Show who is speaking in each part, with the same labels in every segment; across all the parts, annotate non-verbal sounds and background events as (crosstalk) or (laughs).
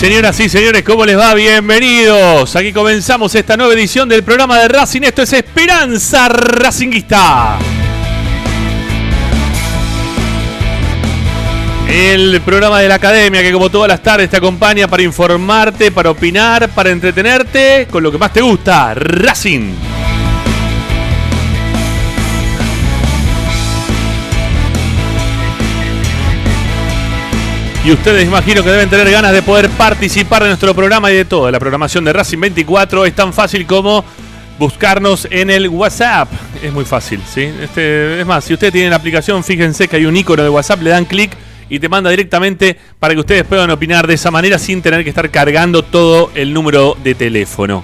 Speaker 1: Señoras y señores, ¿cómo les va? Bienvenidos. Aquí comenzamos esta nueva edición del programa de Racing. Esto es Esperanza Racinguista. El programa de la academia que como todas las tardes te acompaña para informarte, para opinar, para entretenerte con lo que más te gusta, Racing. Y ustedes imagino que deben tener ganas de poder participar de nuestro programa y de toda la programación de Racing 24. Es tan fácil como buscarnos en el WhatsApp. Es muy fácil, ¿sí? Este, es más, si ustedes tienen la aplicación, fíjense que hay un icono de WhatsApp, le dan clic y te manda directamente para que ustedes puedan opinar de esa manera sin tener que estar cargando todo el número de teléfono.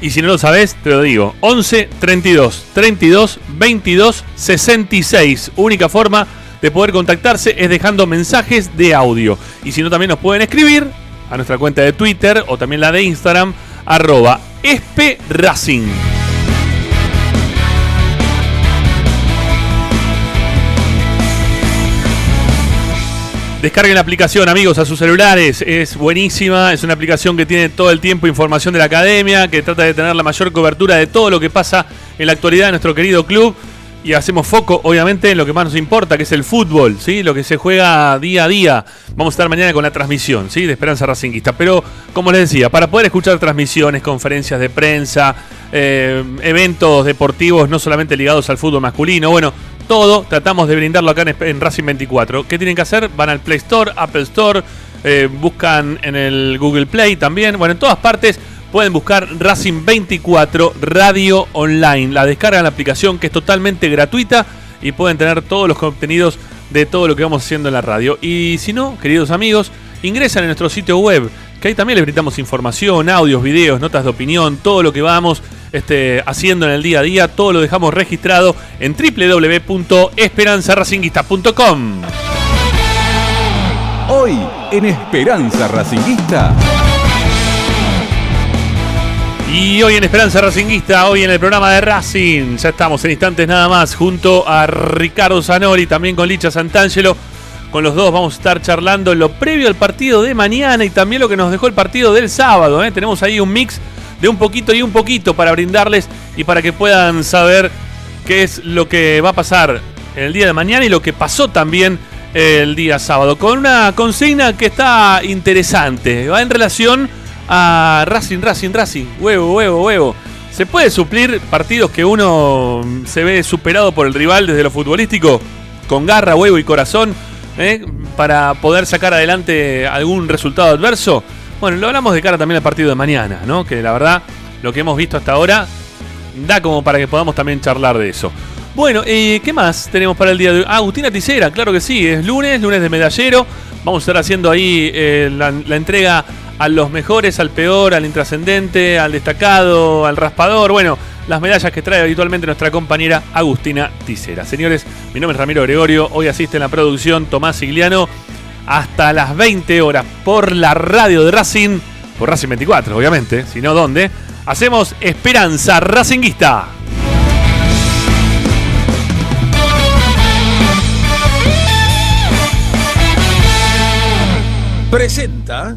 Speaker 1: Y si no lo sabes, te lo digo. 11 32 32 22 66. Única forma de poder contactarse es dejando mensajes de audio. Y si no, también nos pueden escribir a nuestra cuenta de Twitter o también la de Instagram, arroba esperacing. Descarguen la aplicación, amigos, a sus celulares. Es buenísima. Es una aplicación que tiene todo el tiempo información de la academia, que trata de tener la mayor cobertura de todo lo que pasa en la actualidad de nuestro querido club. Y hacemos foco, obviamente, en lo que más nos importa, que es el fútbol, ¿sí? Lo que se juega día a día. Vamos a estar mañana con la transmisión, ¿sí? De Esperanza Racinguista. Pero, como les decía, para poder escuchar transmisiones, conferencias de prensa, eh, eventos deportivos, no solamente ligados al fútbol masculino, bueno, todo tratamos de brindarlo acá en, Racing 24. ¿Qué tienen que hacer? Van al Play Store, Apple Store, eh, buscan en el Google Play también. Bueno, en todas partes pueden buscar Racing 24 Radio Online. La descargan la aplicación que es totalmente gratuita y pueden tener todos los contenidos de todo lo que vamos haciendo en la radio. Y si no, queridos amigos, ingresan en nuestro sitio web, que ahí también les brindamos información, audios, videos, notas de opinión, todo lo que vamos este, haciendo en el día a día, todo lo dejamos registrado en www.esperanzaracinguista.com.
Speaker 2: Hoy en Esperanza Racinguista.
Speaker 1: Y hoy en Esperanza Racinguista, hoy en el programa de Racing, ya estamos en instantes nada más, junto a Ricardo Zanoli, también con Licha Santangelo. Con los dos vamos a estar charlando lo previo al partido de mañana y también lo que nos dejó el partido del sábado. ¿eh? Tenemos ahí un mix de un poquito y un poquito para brindarles y para que puedan saber qué es lo que va a pasar el día de mañana y lo que pasó también el día sábado. Con una consigna que está interesante, va en relación a Racing, Racing, Racing, huevo, huevo, huevo. ¿Se puede suplir partidos que uno se ve superado por el rival desde lo futbolístico? Con garra, huevo y corazón, ¿eh? para poder sacar adelante algún resultado adverso. Bueno, lo hablamos de cara también al partido de mañana, ¿no? Que la verdad, lo que hemos visto hasta ahora da como para que podamos también charlar de eso. Bueno, eh, ¿qué más tenemos para el día de hoy? Ah, Agustina Ticera, claro que sí, es lunes, lunes de medallero. Vamos a estar haciendo ahí eh, la entrega a los mejores, al peor, al intrascendente, al destacado, al raspador. Bueno, las medallas que trae habitualmente nuestra compañera Agustina Ticera. Señores, mi nombre es Ramiro Gregorio. Hoy asiste en la producción Tomás Sigliano hasta las 20 horas por la radio de Racing, por Racing 24, obviamente, si no, ¿dónde? Hacemos Esperanza Racinguista.
Speaker 3: Presenta.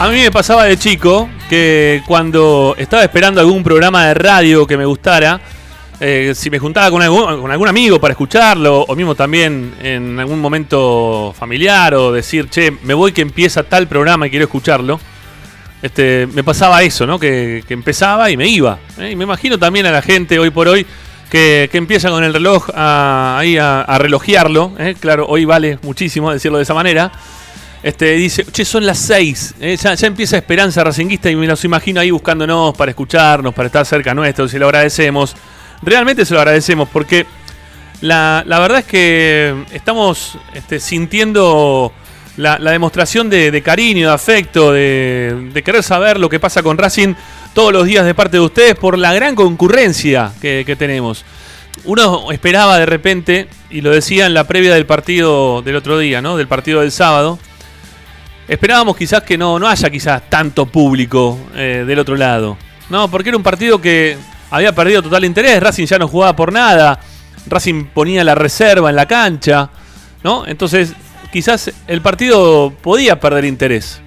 Speaker 1: A mí me pasaba de chico que cuando estaba esperando algún programa de radio que me gustara, eh, si me juntaba con algún, con algún amigo para escucharlo, o mismo también en algún momento familiar, o decir, che, me voy que empieza tal programa y quiero escucharlo, este, me pasaba eso, ¿no? Que, que empezaba y me iba. ¿eh? Y me imagino también a la gente hoy por hoy que, que empieza con el reloj a, ahí a, a relojearlo. ¿eh? Claro, hoy vale muchísimo decirlo de esa manera. Este, dice, che, son las 6. ya, ya empieza Esperanza Racinguista y me los imagino ahí buscándonos para escucharnos, para estar cerca nuestro. Se lo agradecemos. Realmente se lo agradecemos porque la, la verdad es que estamos este, sintiendo la, demostración de, cariño, de afecto, de, de querer saber lo que pasa con Racing todos los días de parte de ustedes por la gran concurrencia que, que tenemos. Uno esperaba de repente, y lo decía en la previa del partido del otro día, ¿no? Del partido del sábado. Esperábamos quizás que no, no haya quizás tanto público eh, del otro lado. No, porque era un partido que había perdido total interés. Racing ya no jugaba por nada. Racing ponía la reserva en la cancha. ¿No? Entonces, quizás el partido podía perder interés.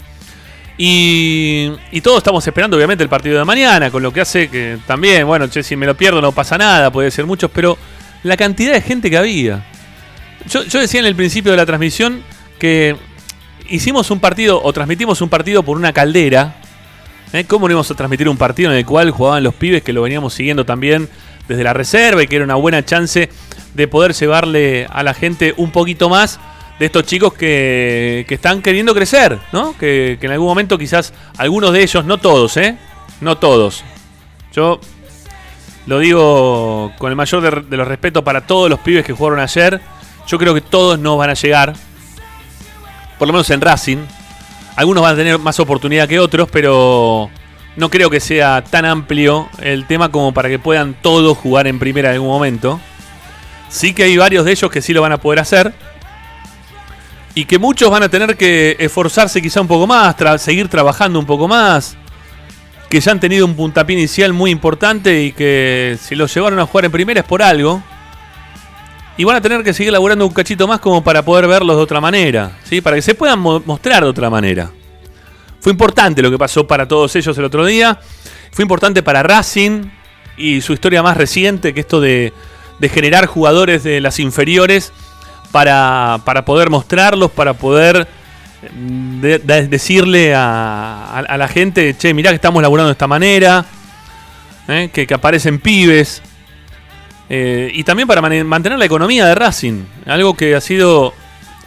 Speaker 1: Y, y todos estamos esperando, obviamente, el partido de mañana, con lo que hace que también, bueno, che, si me lo pierdo no pasa nada, puede ser muchos, pero la cantidad de gente que había. Yo, yo decía en el principio de la transmisión que hicimos un partido o transmitimos un partido por una caldera. ¿eh? ¿Cómo no íbamos a transmitir un partido en el cual jugaban los pibes que lo veníamos siguiendo también desde la reserva y que era una buena chance de poder llevarle a la gente un poquito más de estos chicos que, que están queriendo crecer, ¿no? Que, que en algún momento quizás algunos de ellos, no todos, ¿eh? No todos. Yo lo digo con el mayor de, de los respetos para todos los pibes que jugaron ayer. Yo creo que todos no van a llegar por lo menos en Racing. Algunos van a tener más oportunidad que otros, pero no creo que sea tan amplio el tema como para que puedan todos jugar en primera en algún momento. Sí que hay varios de ellos que sí lo van a poder hacer. Y que muchos van a tener que esforzarse quizá un poco más, seguir trabajando un poco más. Que ya han tenido un puntapié inicial muy importante y que si los llevaron a jugar en primera es por algo. Y van a tener que seguir laburando un cachito más como para poder verlos de otra manera, ¿sí? Para que se puedan mo mostrar de otra manera. Fue importante lo que pasó para todos ellos el otro día. Fue importante para Racing y su historia más reciente, que esto de, generar jugadores de las inferiores para, para poder mostrarlos, para poder de, de, decirle a, la gente, che, mirá que estamos laburando de esta manera, ¿eh? que, que aparecen pibes. Eh, y también para man mantener la economía de Racing. Algo que ha sido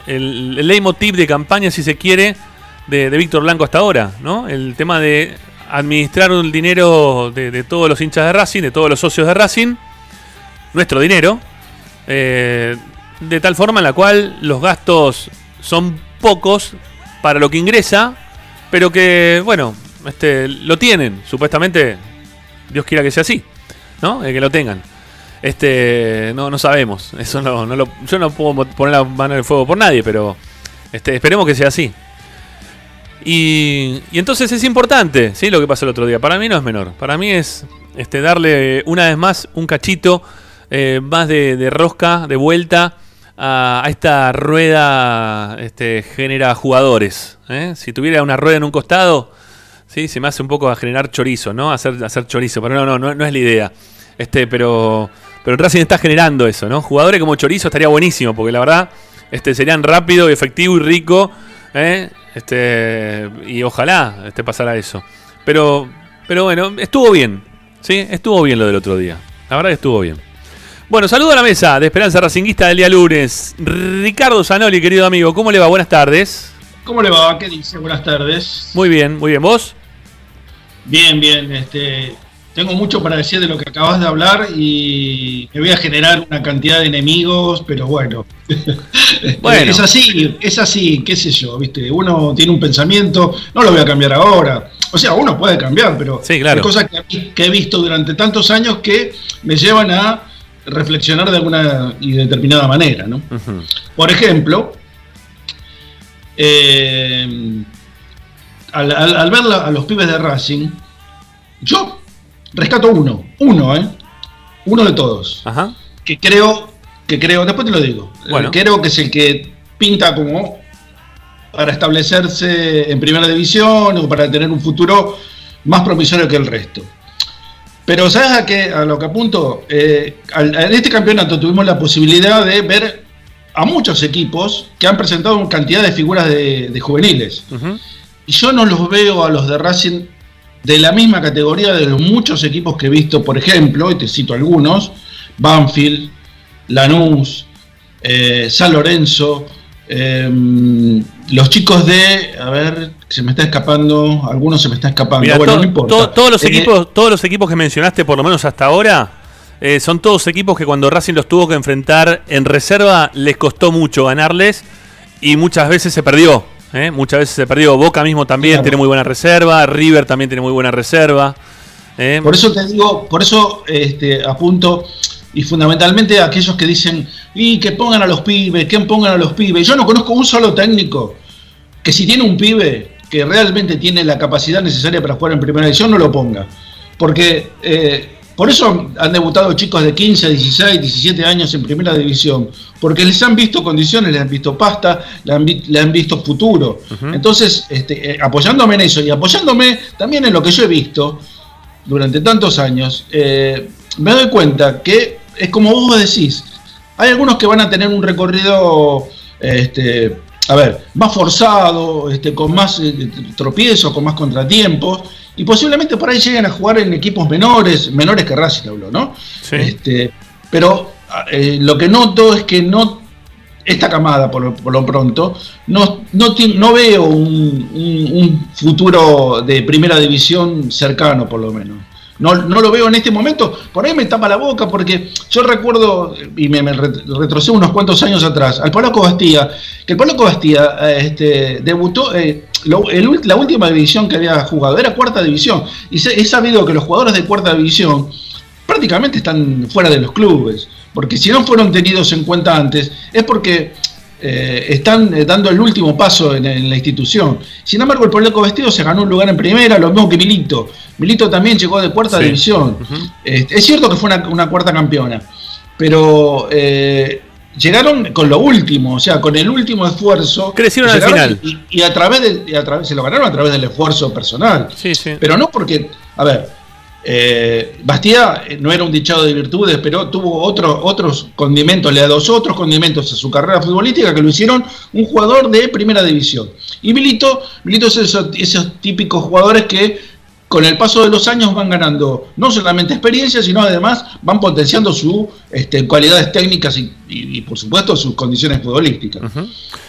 Speaker 1: el, el leitmotiv de campaña, si se quiere, de, Víctor Blanco hasta ahora. ¿no? El tema de administrar el dinero de, de, todos los hinchas de Racing, de todos los socios de Racing, nuestro dinero, eh, de tal forma en la cual los gastos son pocos para lo que ingresa, pero que, bueno, este, lo tienen, supuestamente, Dios quiera que sea así, ¿no? Eh, que lo tengan. Este, no, no sabemos. Eso no, no lo- yo no puedo poner la mano en el fuego por nadie, pero este, esperemos que sea así. Y, entonces es importante, ¿sí? Lo que pasó el otro día. Para mí no es menor. Para mí es este, darle una vez más un cachito eh, más de, rosca, de vuelta a, a esta rueda este, genera jugadores. ¿eh? Si tuviera una rueda en un costado, sí, se me hace un poco a generar chorizo, ¿no? Hacer, hacer chorizo, pero no, no, no, no es la idea. Este, pero, pero el Racing está generando eso, ¿no? Jugadores como chorizo estaría buenísimo, porque la verdad este, serían rápido, efectivo y rico. ¿eh? Este, y ojalá este, pasara eso. Pero, pero bueno, estuvo bien. ¿sí? Estuvo bien lo del otro día. La verdad que estuvo bien. Bueno, saludo a la mesa de Esperanza Racinguista del día lunes. Ricardo Zanoli, querido amigo, ¿cómo le va? Buenas tardes.
Speaker 4: ¿Cómo le va? ¿Qué dice? Buenas tardes.
Speaker 1: Muy bien, muy bien. ¿Vos?
Speaker 4: Bien, bien. Este, tengo mucho para decir de lo que acabas de hablar y me voy a generar una cantidad de enemigos, pero bueno. (laughs)
Speaker 1: Bueno.
Speaker 4: Es así, es así, qué sé yo, ¿viste? Uno tiene un pensamiento, no lo voy a cambiar ahora. O sea, uno puede cambiar, pero
Speaker 1: Sí, claro.
Speaker 4: hay cosas que, que he visto durante tantos años que me llevan a reflexionar de alguna y determinada manera, ¿no? Por ejemplo, eh, al, al- al ver la- a los pibes de Racing, yo rescato uno, uno, ¿eh? Uno de todos.
Speaker 1: Ajá.
Speaker 4: Que creo, que creo, después te lo digo,
Speaker 1: Bueno.
Speaker 4: creo que es el que pinta como para establecerse en primera división o para tener un futuro más promisorio que el resto. Pero ¿sabes a, qué, a lo que apunto? Eh, en este campeonato tuvimos la posibilidad de ver a muchos equipos que han presentado cantidad de figuras de, de juveniles. Y yo no los veo a los de Racing de la misma categoría de los muchos equipos que he visto, por ejemplo, y te cito algunos, Banfield, Lanús, eh, San Lorenzo, eh, los chicos de, a ver, se me está escapando, algunos se me está escapando,
Speaker 1: Mira,
Speaker 4: bueno,
Speaker 1: to-
Speaker 4: no importa.
Speaker 1: to- todos los
Speaker 4: Eh,
Speaker 1: equipos, todos los equipos que mencionaste, por lo menos hasta ahora, eh, son todos equipos que cuando Racing los tuvo que enfrentar en reserva les costó mucho ganarles y muchas veces se perdió. ¿Eh? Muchas veces se perdió. Boca mismo también
Speaker 4: Claro.
Speaker 1: tiene muy buena reserva, River también tiene muy buena reserva. ¿eh?
Speaker 4: Por eso te digo, por eso este, apunto, y fundamentalmente a aquellos que dicen, y que pongan a los pibes, que pongan a los pibes. Yo no conozco un solo técnico que si tiene un pibe que realmente tiene la capacidad necesaria para jugar en primera división, no lo ponga. Porque eh, por eso han debutado chicos de 15, 16, 17 años en primera división. Porque les han visto condiciones, les han visto pasta, le han, vi- le han visto futuro. Entonces, este, eh, apoyándome en eso y apoyándome también en lo que yo he visto, durante tantos años, eh, me doy cuenta que es como vos decís, hay algunos que van a tener un recorrido, este, a ver, más forzado, este, con más eh, tropiezos, con más contratiempos, y posiblemente por ahí lleguen a jugar en equipos menores, menores que Racing hablo, ¿no?
Speaker 1: Sí.
Speaker 4: Este, pero eh, lo que noto es que no esta camada, por lo, por lo pronto, no, no, no veo un, un- un futuro de primera división cercano, por lo menos. No, no lo veo en este momento. Por ahí me tapa la boca porque yo recuerdo, y me, me re- retrocedo unos cuantos años atrás, al Polaco Bastía, que el Polaco Bastía eh, este, debutó, eh, la última división que había jugado era cuarta división. Y se- he sabido que los jugadores de cuarta división prácticamente están fuera de los clubes, porque si no fueron tenidos en cuenta antes, es porque eh, están eh, dando el último paso en, en la institución. Sin embargo, el Polaco Vestido se ganó un lugar en primera, lo mismo que Milito. Milito también llegó de cuarta
Speaker 1: Sí.
Speaker 4: división. Este, es cierto que fue una, una cuarta campeona, pero eh, llegaron con lo último, o sea, con el último esfuerzo.
Speaker 1: Crecieron al final.
Speaker 4: Y, y a través de, a través, se lo ganaron a través del esfuerzo personal.
Speaker 1: Sí, sí.
Speaker 4: Pero no porque, a ver, eh, Bastía eh, no era un dichado de virtudes, pero tuvo otro- otros condimentos, le adosó otros condimentos a su carrera futbolística que lo hicieron un jugador de primera división. Y Milito, Milito es esos típicos jugadores que con el paso de los años van ganando no solamente experiencia, sino además van potenciando sus este, cualidades técnicas y, y- y, por supuesto sus condiciones futbolísticas.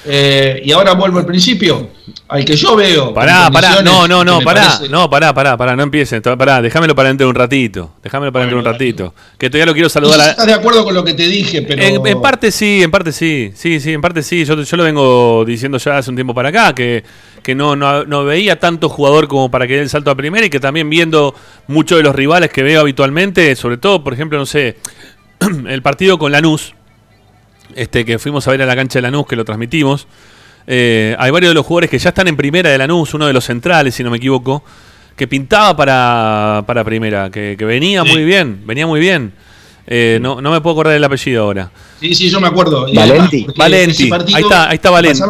Speaker 4: Eh, y ahora vuelvo al principio, al que yo veo.
Speaker 1: Pará, pará, no, no, no, pará,
Speaker 4: parece-
Speaker 1: no, pará, pará, pará, no empieces, to- pará, déjamelo para dentro de un ratito, déjamelo para dentro de un ratito, que todavía lo quiero
Speaker 4: No
Speaker 1: saludar
Speaker 4: si
Speaker 1: a...
Speaker 4: estás de acuerdo con lo que te dije, pero.
Speaker 1: En, en parte sí, en parte sí, sí, sí, en parte sí. Yo, yo lo vengo diciendo ya hace un tiempo para acá, que, que no, no, no veía tanto jugador como para que dé el salto a primera y que también viendo muchos de los rivales que veo habitualmente, sobre todo, por ejemplo, no sé, (clears throat) el partido con Lanús, este, que fuimos a ver a la cancha de Lanús, que lo transmitimos. Eh, hay varios de los jugadores que ya están en primera de Lanús, uno de los centrales, si no me equivoco, que pintaba para, para primera, que, que venía
Speaker 4: Sí.
Speaker 1: muy bien, venía muy bien. Eh, no, no me puedo acordar del apellido ahora.
Speaker 4: Sí, sí, yo me acuerdo.
Speaker 5: Valenti.
Speaker 4: además,
Speaker 1: Valenti. Ahí está, ahí está Valenti.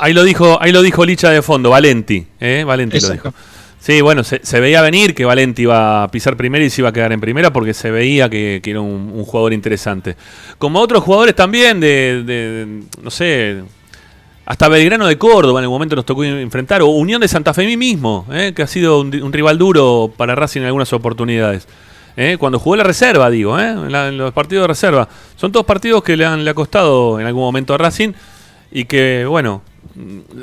Speaker 1: Ahí lo dijo, ahí lo dijo Licha de fondo, Valenti, ¿eh? Valenti lo dijo. Sí, bueno, se, veía venir que Valenti iba a pisar primera y se iba a quedar en primera porque se veía que, era un, jugador interesante. Como otros jugadores también de, de- no sé, hasta Belgrano de Córdoba en el momento nos tocó enfrentar, o Unión de Santa Fe mismo, ¿eh? que ha sido un, rival duro para Racing en algunas oportunidades. ¿eh? Cuando jugó la reserva, digo, ¿eh? en, la- en los partidos de reserva. Son todos partidos que le han, le ha costado en algún momento a Racing y que, bueno,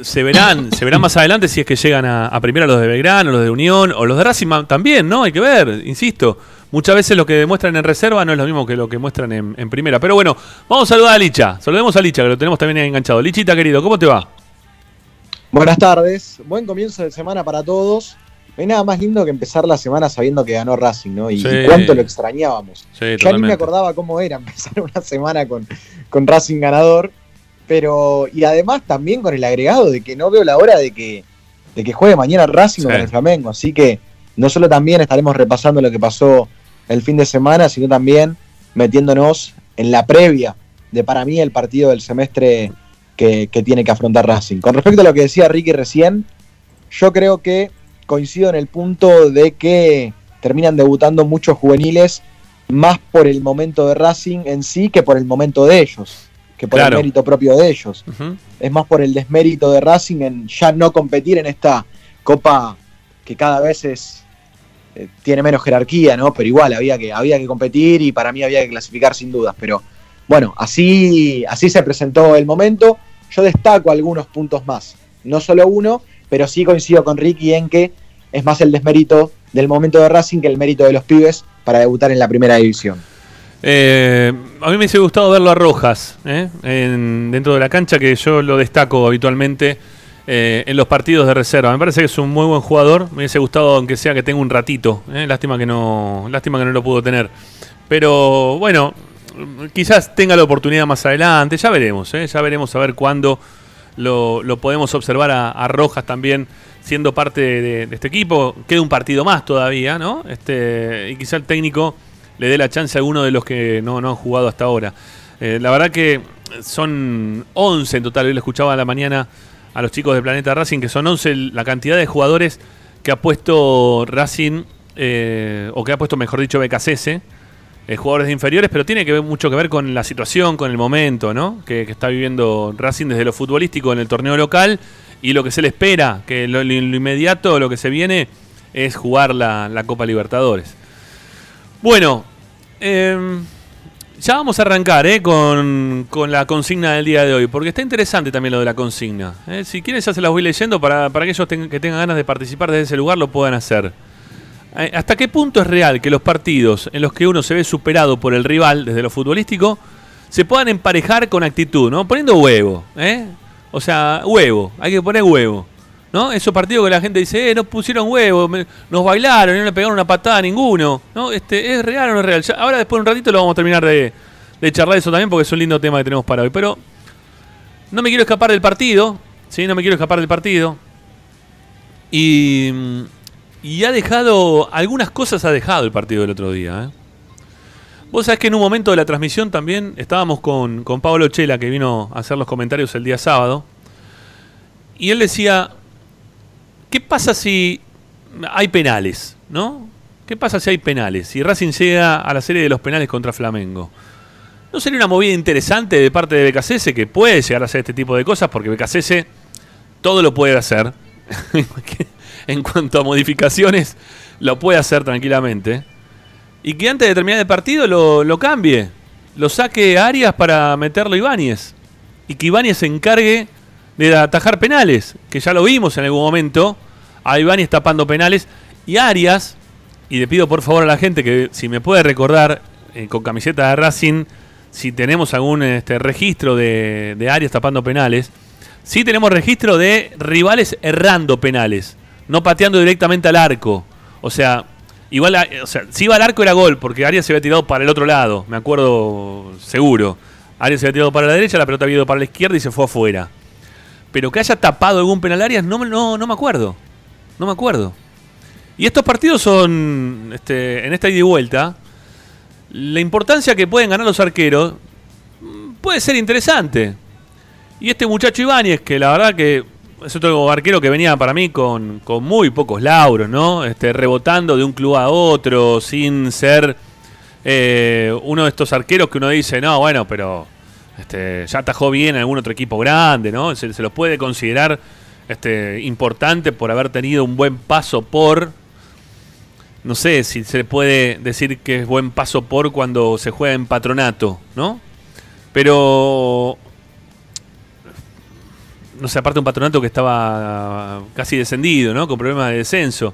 Speaker 1: se verán, se verán más adelante si es que llegan a, a primera los de Belgrano, los de Unión o los de Racing también, ¿no? Hay que ver, insisto. Muchas veces lo que demuestran en reserva no es lo mismo que lo que muestran en, en primera. Pero bueno, vamos a saludar a Licha. Saludemos a Licha, que lo tenemos también ahí enganchado. Lichita, querido, ¿cómo te va?
Speaker 5: Buenas tardes, buen comienzo de semana para todos. No hay nada más lindo que empezar la semana sabiendo que ganó Racing, ¿no? Y,
Speaker 1: Sí.
Speaker 5: y cuánto lo extrañábamos.
Speaker 1: Sí,
Speaker 5: Yo ni me acordaba cómo era (laughs) empezar una semana con, con Racing ganador, pero y además también con el agregado de que no veo la hora de que, de que juegue mañana Racing
Speaker 1: Sí.
Speaker 5: con el Flamengo, así que no solo también estaremos repasando lo que pasó el fin de semana, sino también metiéndonos en la previa de para mí el partido del semestre que, que tiene que afrontar Racing. Con respecto a lo que decía Ricky recién, yo creo que coincido en el punto de que terminan debutando muchos juveniles más por el momento de Racing en sí que por el momento de ellos, que por
Speaker 1: Claro.
Speaker 5: el mérito propio de ellos. Es más por el desmérito de Racing en ya no competir en esta copa que cada vez es eh, tiene menos jerarquía, ¿no? Pero igual había que había que competir y para mí había que clasificar sin dudas, pero bueno, así así se presentó el momento. Yo destaco algunos puntos más, no solo uno, pero sí coincido con Ricky en que es más el desmérito del momento de Racing que el mérito de los pibes para debutar en la primera división.
Speaker 1: Eh, a mí me hubiese gustado verlo a Rojas ¿eh? en- dentro de la cancha, que yo lo destaco habitualmente eh, en los partidos de reserva. Me parece que es un muy buen jugador. Me hubiese gustado, aunque sea que tenga un ratito. Lástima, que no, lástima que no lo pudo tener. Pero bueno, quizás tenga la oportunidad más adelante. Ya veremos, ya veremos a ver cuándo lo, lo podemos observar a, a Rojas también siendo parte de, de este equipo. Queda un partido más todavía, ¿no? Este, y quizá el técnico le dé la chance a alguno de los que no, no han jugado hasta ahora. Eh, la verdad que son 11 en total. Hoy lo escuchaba a la mañana a los chicos de Planeta Racing, que son 11 el- la cantidad de jugadores que ha puesto Racing, eh, o que ha puesto, mejor dicho, BKCS, eh, jugadores de inferiores, pero tiene que ver mucho que ver con la situación, con el momento, ¿no? Que, que está viviendo Racing desde lo futbolístico en el torneo local y lo que se le espera, que lo, lo inmediato, lo que se viene, es jugar la, la Copa Libertadores. Bueno, em, ya vamos a arrancar eh, con, con la consigna del día de hoy, porque está interesante también lo de la consigna. eh. Si quieren ya se las voy leyendo para, para aquellos ten- que tengan ganas de participar desde ese lugar lo puedan hacer. Eh, ¿Hasta qué punto es real que los partidos en los que uno se ve superado por el rival desde lo futbolístico se puedan emparejar con actitud, ¿no? Poniendo huevo, ¿eh? O sea, huevo, hay que poner huevo. ¿No? Esos partidos que la gente dice, eh, no pusieron huevo, nos bailaron no le pegaron una patada a ninguno. ¿No? Este, ¿Es real o no es real? Ahora después de un ratito lo vamos a terminar de, de charlar eso también porque es un lindo tema que tenemos para hoy. Pero no me quiero escapar del partido, ¿sí? No me quiero escapar del partido. Y, y ha dejado, algunas cosas ha dejado el partido del otro día. ¿eh? Vos sabés que en un momento de la transmisión también estábamos con, con Pablo Chela, que vino a hacer los comentarios el día sábado. Y él decía, ¿qué pasa si hay penales? ¿No? ¿Qué pasa si hay penales? Si Racing llega a la serie de los penales contra Flamengo. ¿No sería una movida interesante de parte de BKCS que puede llegar a hacer este tipo de cosas? Porque BKCS todo lo puede hacer. (laughs) en cuanto a modificaciones, lo puede hacer tranquilamente. Y que antes de terminar el partido lo, lo cambie. Lo saque a Arias para meterlo a Ibáñez. Y que Ibáñez se encargue de atajar penales. Que ya lo vimos en algún momento. A Ibáñez tapando penales. Y Arias, y le pido por favor a la gente que si me puede recordar eh, con camiseta de Racing, si tenemos algún este, registro de, Arias tapando penales. Sí tenemos registro de rivales errando penales, no pateando directamente al arco. O sea, Igual, si iba al arco era gol, porque Arias se había tirado para el otro lado, me acuerdo seguro. Arias se había tirado para la derecha, la pelota había ido para la izquierda y se fue afuera. Pero que haya tapado algún penal Arias, no, no, no me acuerdo. No me acuerdo. Y estos partidos son, este, en esta ida y vuelta, la importancia que pueden ganar los arqueros mm, puede ser interesante. Y este muchacho Ibáñez, que la verdad que es otro arquero que venía para mí con, con muy pocos lauros, ¿no? Este, rebotando de un club a otro, sin ser eh, uno de estos arqueros que uno dice, no, bueno, pero este, ya atajó bien en algún otro equipo grande, ¿no? Se, se los puede considerar este, importante por haber tenido un buen paso por. No sé si se puede decir que es buen paso por cuando se juega en patronato, ¿no? Pero no sé, aparte un patronato que estaba casi descendido, ¿no? Con problemas de descenso.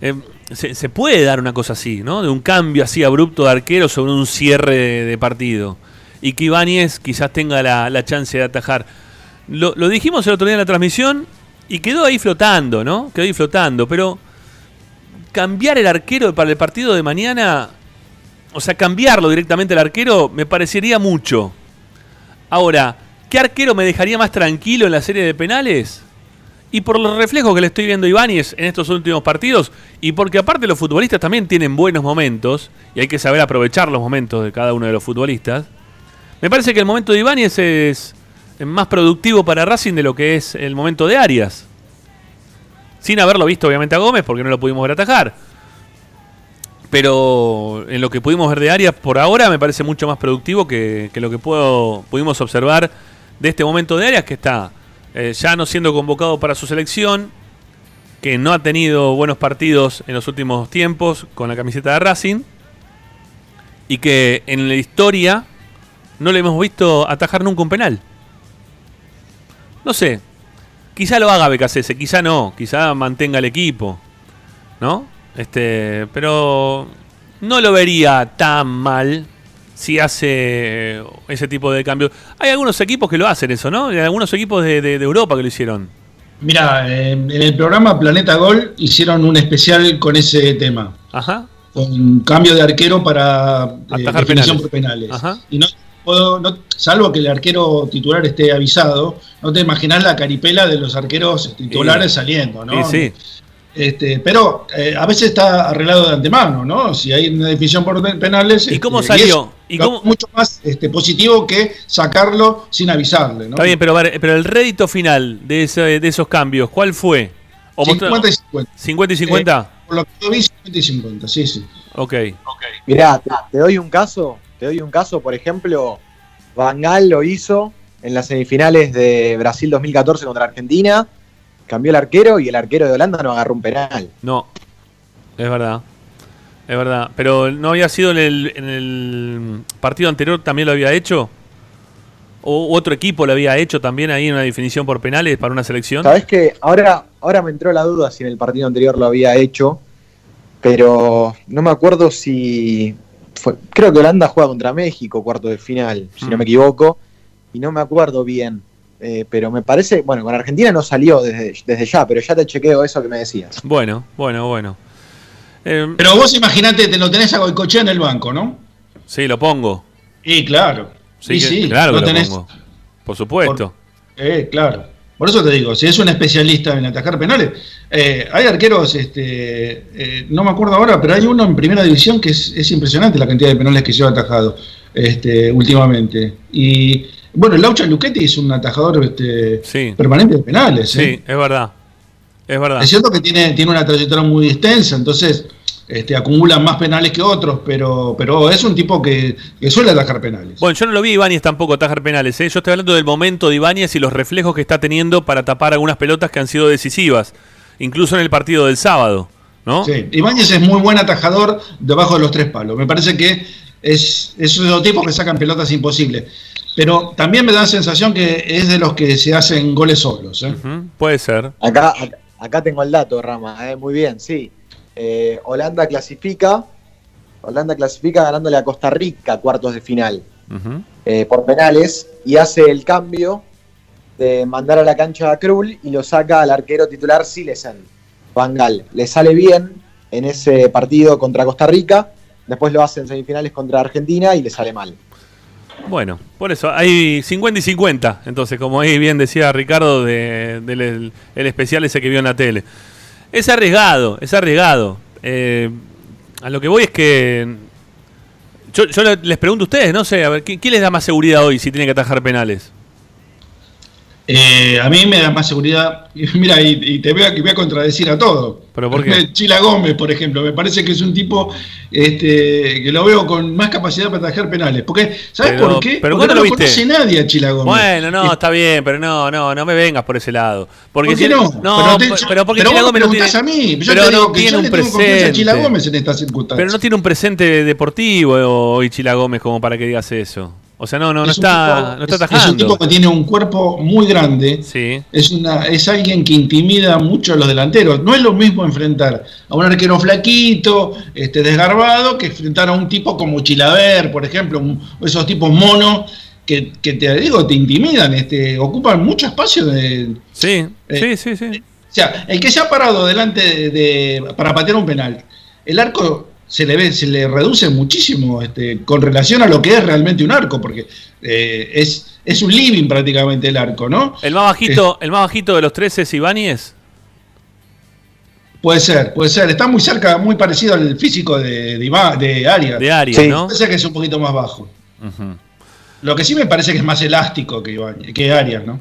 Speaker 1: Eh, se, puede dar una cosa así, ¿no? De un cambio así abrupto de arquero sobre un cierre de, de partido. Y que Ibáñez quizás tenga la, la chance de atajar. Lo, lo dijimos el otro día en la transmisión y quedó ahí flotando, ¿no? Quedó ahí flotando. Pero cambiar el arquero para el partido de mañana, o sea, cambiarlo directamente al arquero, me parecería mucho. Ahora, ¿qué arquero me dejaría más tranquilo en la serie de penales? Y por los reflejos que le estoy viendo a Ibáñez en estos últimos partidos, y porque aparte los futbolistas también tienen buenos momentos, y hay que saber aprovechar los momentos de cada uno de los futbolistas, me parece que el momento de Ibáñez es más productivo para Racing de lo que es el momento de Arias. Sin haberlo visto obviamente a Gómez, porque no lo pudimos ver atajar. Pero en lo que pudimos ver de Arias por ahora me parece mucho más productivo que, lo que pudimos observar de este momento de Arias, que está eh, ya no siendo convocado para su selección, que no ha tenido buenos partidos en los últimos tiempos con la camiseta de Racing, y que en la historia no le hemos visto atajar nunca un penal. No sé, quizá lo haga Becasese, quizá no, quizá mantenga el equipo, ¿no? Este, pero no lo vería tan mal si hace ese tipo de cambios. Hay algunos equipos que lo hacen eso, ¿no? Hay algunos equipos de, de- de Europa que lo hicieron.
Speaker 4: Mira, eh, en el programa Planeta Gol hicieron un especial con ese tema,
Speaker 1: Ajá.
Speaker 4: con cambio de arquero para eh,
Speaker 1: Atajar
Speaker 4: definición
Speaker 1: penales.
Speaker 4: por penales.
Speaker 1: Ajá.
Speaker 4: Y no puedo, no- salvo que el arquero titular esté avisado, no te imaginas la caripela de los arqueros titulares
Speaker 1: Sí.
Speaker 4: saliendo, ¿no?
Speaker 1: Sí, sí.
Speaker 4: Este, pero eh, a veces está arreglado de antemano, ¿no? Si hay una definición por pe- penales.
Speaker 1: ¿Y cómo
Speaker 4: este,
Speaker 1: salió?
Speaker 4: es
Speaker 1: ¿Y cómo-
Speaker 4: mucho más este, positivo que sacarlo sin avisarle, ¿no?
Speaker 1: Está bien, pero, pero el rédito final de, ese- de esos cambios, ¿cuál fue? ¿O mostra-
Speaker 4: 50 y 50.
Speaker 1: 50 y 50?
Speaker 4: Por lo que yo vi, 50 y 50, sí, sí.
Speaker 1: Ok.
Speaker 5: Mirá, te, te doy un caso, te doy un caso, por ejemplo, Bangal lo hizo en las semifinales de Brasil 2014 contra Argentina, cambió el arquero y el arquero de Holanda no agarró un penal.
Speaker 1: No, es verdad. Es verdad. Pero no había sido en el, en el partido anterior, también lo había hecho. O otro equipo lo había hecho también ahí en una definición por penales para una selección.
Speaker 5: Sabes que ahora, ahora me entró la duda si en el partido anterior lo había hecho, pero no me acuerdo si fue- creo que Holanda juega contra México cuarto de final, si no
Speaker 1: Mm.
Speaker 5: me equivoco, y no me acuerdo bien. eh, pero me parece, bueno, con Argentina no salió desde, desde ya, pero ya te chequeo eso que me decías.
Speaker 1: Bueno, bueno, bueno. Eh,
Speaker 4: Pero vos imaginate, te lo tenés a Goicochea en el banco, ¿no?
Speaker 1: sí, lo pongo.
Speaker 4: Y claro.
Speaker 1: Sí,
Speaker 4: y
Speaker 1: que-
Speaker 4: sí,
Speaker 1: claro que lo
Speaker 4: tenés-
Speaker 1: pongo. Por supuesto.
Speaker 4: Eh, claro. Por eso te digo, si es un especialista en atajar penales, eh, hay arqueros, este, eh, no me acuerdo ahora, pero hay uno en primera división que es, es impresionante la cantidad de penales que lleva atajado este, últimamente. Y bueno, Laucha Luchetti es un atajador este,
Speaker 1: Sí.
Speaker 4: permanente de penales.
Speaker 1: Sí,
Speaker 4: ¿eh?
Speaker 1: es verdad. Es verdad.
Speaker 4: Es cierto que tiene, tiene una trayectoria muy extensa, entonces este, acumula más penales que otros, pero, pero es un tipo que, que suele atajar penales.
Speaker 1: Bueno, yo no lo vi a Ibáñez tampoco atajar penales. ¿eh? Yo estoy hablando del momento de Ibáñez y los reflejos que está teniendo para tapar algunas pelotas que han sido decisivas. Incluso en el partido del sábado. ¿no?
Speaker 4: Sí, Ibáñez es muy buen atajador debajo de los tres palos. Me parece que es, es uno de los tipos que sacan pelotas imposibles. Pero también me da la sensación que es de los que se hacen goles solos. ¿eh?
Speaker 1: Puede ser.
Speaker 5: Acá, acá, acá tengo el dato, Rama, eh, muy bien, sí. Eh, Holanda clasifica, Holanda clasifica ganándole a Costa Rica cuartos de final eh, por penales y hace el cambio de mandar a la cancha a Krul y lo saca al arquero titular Silesen, Bangal. Le sale bien en ese partido contra Costa Rica, después lo hace en semifinales contra Argentina y le sale mal.
Speaker 1: Bueno, por eso hay 50 y 50. Entonces, como ahí bien decía Ricardo de- del el, el especial ese que vio en la tele. Es arriesgado, es arriesgado. Eh, a lo que voy es que. Yo, yo le- les pregunto a ustedes, no sé, a ver, ¿quién, quién les da más seguridad hoy si tiene que atajar penales?
Speaker 4: Eh, a mí me da más seguridad. Y Mira, y, y te voy a, voy a contradecir a todo.
Speaker 1: ¿Pero por qué?
Speaker 4: Chila Gómez, por ejemplo, me parece que es un tipo este, que lo veo con más capacidad para atajar penales. Porque, ¿sabes
Speaker 1: Pero-
Speaker 4: por qué?
Speaker 1: pero
Speaker 4: Porque
Speaker 1: ¿cuándo
Speaker 4: no
Speaker 1: lo
Speaker 4: lo
Speaker 1: viste?
Speaker 4: conoce nadie a Chila Gómez.
Speaker 1: Bueno, no, está bien, pero no, no, no me vengas por ese lado. Porque
Speaker 4: ¿Por qué
Speaker 1: si-
Speaker 4: no?
Speaker 1: No,
Speaker 4: te-
Speaker 1: pero,
Speaker 4: yo-
Speaker 1: porque
Speaker 4: pero
Speaker 1: Chila Gómez
Speaker 4: me
Speaker 1: no tiene,
Speaker 4: a mí. Yo
Speaker 1: pero
Speaker 4: te digo
Speaker 1: no
Speaker 4: que
Speaker 1: tiene
Speaker 4: yo
Speaker 1: un
Speaker 4: le tengo confianza a Chila
Speaker 1: presente.
Speaker 4: Gómez en estas circunstancias.
Speaker 1: Pero no tiene un presente deportivo hoy Chila Gómez como para que digas eso. O sea, no, no, no
Speaker 4: Es
Speaker 1: está,
Speaker 4: tipo-
Speaker 1: no está
Speaker 4: es- Es un tipo que tiene un cuerpo muy grande.
Speaker 1: Sí.
Speaker 4: Es, una, es alguien que intimida mucho a los delanteros. No es lo mismo enfrentar a un arquero flaquito, este, desgarbado, que enfrentar a un tipo como Chilaver, por ejemplo, un- esos tipos monos que, que te digo, te intimidan, este, ocupan mucho espacio de,
Speaker 1: Sí,
Speaker 4: Eh,
Speaker 1: sí, sí, sí.
Speaker 4: o sea, el que se ha parado delante de, de- para patear un penal, el arco se le ve, se le reduce muchísimo este, con relación a lo que es realmente un arco, porque eh, es, es un living prácticamente el arco, ¿no?
Speaker 1: El más bajito, el más bajito de los tres es Ibáñez.
Speaker 4: Puede ser, puede ser. Está muy cerca, muy parecido al físico de, de, de Arias.
Speaker 1: De Arias,
Speaker 5: Sí.
Speaker 1: ¿no?
Speaker 4: Puede ser que es un poquito más bajo. Lo que sí me parece que es más elástico que, Ibañez- que Arias, ¿no?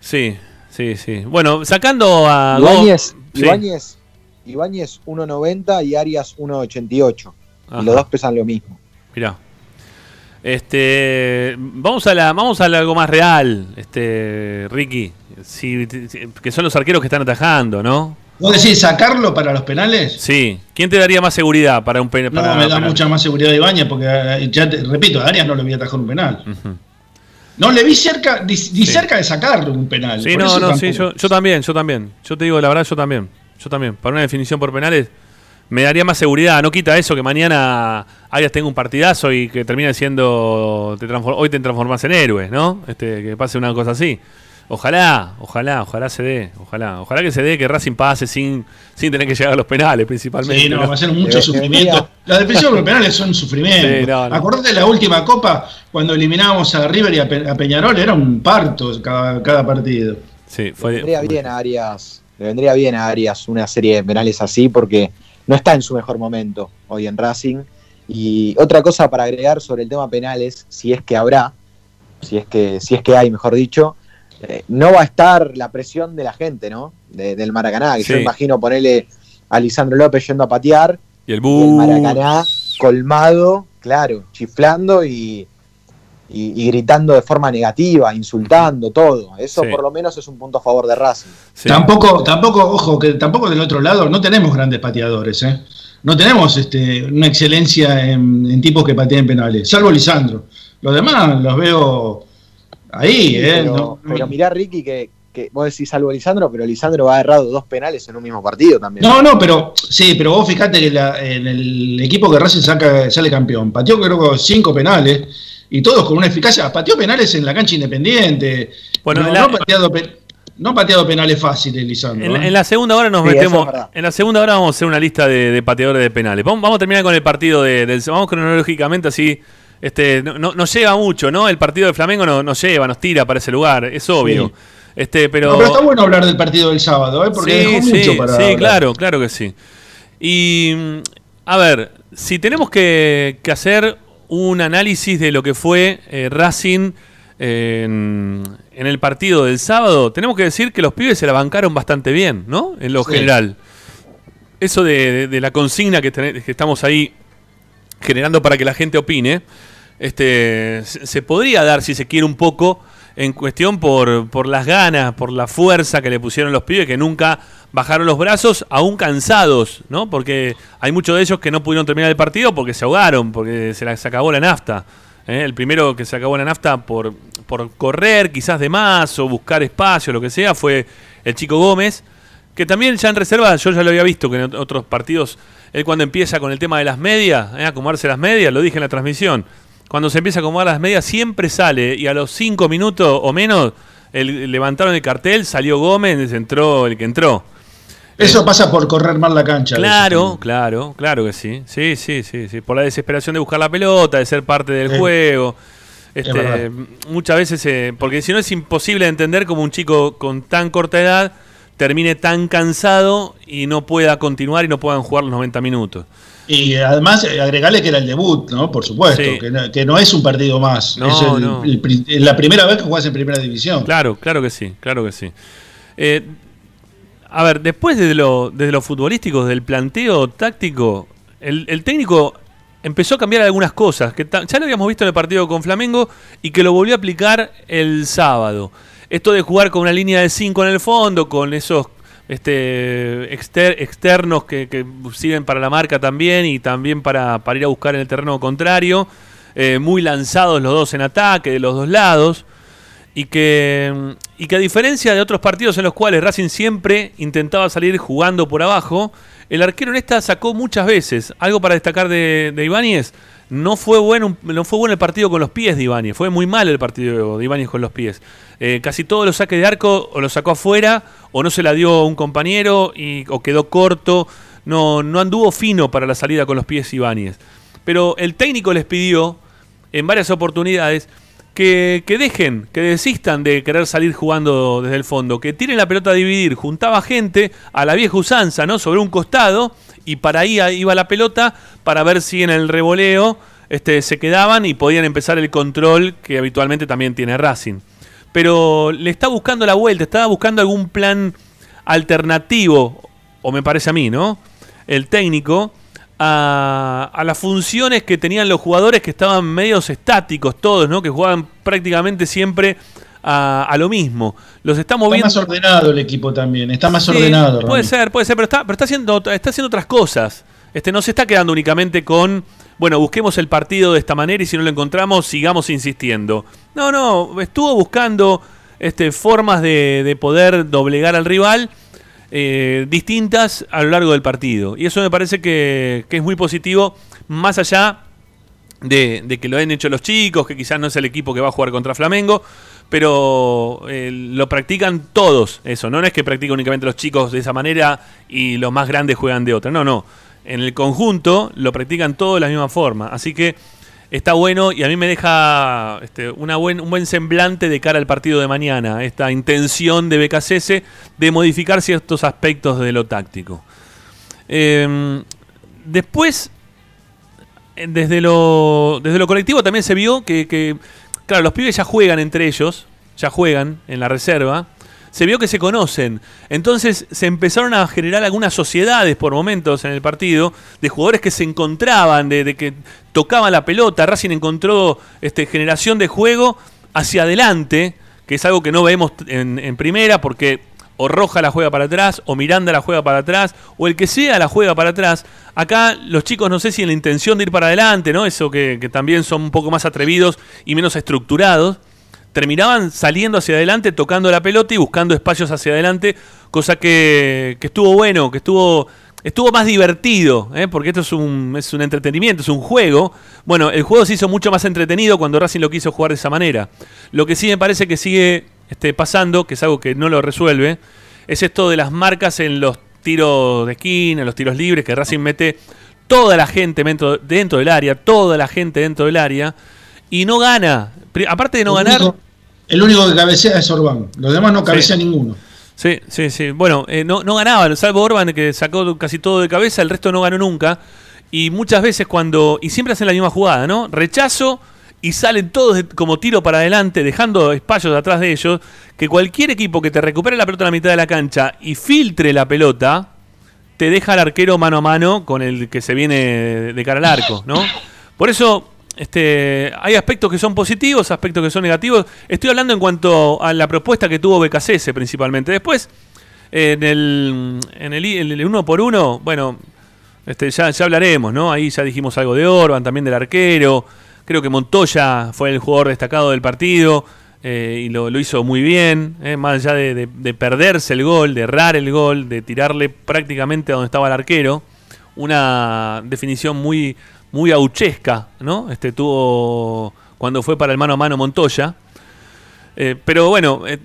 Speaker 1: Sí, sí, sí. Bueno, sacando a
Speaker 5: Ibáñez,
Speaker 1: Sí.
Speaker 5: Ibáñez, Ibáñez 1.90 y Arias 1.88.
Speaker 1: Ajá.
Speaker 5: Y los dos pesan lo mismo.
Speaker 1: Mirá. Este, vamos a la, vamos a algo más real, este, Ricky. Si- si- que son los arqueros que están atajando, ¿no?
Speaker 4: ¿Vos decís sacarlo para los penales?
Speaker 1: Sí. ¿Quién te daría más seguridad para un penal?
Speaker 4: No, me da mucha más seguridad Ibañez, porque eh, ya te, repito, a Arias no le voy a atajar un penal. No le vi cerca, ni,
Speaker 1: Sí.
Speaker 4: cerca de sacarlo un penal.
Speaker 1: Sí,
Speaker 4: por
Speaker 1: no, no, sí, yo también, yo también. Yo te digo la verdad, yo también. Yo también. Para una definición por penales, me daría más seguridad. No quita eso que mañana Arias tenga un partidazo y que termine siendo. Te hoy te transformas en héroe, ¿no? Este, que pase una cosa así. Ojalá, ojalá, ojalá se dé. Ojalá, ojalá que se dé que Racing pase sin, sin tener que llegar a los penales, principalmente.
Speaker 4: Sí, no,
Speaker 1: ¿no?
Speaker 4: va a ser mucho sufrimiento. Las definiciones por penales son sufrimiento.
Speaker 1: Sí, no, no.
Speaker 4: Acordate de la última copa, cuando eliminábamos a River y a, Pe- a Peñarol, era un parto cada, cada partido.
Speaker 1: Sí, fue.
Speaker 5: vendría bien a Arias, le vendría bien a Arias una serie de penales así porque no está en su mejor momento hoy en Racing. Y otra cosa para agregar sobre el tema penales, si es que habrá, si es que, si es que hay, mejor dicho, eh, no va a estar la presión de la gente, ¿no? De- del Maracaná, que yo
Speaker 1: Sí.
Speaker 5: imagino ponerle a Lisandro López yendo a patear
Speaker 1: Y el
Speaker 5: y el. Maracaná colmado, claro, chiflando y, y- y gritando de forma negativa, insultando, todo. Eso
Speaker 1: Sí.
Speaker 5: por lo menos es un punto a favor de Racing.
Speaker 1: Sí.
Speaker 4: Tampoco, tampoco, ojo, que tampoco del otro lado no tenemos grandes pateadores, ¿eh? No tenemos este, una excelencia en, en tipos que pateen penales, salvo Lisandro. Los demás los veo ahí,
Speaker 5: Sí,
Speaker 4: ¿eh?
Speaker 5: pero,
Speaker 4: No-
Speaker 5: pero mirá, Ricky, que, que vos decís salvo Lisandro, pero Lisandro ha errado dos penales en un mismo partido también.
Speaker 4: No, no, pero sí, pero vos fijate que la- en el equipo que Racing saca, sale campeón, pateó creo que cinco penales y todos con una eficacia. Pateó penales en la cancha independiente.
Speaker 1: Bueno,
Speaker 4: no,
Speaker 1: la-
Speaker 4: no ha pateado, pe- no ha pateado penales fáciles, Lisandro.
Speaker 1: En, la-
Speaker 4: ¿eh?
Speaker 1: en la segunda hora nos
Speaker 5: Sí,
Speaker 1: metemos.
Speaker 5: es.
Speaker 1: En la segunda hora vamos a hacer una lista de, de pateadores de penales. Vamos, vamos a terminar con el partido de, del. Vamos cronológicamente así. Este, no, no- nos lleva mucho, ¿no? El partido de Flamengo no- nos lleva, nos tira para ese lugar, es obvio.
Speaker 4: Sí.
Speaker 1: Este, pero.
Speaker 4: No, pero está bueno hablar del partido del sábado, ¿eh? porque dejó
Speaker 1: sí,
Speaker 4: mucho
Speaker 1: sí,
Speaker 4: para.
Speaker 1: sí,
Speaker 4: hablar.
Speaker 1: claro, claro que sí. Y mm, a ver, si tenemos que, que hacer un análisis de lo que fue eh, Racing en, en el partido del sábado, tenemos que decir que los pibes se la bancaron bastante bien, ¿no? En lo
Speaker 4: Sí.
Speaker 1: general. Eso de, de- de la consigna que, estamos ahí generando para que la gente opine, este, se, se podría dar, si se quiere, un poco en cuestión por, por las ganas, por la fuerza que le pusieron los pibes, que nunca bajaron los brazos, aún cansados, ¿no? Porque hay muchos de ellos que no pudieron terminar el partido porque se ahogaron, porque se, se acabó la nafta. ¿eh? El primero que se acabó la nafta por, por correr quizás de más o buscar espacio, lo que sea, fue el chico Gómez, que también ya en reserva, yo ya lo había visto que en ot- otros partidos, él cuando empieza con el tema de las medias, ¿eh? acomodarse las medias, lo dije en la transmisión, cuando se empieza a acomodar las medias siempre sale y a los cinco minutos o menos el- levantaron el cartel, salió Gómez, entró el que entró.
Speaker 4: Eso pasa por correr mal la cancha.
Speaker 1: Claro, claro, claro que sí. Sí, sí, sí, sí. Por la desesperación de buscar la pelota, de ser parte del
Speaker 4: Sí.
Speaker 1: juego. Este, muchas veces, eh, porque si no es imposible entender cómo un chico con tan corta edad termine tan cansado y no pueda continuar y no puedan jugar los 90 minutos.
Speaker 4: Y además eh, agregarle que era el debut, ¿no? Por supuesto,
Speaker 1: Sí.
Speaker 4: que, no, que no es un partido más.
Speaker 1: No,
Speaker 4: es el-
Speaker 1: no.
Speaker 4: el pri- la primera vez que juegas en primera división.
Speaker 1: Claro, claro que sí, claro que sí. Eh, a ver, después de lo, desde lo futbolístico, del planteo táctico, el, el técnico empezó a cambiar algunas cosas, que ya lo habíamos visto en el partido con Flamengo y que lo volvió a aplicar el sábado. Esto de jugar con una línea de 5 en el fondo, con esos este, exter- externos que, que sirven para la marca también y también para, para ir a buscar en el terreno contrario, eh, muy lanzados los dos en ataque de los dos lados y que, y que a diferencia de otros partidos en los cuales Racing siempre intentaba salir jugando por abajo, el arquero en esta sacó muchas veces. Algo para destacar de, de Ibáñez, no fue, bueno, no fue bueno el partido con los pies de Ibáñez, fue muy mal el partido de Ibáñez con los pies. Eh, casi todos los saques de arco o lo sacó afuera o no se la dio un compañero o quedó corto, no, no anduvo fino para la salida con los pies Ibáñez. Pero el técnico les pidió en varias oportunidades que, dejen, que desistan de querer salir jugando desde el fondo, que tiren la pelota a dividir. Juntaba gente a la vieja usanza, ¿no? Sobre un costado y para ahí iba la pelota para ver si en el revoleo este, se quedaban y podían empezar el control que habitualmente también tiene Racing. Pero le está buscando la vuelta, estaba buscando algún plan alternativo, o me parece a mí, ¿no? El técnico, a, a las funciones que tenían los jugadores que estaban medios estáticos todos, ¿no? Que jugaban prácticamente siempre a, a lo mismo. Los está
Speaker 4: Está
Speaker 1: moviendo.
Speaker 4: más ordenado el equipo también, está más
Speaker 1: Sí,
Speaker 4: ordenado.
Speaker 1: Puede
Speaker 4: Rami.
Speaker 1: ser, puede ser, pero está, pero está haciendo, está haciendo otras cosas. Este, no se está quedando únicamente con, bueno, busquemos el partido de esta manera y si no lo encontramos, sigamos insistiendo. No, no, estuvo buscando este, formas de, de poder doblegar al rival eh, distintas a lo largo del partido. Y eso me parece que, que es muy positivo, más allá de, de que lo hayan hecho los chicos, que quizás no es el equipo que va a jugar contra Flamengo, pero eh, lo practican todos eso, no es que practican únicamente los chicos de esa manera y los más grandes juegan de otra, no, no, en el conjunto lo practican todos de la misma forma, así que está bueno y a mí me deja este, una buen, un buen semblante de cara al partido de mañana, esta intención de BKCS de modificar ciertos aspectos de lo táctico. Eh, después, eh, desde lo, desde lo colectivo también se vio que, claro, los pibes ya juegan entre ellos, ya juegan en la reserva, se vio que se conocen. Entonces se empezaron a generar algunas sociedades por momentos en el partido de jugadores que se encontraban, de, de que tocaban la pelota. Racing encontró este, generación de juego hacia adelante, que es algo que no vemos en, primera porque o Roja la juega para atrás, o Miranda la juega para atrás, o el que sea la juega para atrás. Acá los chicos no sé si en la intención de ir para adelante, ¿no? Eso que también son un poco más atrevidos y menos estructurados. Terminaban saliendo hacia adelante, tocando la pelota y buscando espacios hacia adelante, cosa que, que estuvo bueno, que estuvo, estuvo más divertido, ¿eh? porque esto es un, es un entretenimiento, es un juego. Bueno, el juego se hizo mucho más entretenido cuando Racing lo quiso jugar de esa manera. Lo que sí me parece que sigue este, pasando, que es algo que no lo resuelve, es esto de las marcas en los tiros de esquina, en los tiros libres, que Racing mete toda la gente dentro, dentro del área, toda la gente dentro del área, y no gana. Aparte de no
Speaker 4: el,
Speaker 1: ganar...
Speaker 4: único, el único que cabecea es Orbán, los demás no cabecea
Speaker 1: Sí.
Speaker 4: ninguno.
Speaker 1: Sí, sí, sí. Bueno, eh, no, no ganaban, salvo Orban que sacó casi todo de cabeza, el resto no ganó nunca. Y muchas veces cuando... Y siempre hacen la misma jugada, ¿no? Rechazo y salen todos de- como tiro para adelante, dejando espacios atrás de ellos, que cualquier equipo que te recupere la pelota a la mitad de la cancha y filtre la pelota, te deja al arquero mano a mano con el que se viene de cara al arco, ¿no? Por eso, este, hay aspectos que son positivos, aspectos que son negativos. Estoy hablando en cuanto a la propuesta que tuvo BKCS principalmente. Después, en el, en el, uno por uno, bueno, este, ya, hablaremos, ¿no? Ahí ya dijimos algo de Orban, también del arquero. Creo que Montoya fue el jugador destacado del partido eh, y lo, hizo muy bien, eh, más allá de perderse el gol, de errar el gol, de tirarle prácticamente a donde estaba el arquero. Una definición muy, muy auchesca, ¿no? Este tuvo cuando fue para el mano a mano Montoya. Eh, pero bueno, eh,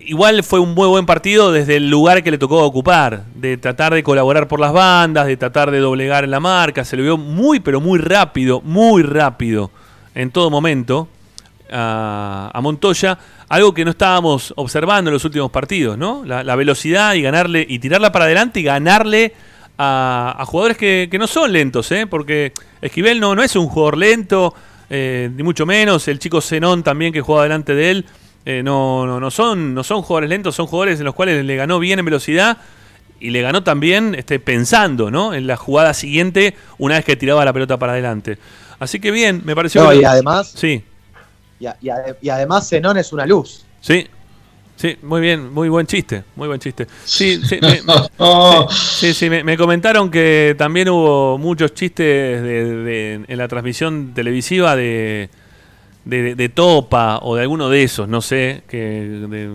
Speaker 1: igual fue un muy buen partido desde el lugar que le tocó ocupar, de tratar de colaborar por las bandas, de tratar de doblegar la marca, se lo vio muy pero muy rápido, muy rápido en todo momento a, a Montoya, algo que no estábamos observando en los últimos partidos, ¿no? La, la velocidad y ganarle y tirarla para adelante y ganarle a, a jugadores que, que no son lentos, ¿eh? Porque Esquivel no, no es un jugador lento, eh, ni mucho menos. El chico Zenón también que juega delante de él. eh, no, no, no, son, no son jugadores lentos, son jugadores en los cuales le ganó bien en velocidad y le ganó también este, pensando ¿no? en la jugada siguiente una vez que tiraba la pelota para adelante. Así que bien, me pareció.
Speaker 5: No,
Speaker 1: que-
Speaker 5: y además,
Speaker 1: Sí,
Speaker 5: y, a- y y además Zenón es una luz.
Speaker 1: sí. Sí, muy bien, muy buen chiste, muy buen chiste. Sí, sí, (laughs) me-
Speaker 4: Oh,
Speaker 1: Sí, sí, me, me comentaron que también hubo muchos chistes de- de- en la transmisión televisiva de, de, de Topa o de alguno de esos, no sé, que, de,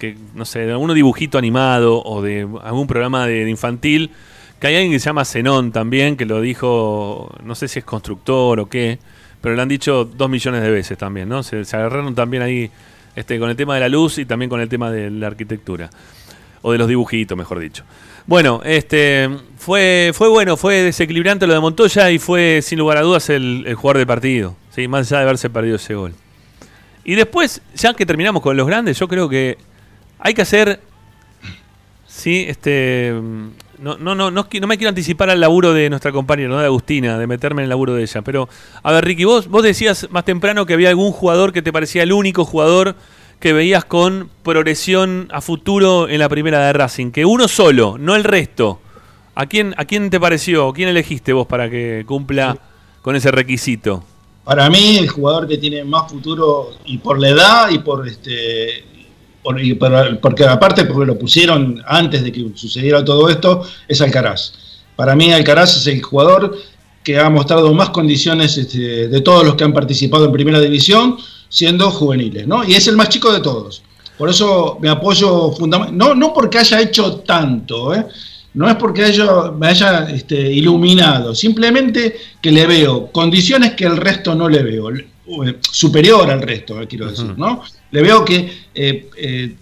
Speaker 1: que, no sé, de algún dibujito animado o de algún programa de, de infantil, que hay alguien que se llama Zenón también, que lo dijo, no sé si es constructor o qué, pero lo han dicho dos millones de veces también, ¿no? Se, se agarraron también ahí este, con el tema de la luz y también con el tema de la arquitectura o de los dibujitos, mejor dicho. Bueno, este fue, fue bueno, fue desequilibrante lo de Montoya y fue sin lugar a dudas el, jugador del partido, ¿sí? más allá de haberse perdido ese gol. Y después, ya que terminamos con los grandes, yo creo que hay que hacer, sí, este, no, no, no, no, me quiero anticipar al laburo de nuestra compañera, ¿no? de Agustina, de meterme en el laburo de ella, pero a ver, Ricky, vos, vos decías más temprano que había algún jugador que te parecía el único jugador que veías con progresión a futuro en la primera de Racing, que uno solo, no el resto. ¿A quién, a quién te pareció? ¿Quién elegiste vos para que cumpla con ese requisito?
Speaker 4: Para mí, el jugador que tiene más futuro, y por la edad, y por este. Y por- porque aparte, porque lo pusieron antes de que sucediera todo esto, es Alcaraz. Para mí, Alcaraz es el jugador que ha mostrado más condiciones este, de todos los que han participado en Primera División, siendo juveniles, ¿no? Y es el más chico de todos. Por eso me apoyo fundamentalmente. No, no porque haya hecho tanto, ¿eh? No es porque haya, me haya este, iluminado, simplemente que le veo condiciones que el resto no le veo, superior al resto, eh, quiero decir, ¿no? Le veo que eh, eh,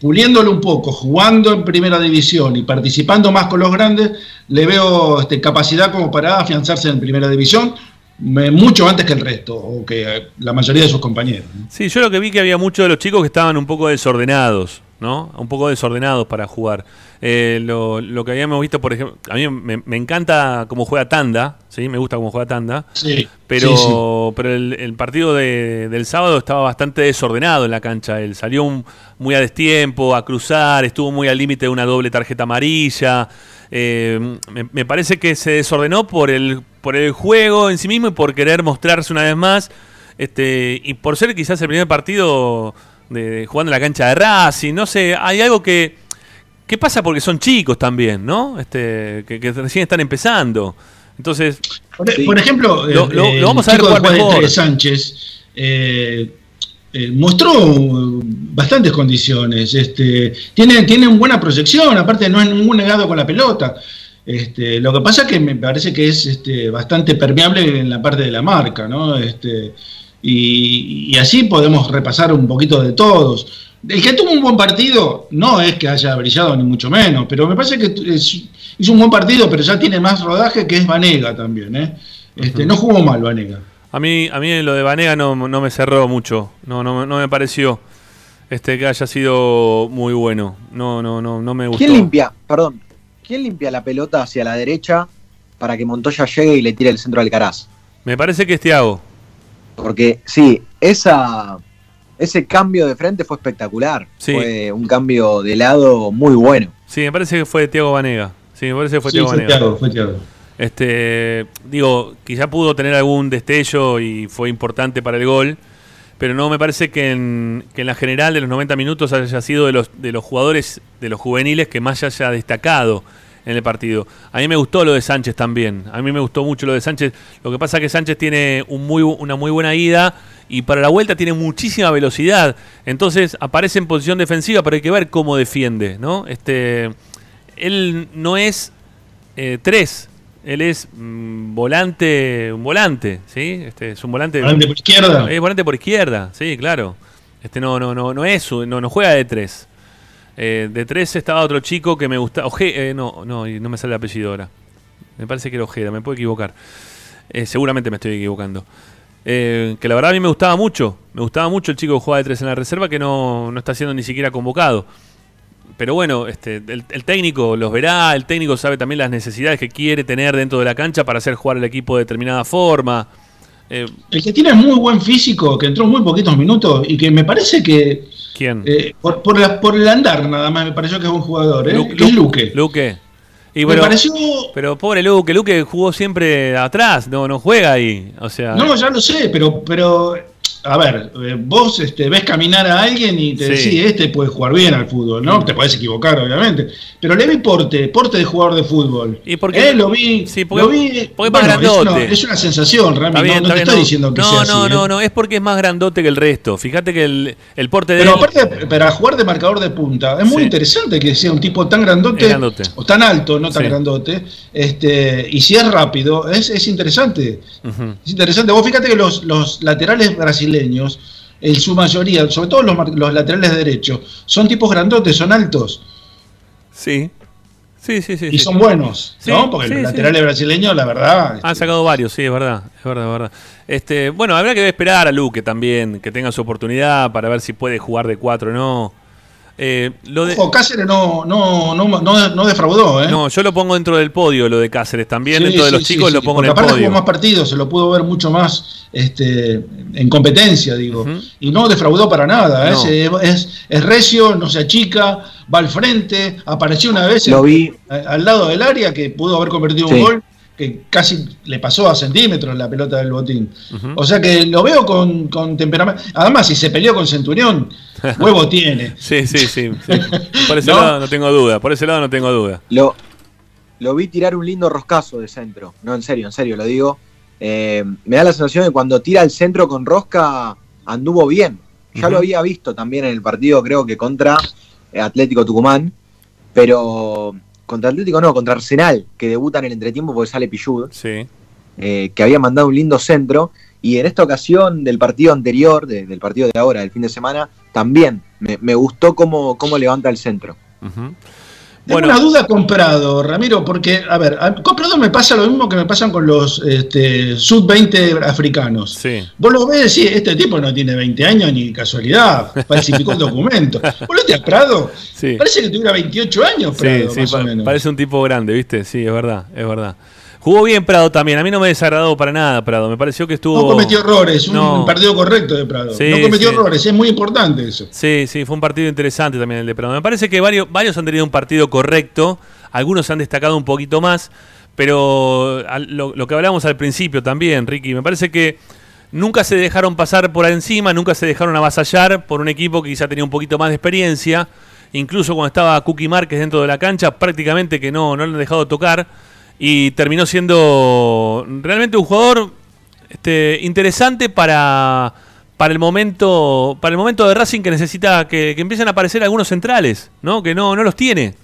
Speaker 4: puliéndolo un poco, jugando en primera división y participando más con los grandes, le veo este, capacidad como para afianzarse en primera división mucho antes que el resto, o que eh, la mayoría de sus compañeros. ¿no?
Speaker 1: Sí, yo lo que vi que había muchos de los chicos que estaban un poco desordenados, ¿no? Un poco desordenados para jugar. Eh, lo, lo que habíamos visto, por ejemplo, a mí me, me encanta cómo juega Tanda, ¿sí? Me gusta cómo juega Tanda.
Speaker 4: Sí,
Speaker 1: Pero,
Speaker 4: sí, sí.
Speaker 1: pero el, el partido de- del sábado estaba bastante desordenado en la cancha. Él salió un- muy a destiempo, a cruzar, estuvo muy al límite de una doble tarjeta amarilla. Eh, me, me parece que se desordenó por el, por el juego en sí mismo y por querer mostrarse una vez más. Este, y por ser quizás el primer partido de, de jugando en la cancha de Racing, no sé, hay algo que, ¿Qué pasa? Porque son chicos también, ¿no? Este, que, que recién están empezando. Entonces,
Speaker 4: Por,
Speaker 5: Sí.
Speaker 4: por ejemplo,
Speaker 1: Lo-
Speaker 4: el-
Speaker 1: lo- lo
Speaker 4: el
Speaker 1: vamos a ver jugar mejor.
Speaker 4: Sánchez eh, eh, mostró bastantes condiciones. Este, tiene, tiene una buena proyección, aparte no es ningún negado con la pelota. Este, lo que pasa es que me parece que es este, bastante permeable en la parte de la marca, ¿no? Este, y, y así podemos repasar un poquito de todos. El que tuvo un buen partido no es que haya brillado ni mucho menos, pero me parece que hizo un buen partido, pero ya tiene más rodaje que es Vanega también. ¿eh? Este, No jugó mal Vanega.
Speaker 1: a mí, a mí lo de Vanega no, no me cerró mucho. No, no, no me pareció este, que haya sido muy bueno. No, no, no, no me gustó.
Speaker 5: ¿Quién limpia, perdón, quién limpia la pelota hacia la derecha para que Montoya llegue y le tire el centro al Caraz?
Speaker 1: Me parece que es Thiago.
Speaker 5: Porque sí, esa, ese cambio de frente fue espectacular.
Speaker 1: Sí.
Speaker 5: Fue un cambio de lado muy bueno.
Speaker 1: Sí, me parece que fue Thiago Vanega. Sí, me parece que fue
Speaker 4: Sí,
Speaker 1: Thiago
Speaker 4: fue
Speaker 1: Vanega.
Speaker 4: Thiago, fue Thiago.
Speaker 1: Este, digo, quizá pudo tener algún destello y fue importante para el gol, pero no me parece que en, que en la general de los 90 minutos haya sido de los, de los jugadores, de los juveniles que más haya destacado en el partido. A mí me gustó lo de Sánchez también, a mí me gustó mucho lo de Sánchez. Lo que pasa es que Sánchez tiene un muy, bu- una muy buena ida y para la vuelta tiene muchísima velocidad, entonces aparece en posición defensiva, pero hay que ver cómo defiende, ¿no? Este, él no es eh, tres. Él es mm, volante, un volante, ¿sí? Este, es un volante.
Speaker 4: Volante por izquierda.
Speaker 1: Es volante por izquierda, sí, claro. Este no, no, no, no es, no, no juega de tres. Eh, de tres estaba otro chico que me gusta. Oje, eh, no, no, no me sale el apellido ahora. Me parece que era Ojeda, me puedo equivocar. Eh, seguramente me estoy equivocando. Eh, que la verdad a mí me gustaba mucho. Me gustaba mucho el chico que juega de tres en la reserva que no, no está siendo ni siquiera convocado. Pero bueno, este, el, el técnico los verá, el técnico sabe también las necesidades que quiere tener dentro de la cancha para hacer jugar el equipo de determinada forma. Eh,
Speaker 4: El que tiene muy buen físico, que entró muy poquitos minutos y que me parece que
Speaker 1: ¿Quién?
Speaker 4: eh, por, por, la- por el andar nada más me pareció que es un jugador, ¿eh?
Speaker 1: Lu-
Speaker 4: que es Luque.
Speaker 1: Luque. Y
Speaker 4: me pareció.
Speaker 1: pero pobre Luque, Luque jugó siempre atrás, no, no juega ahí. O sea,
Speaker 4: No, ya lo sé, pero, pero a ver, eh, vos este, ves caminar a alguien y te
Speaker 1: Sí.
Speaker 4: decís, este puede jugar bien al fútbol, ¿no? Te podés equivocar, obviamente. Pero le vi porte, porte de jugador de fútbol.
Speaker 1: ¿Y por qué?
Speaker 4: Eh, lo vi,
Speaker 1: Sí, porque-
Speaker 4: lo vi.
Speaker 1: porque es más
Speaker 4: es, una,
Speaker 1: grandote.
Speaker 4: es una sensación, realmente.
Speaker 1: bien,
Speaker 4: no, no te
Speaker 1: bien,
Speaker 4: estoy
Speaker 1: no.
Speaker 4: diciendo que
Speaker 1: no,
Speaker 4: sea
Speaker 1: no,
Speaker 4: así.
Speaker 1: no,
Speaker 4: ¿eh?
Speaker 1: no, es porque es más grandote que el resto. Fíjate que el, el porte de
Speaker 4: Pero
Speaker 1: él-
Speaker 4: aparte, para jugar de marcador de punta, es muy
Speaker 1: Sí.
Speaker 4: interesante que sea un tipo tan grandote,
Speaker 1: grandote.
Speaker 4: o tan alto, no tan
Speaker 1: Sí.
Speaker 4: grandote, este, y si es rápido, es, es interesante. Es interesante. Vos fíjate que los, los laterales brasileños, en su mayoría, sobre todo los, los laterales derechos, son tipos grandotes, son altos
Speaker 1: Sí. Sí, sí, sí.
Speaker 4: y
Speaker 1: sí.
Speaker 4: son buenos,
Speaker 1: Sí,
Speaker 4: ¿no? Porque
Speaker 1: sí,
Speaker 4: los laterales brasileños, la verdad.
Speaker 1: Han
Speaker 4: este,
Speaker 1: sacado varios, sí, es verdad, es verdad, es verdad. Este, bueno, habrá que esperar a Luque también, que tenga su oportunidad para ver si puede jugar de cuatro o no. Eh, lo de,
Speaker 4: Ojo, Cáceres no, no, no, no, no defraudó, ¿eh?
Speaker 1: no, yo lo pongo dentro del podio, lo de Cáceres también,
Speaker 4: Sí,
Speaker 1: dentro de los
Speaker 4: sí,
Speaker 1: chicos
Speaker 4: sí,
Speaker 1: lo pongo en el
Speaker 4: aparte
Speaker 1: podio.
Speaker 4: jugó más partidos, se lo pudo ver mucho más este, en competencia, digo. Y no defraudó para nada. ¿eh?
Speaker 1: No.
Speaker 4: Es, es recio, no se achica, va al frente, apareció una vez
Speaker 5: Lo
Speaker 4: en-
Speaker 5: vi.
Speaker 4: a- al lado del área que pudo haber convertido un gol que casi le pasó a centímetros la pelota del botín. O sea que lo veo con, con temperamento. Además, si se peleó con Centurión, (laughs) huevo tiene.
Speaker 1: Sí, sí, sí. sí. Por ese (laughs)
Speaker 4: ¿No?
Speaker 1: lado no tengo duda, por ese lado no tengo duda.
Speaker 5: Lo, lo vi tirar un lindo roscazo de centro. No, en serio, en serio, lo digo. Eh, me da la sensación de cuando tira el centro con rosca anduvo bien. Ya lo había visto también en el partido, creo que contra eh, Atlético Tucumán. Pero contra Atlético no, contra Arsenal, que debuta en el entretiempo porque sale Pillud,
Speaker 1: Sí.
Speaker 5: eh, que había mandado un lindo centro. Y en esta ocasión del partido anterior, de- del partido de ahora, del fin de semana, también me, me gustó cómo, cómo levanta el centro.
Speaker 4: Tengo
Speaker 1: Bueno.
Speaker 4: una duda con Prado, Ramiro, porque, a ver, a- con Prado me pasa lo mismo que me pasan con los este, sub-20 africanos.
Speaker 1: Sí.
Speaker 4: Vos lo ves y decís, este tipo no tiene 20 años ni casualidad, falsificó el documento. (laughs) ¿Vos lo a Prado?
Speaker 1: Sí.
Speaker 4: Parece que tuviera 28 años, Prado,
Speaker 1: sí,
Speaker 4: más
Speaker 1: pa-
Speaker 4: o menos.
Speaker 1: parece un tipo grande, ¿viste? Sí, es verdad, es verdad. Jugó bien Prado también, a mí no me desagradó para nada Prado, me pareció que estuvo...
Speaker 4: No cometió errores, un partido correcto de Prado.
Speaker 1: Sí,
Speaker 4: no cometió
Speaker 1: sí.
Speaker 4: errores, es muy importante eso.
Speaker 1: Sí, sí, fue un partido interesante también el de Prado. Me parece que varios, varios han tenido un partido correcto, algunos han destacado un poquito más, pero lo, lo que hablamos al principio también, Ricky, me parece que nunca se dejaron pasar por encima, nunca se dejaron avasallar por un equipo que quizá tenía un poquito más de experiencia, incluso cuando estaba Cookie Márquez dentro de la cancha, prácticamente que no, no lo han dejado tocar, y terminó siendo realmente un jugador este, interesante para, para el momento para el momento de Racing que necesita que, que empiecen a aparecer algunos centrales, ¿no? Que no, no los tiene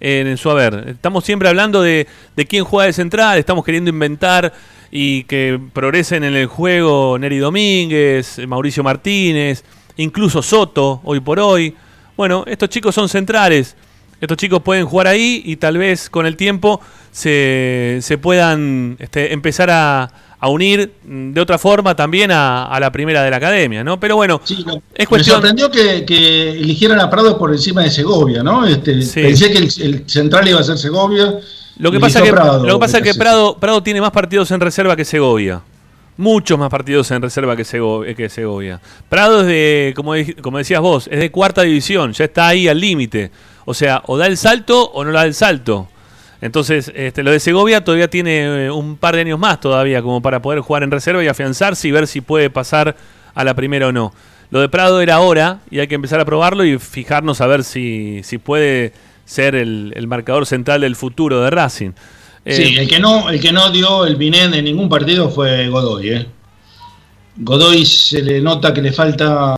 Speaker 1: en su haber. Estamos siempre hablando de, de quién juega de central, estamos queriendo inventar y que progresen en el juego Neri Domínguez, Mauricio Martínez, incluso Soto, hoy por hoy. Bueno, estos chicos son centrales. Estos chicos pueden jugar ahí y tal vez con el tiempo se, se puedan este, empezar a, a unir de otra forma también a, a la primera de la academia, ¿no? Pero bueno,
Speaker 4: Sí,
Speaker 1: es cuestión...
Speaker 4: Me sorprendió que, que eligieran a Prado por encima de Segovia, ¿no? Este,
Speaker 1: Sí.
Speaker 4: Pensé que el, el central iba a ser Segovia.
Speaker 1: Lo que pasa, que,
Speaker 4: Prado,
Speaker 1: lo que pasa es que. Prado, Prado tiene más partidos en reserva que Segovia. Muchos más partidos en reserva que, Sego- eh, que Segovia. Prado es de, como, dij- como decías vos, es de cuarta división, ya está ahí al límite. O sea, o da el salto o no da el salto. Entonces, este, lo de Segovia todavía tiene eh, un par de años más todavía como para poder jugar en reserva y afianzarse y ver si puede pasar a la primera o no. Lo de Prado era ahora y hay que empezar a probarlo y fijarnos a ver si, si puede ser el, el marcador central del futuro de Racing. Eh,
Speaker 4: Sí, el que no, el que no dio el Binet en ningún partido fue Godoy, ¿eh? Godoy se le nota que le falta,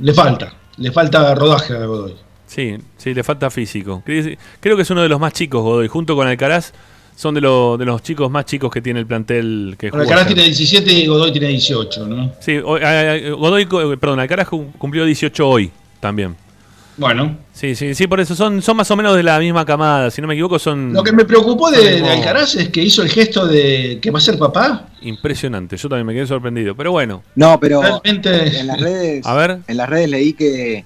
Speaker 4: le falta, le falta rodaje a Godoy.
Speaker 1: Sí, sí, le falta físico. Cre- Creo que es uno de los más chicos, Godoy. Junto con Alcaraz, Son de, lo- de los chicos más chicos que tiene el plantel que
Speaker 4: Bueno,
Speaker 1: juega.
Speaker 4: Alcaraz tiene 17 y Godoy tiene 18, ¿no?
Speaker 1: Sí, Godoy, perdón, Alcaraz cum- cumplió 18 hoy también.
Speaker 4: Bueno,
Speaker 1: Sí, sí, sí, por eso son, son más o menos de la misma camada, si no me equivoco, son
Speaker 4: lo que me preocupó de, de Alcaraz es que hizo el gesto de que va a ser papá.
Speaker 1: impresionantes. Yo también me quedé sorprendido, pero bueno,
Speaker 5: No, pero
Speaker 4: Realmente.
Speaker 5: en las redes,
Speaker 1: A ver.
Speaker 5: en las redes leí que,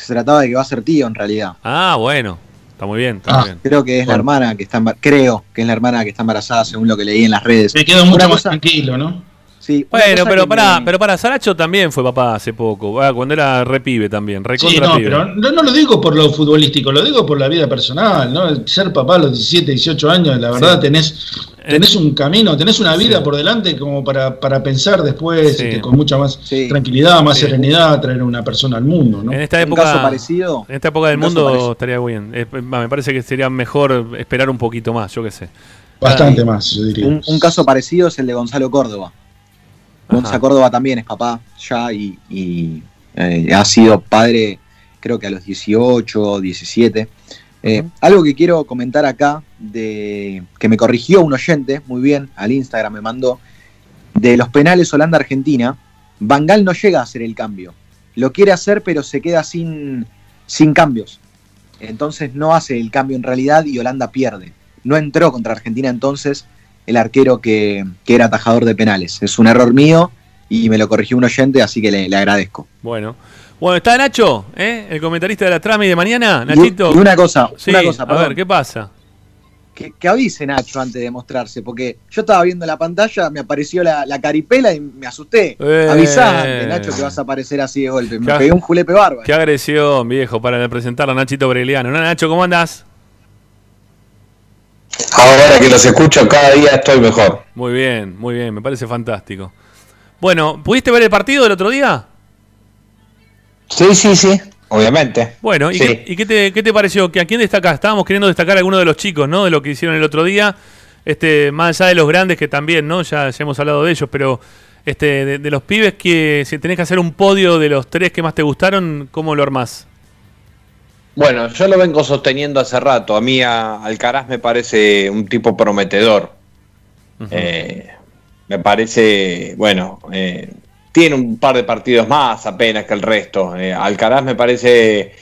Speaker 5: que se trataba de que va a ser tío en realidad.
Speaker 1: ah, bueno, está muy bien, está
Speaker 4: Ah.
Speaker 1: muy bien.
Speaker 5: Creo que es la hermana que está creo que es la hermana que está embarazada según lo que leí en las redes.
Speaker 4: Me quedo mucho más tranquilo, ¿no?
Speaker 5: Sí,
Speaker 1: Bueno, pero para,
Speaker 5: me-
Speaker 1: pero para Saracho también fue papá hace poco, ah, cuando era repibe también,
Speaker 4: Sí,
Speaker 1: recontra
Speaker 4: no,
Speaker 1: pibe.
Speaker 4: pero no, no lo digo por lo futbolístico, lo digo por la vida personal, ¿no? Ser papá a los 17, 18 años, la verdad tenés, tenés un camino, tenés una vida
Speaker 1: Sí.
Speaker 4: por delante como para, para pensar después
Speaker 1: Sí.
Speaker 4: este, con mucha más
Speaker 5: Sí.
Speaker 4: tranquilidad, más
Speaker 1: Sí.
Speaker 4: serenidad, traer una persona al mundo, ¿no?
Speaker 1: En esta
Speaker 5: un
Speaker 1: época,
Speaker 5: caso parecido.
Speaker 1: en esta época del mundo
Speaker 5: parecido.
Speaker 1: estaría bien. Eh, me parece que sería mejor esperar un poquito más, yo qué sé.
Speaker 4: Bastante más, yo diría.
Speaker 5: Un, un caso parecido es el de Gonzalo Córdoba. Gonzalo
Speaker 1: Ajá.
Speaker 5: Córdoba también es papá ya y, y, eh, ha sido padre creo que a los 18, 17. Eh, Algo que quiero comentar acá, de que me corrigió un oyente, muy bien, al Instagram me mandó, de los penales Holanda-Argentina, Bangal no llega a hacer el cambio. Lo quiere hacer pero se queda sin, sin cambios. Entonces no hace el cambio en realidad y Holanda pierde. No entró contra Argentina entonces el arquero que, que era atajador de penales. Es un error mío y me lo corrigió un oyente, así que le, le agradezco.
Speaker 1: Bueno. Bueno, está Nacho, ¿eh? el comentarista de la trama y de mañana, Nachito.
Speaker 5: y una cosa,
Speaker 1: sí,
Speaker 5: una cosa,
Speaker 1: a
Speaker 5: perdón,
Speaker 1: ver, ¿qué pasa?
Speaker 5: que, que avise Nacho antes de mostrarse, porque yo estaba viendo la pantalla, me apareció la, la caripela y me asusté.
Speaker 1: Eh.
Speaker 5: Avisá antes, Nacho, que vas a aparecer así de golpe. Me pegué un julepe bárbaro.
Speaker 1: Qué agresión, viejo, para presentarlo a Nachito Breliano. ¿No, Nacho, cómo andás?
Speaker 6: Ahora que los escucho cada día estoy mejor.
Speaker 1: Muy bien, muy bien, me parece fantástico. Bueno, ¿pudiste ver el partido del otro día?
Speaker 6: Sí, sí, sí, obviamente.
Speaker 1: Bueno, ¿y,
Speaker 6: Sí.
Speaker 1: qué, y qué te, qué te pareció? ¿Que ¿A quién destacás? Estábamos queriendo destacar a alguno de los chicos, ¿no? De lo que hicieron el otro día. Este, más allá de los grandes que también, ¿no? Ya, ya hemos hablado de ellos, pero este, de, de los pibes que si tenés que hacer un podio de los tres que más te gustaron, ¿cómo lo armás?
Speaker 6: Bueno, yo lo vengo sosteniendo hace rato. A mí a Alcaraz me parece un tipo prometedor. Eh, me parece, bueno, eh, tiene un par de partidos más apenas que el resto. Eh, Alcaraz me parece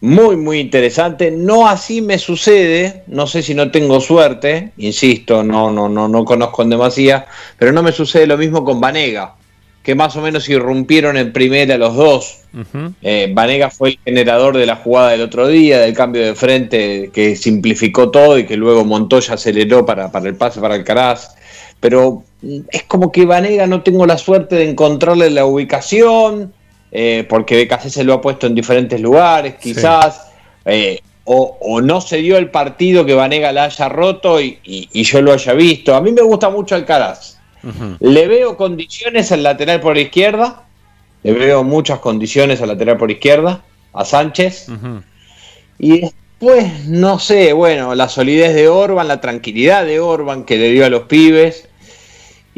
Speaker 6: muy, muy interesante. No así me sucede, no sé si no tengo suerte, insisto, no, no, no, no conozco en demasía, pero no me sucede lo mismo con Vanega, que más o menos irrumpieron en primera los dos. Eh, Vanega fue el generador de la jugada del otro día, del cambio de frente que simplificó todo y que luego Montoya aceleró para, para el pase para Alcaraz. Pero mm, es como que Vanega no tengo la suerte de encontrarle la ubicación, eh, porque BKC se lo ha puesto en diferentes lugares, quizás. eh, o, o no se dio el partido que Vanega la haya roto y, y- y yo lo haya visto. A mí me gusta mucho Alcaraz.
Speaker 1: Ujú.
Speaker 6: Le veo condiciones al lateral por izquierda. Le veo muchas condiciones al lateral por izquierda. A Sánchez. Y después, no sé, bueno, la solidez de Orban, la tranquilidad de Orban que le dio a los pibes.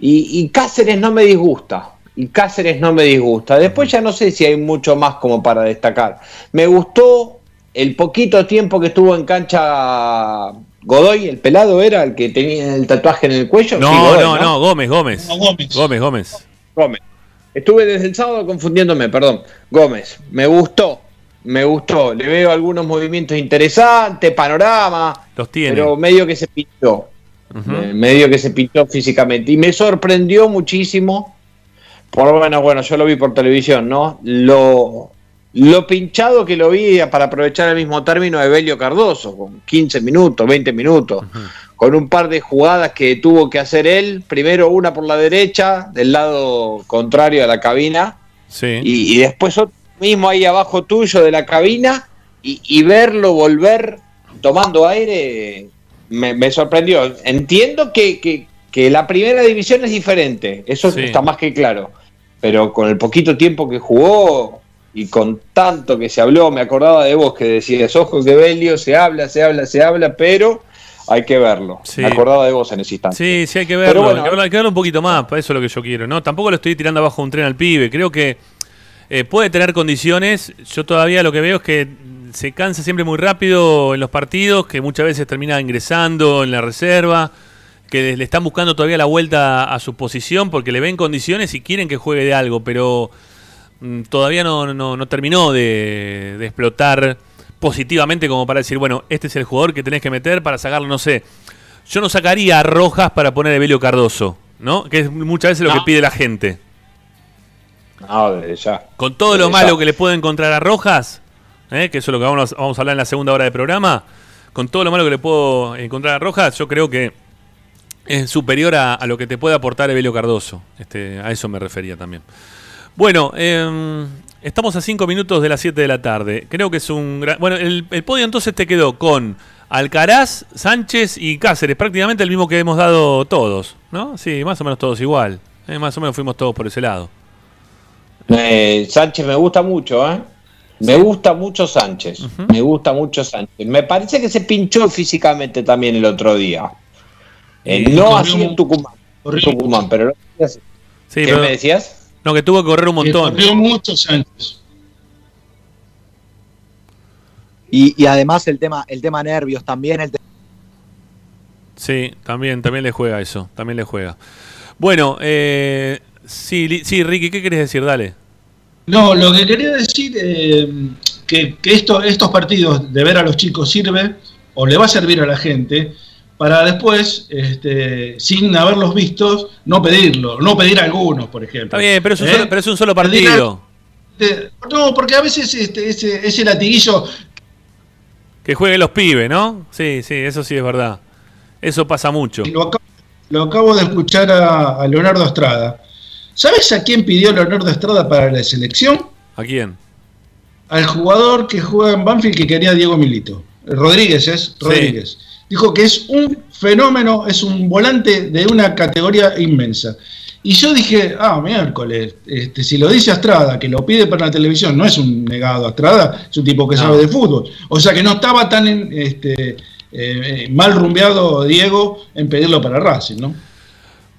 Speaker 6: Y, y Cáceres no me disgusta. Y Cáceres no me disgusta. Después ya no sé si hay mucho más como para destacar. Me gustó el poquito tiempo que estuvo en cancha Godoy, el pelado era el que tenía el tatuaje en el cuello. Sí,
Speaker 1: No,
Speaker 6: Godoy,
Speaker 1: no, no, Gómez, Gómez.
Speaker 4: No, Gómez.
Speaker 1: Gómez, Gómez.
Speaker 6: Gómez. Estuve desde el sábado confundiéndome, perdón. Gómez, me gustó, me gustó. Le veo algunos movimientos interesantes, panorama,
Speaker 1: Los tiene.
Speaker 6: pero medio que se pintó. Eh, medio que se pintó físicamente. Y me sorprendió muchísimo. Por lo menos, bueno, yo lo vi por televisión, ¿no? Lo, lo pinchado que lo vi para aprovechar el mismo término de Belio Cardoso, con 15 minutos, 20 minutos, con un par de jugadas que tuvo que hacer él. Primero una por la derecha, del lado contrario a la cabina,
Speaker 1: Sí.
Speaker 6: y, y después otro mismo ahí abajo tuyo de la cabina y, y verlo volver tomando aire me, me sorprendió. Entiendo que, que- que la primera división es diferente, eso
Speaker 1: Sí.
Speaker 6: está más que claro, pero con el poquito tiempo que jugó y con tanto que se habló, me acordaba de vos que decías, ojo que Belio se habla, se habla, se habla, pero hay que verlo.
Speaker 1: Sí.
Speaker 6: Me acordaba de vos en ese instante.
Speaker 1: Sí, sí, hay que
Speaker 6: Pero
Speaker 1: verlo.
Speaker 6: bueno,
Speaker 1: hay, que verlo hay que verlo un poquito más, para eso es lo que yo quiero. ¿no? Tampoco lo estoy tirando abajo un tren al pibe. Creo que eh, puede tener condiciones. Yo todavía lo que veo es que se cansa siempre muy rápido en los partidos, que muchas veces termina ingresando en la reserva, que le están buscando todavía la vuelta a su posición porque le ven condiciones y quieren que juegue de algo, pero mm, todavía no, no- no terminó de, de explotar positivamente como para decir, bueno, este es el jugador que tenés que meter para sacarlo, no sé. Yo no sacaría a Rojas para poner a Evelio Cardoso, ¿no? Que es muchas veces lo que pide la gente.
Speaker 7: No, desde ya.
Speaker 1: Con todo lo malo
Speaker 7: ya.
Speaker 1: que le puedo encontrar a Rojas, ¿eh? que eso es lo que vamos, a hablar en la segunda hora del programa, con todo lo malo que le puedo encontrar a Rojas, yo creo que es superior a, lo que te puede aportar Evelio Cardoso. Este, a eso me refería también. Bueno, eh, estamos a 5 minutos de las 7 de la tarde. Creo que es un gran... Bueno, el, el podio entonces te quedó con Alcaraz, Sánchez y Cáceres, prácticamente el mismo que hemos dado todos, ¿no? Sí, más o menos todos igual. Eh, más o menos fuimos todos por ese lado.
Speaker 7: Eh, Sánchez me gusta mucho, ¿eh? Me gusta mucho Sánchez. Me gusta mucho Sánchez. Me parece que se pinchó físicamente también el otro día. Eh,
Speaker 4: Sí,
Speaker 7: no
Speaker 4: corrió
Speaker 7: así en Tucumán.
Speaker 4: corrió
Speaker 7: Tucumán, pero sí. ¿Qué
Speaker 1: pero-
Speaker 7: me decías?
Speaker 1: No, que tuvo que correr un montón.
Speaker 4: corrió mucho Sánchez.
Speaker 5: Y, y además el tema, el tema nervios también, el te-
Speaker 1: Sí, también, también le juega eso, también le juega. Bueno, eh, sí, sí, Ricky, ¿qué querés decir? Dale.
Speaker 4: No, lo que quería decir eh, que, que esto, estos partidos de ver a los chicos sirve o le va a servir a la gente para después, este, sin haberlos visto, no pedirlo, no pedir algunos, por ejemplo.
Speaker 1: Está bien, pero es un,
Speaker 4: ¿Eh?
Speaker 1: solo, pero es un solo
Speaker 4: Pedir
Speaker 1: partido.
Speaker 4: Eh, No, porque a veces este, ese, ese latiguillo
Speaker 1: Que jueguen los pibes, ¿no? Sí, sí, eso sí es verdad. Eso pasa mucho.
Speaker 4: Lo acabo, lo acabo de escuchar a, a Leonardo Estrada. ¿Sabes a quién pidió Leonardo Estrada para la selección?
Speaker 1: ¿A quién?
Speaker 4: Al jugador que juega en Banfield que quería Diego Milito. Rodríguez es Rodríguez. Dijo que es un fenómeno, es un volante de una categoría inmensa. Y yo dije, ah, miércoles, este, si lo dice Astrada, que lo pide para la televisión, no es un negado Astrada, es un tipo que
Speaker 1: No.
Speaker 4: sabe de fútbol. O sea que no estaba tan en, este, eh, mal rumbeado Diego en pedirlo para Racing, ¿no?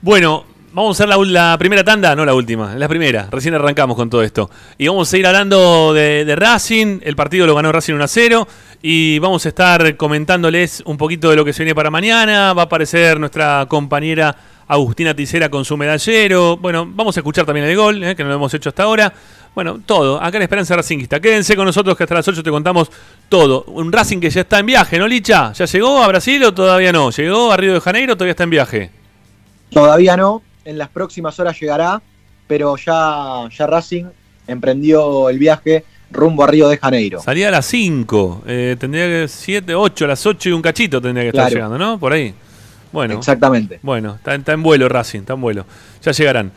Speaker 1: Bueno, vamos a hacer la, primera tanda, no la última, la primera. Recién arrancamos con todo esto. Y vamos a ir hablando de, de Racing. El partido lo ganó Racing 1 a 0. Y vamos a estar comentándoles un poquito de lo que se viene para mañana. Va a aparecer nuestra compañera Agustina Ticera con su medallero. Bueno, vamos a escuchar también el gol, eh, que no lo hemos hecho hasta ahora. Bueno, todo. Acá en Esperanza Racingista. Quédense con nosotros que hasta las 8 te contamos todo. Un Racing que ya está en viaje, ¿no, Licha? ¿Ya llegó a Brasil o todavía no? ¿Llegó a Río de Janeiro o todavía está en viaje?
Speaker 5: todavía no, en las próximas horas llegará, pero ya, ya Racing emprendió el viaje rumbo a Río de Janeiro.
Speaker 1: Salía a las 5. Eh, tendría que 7, 8, a las 8 y un cachito tendría que estar
Speaker 5: Claro.
Speaker 1: llegando, ¿no? Por ahí. Bueno,
Speaker 5: Exactamente.
Speaker 1: bueno, está, está en vuelo Racing, está en vuelo. Ya llegarán.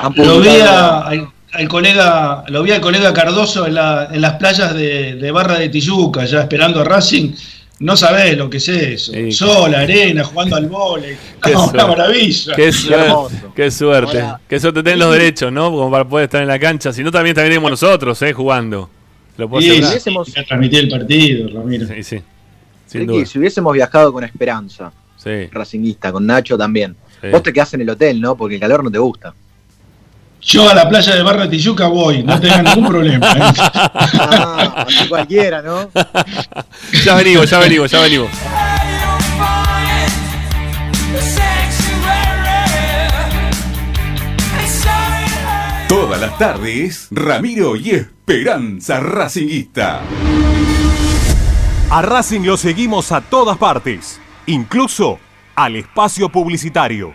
Speaker 5: Han
Speaker 4: Lo vi
Speaker 5: publicado-
Speaker 4: a- al, al colega, lo vi al colega Cardoso en, la- en las playas de, de Barra de Tijuca, ya esperando a Racing. No sabés lo que es eso.
Speaker 1: Sí.
Speaker 4: Sol, arena, jugando al vóley.
Speaker 1: Qué
Speaker 4: No, una maravilla.
Speaker 1: Qué suerte, qué suerte.
Speaker 5: Ahora-
Speaker 1: Qué suerte los derechos, ¿no? Como para poder estar en la cancha. Si no, también estaríamos nosotros, ¿eh? Jugando. Lo puedo
Speaker 4: Sí, sí,
Speaker 5: Hubiésemos-
Speaker 4: transmitir el partido, Ramiro.
Speaker 1: Sí, sí. Sin
Speaker 5: Ricky,
Speaker 1: duda.
Speaker 5: si hubiésemos viajado con Esperanza,
Speaker 1: Sí,
Speaker 5: Racinguista, con Nacho también,
Speaker 1: sí.
Speaker 5: vos te quedás en el hotel, ¿no? Porque el calor no te gusta.
Speaker 4: Yo a la playa de Barra Tijuca voy, no tenga ningún problema. ¿eh? (laughs)
Speaker 5: Ah, cualquiera, ¿no?
Speaker 1: Ya venimos, ya venimos, ya venimos.
Speaker 3: Todas las tardes, Ramiro y Esperanza Racinguista.
Speaker 8: A Racing lo seguimos a todas partes, incluso al espacio publicitario.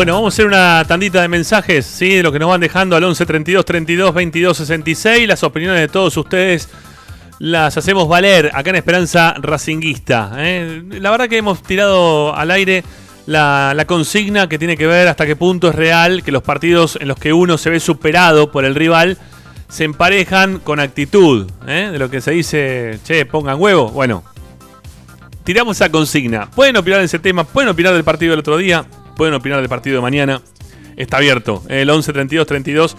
Speaker 1: Bueno, vamos a hacer una tandita de mensajes, ¿sí? De lo que nos van dejando al 11 32 32 22 66. Las opiniones de todos ustedes las hacemos valer acá en Esperanza Racinguista. ¿eh? La verdad que hemos tirado al aire la, consigna que tiene que ver hasta qué punto es real que los partidos en los que uno se ve superado por el rival se emparejan con actitud. ¿eh? De lo que se dice, che, pongan huevo. Bueno, tiramos esa consigna. Pueden opinar de ese tema, pueden opinar del partido del otro día, pueden opinar del partido de mañana. Está abierto. El 11 32 32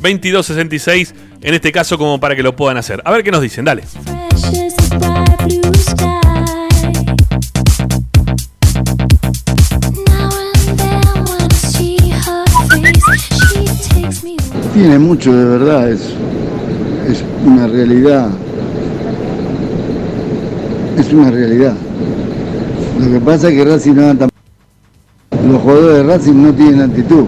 Speaker 1: 22 66. En este caso, como para que lo puedan hacer. A ver qué nos dicen. Dale.
Speaker 9: Tiene mucho de verdad, es, es una realidad. Es una realidad. Lo que pasa es que Racing no Los jugadores de Racing no tienen actitud.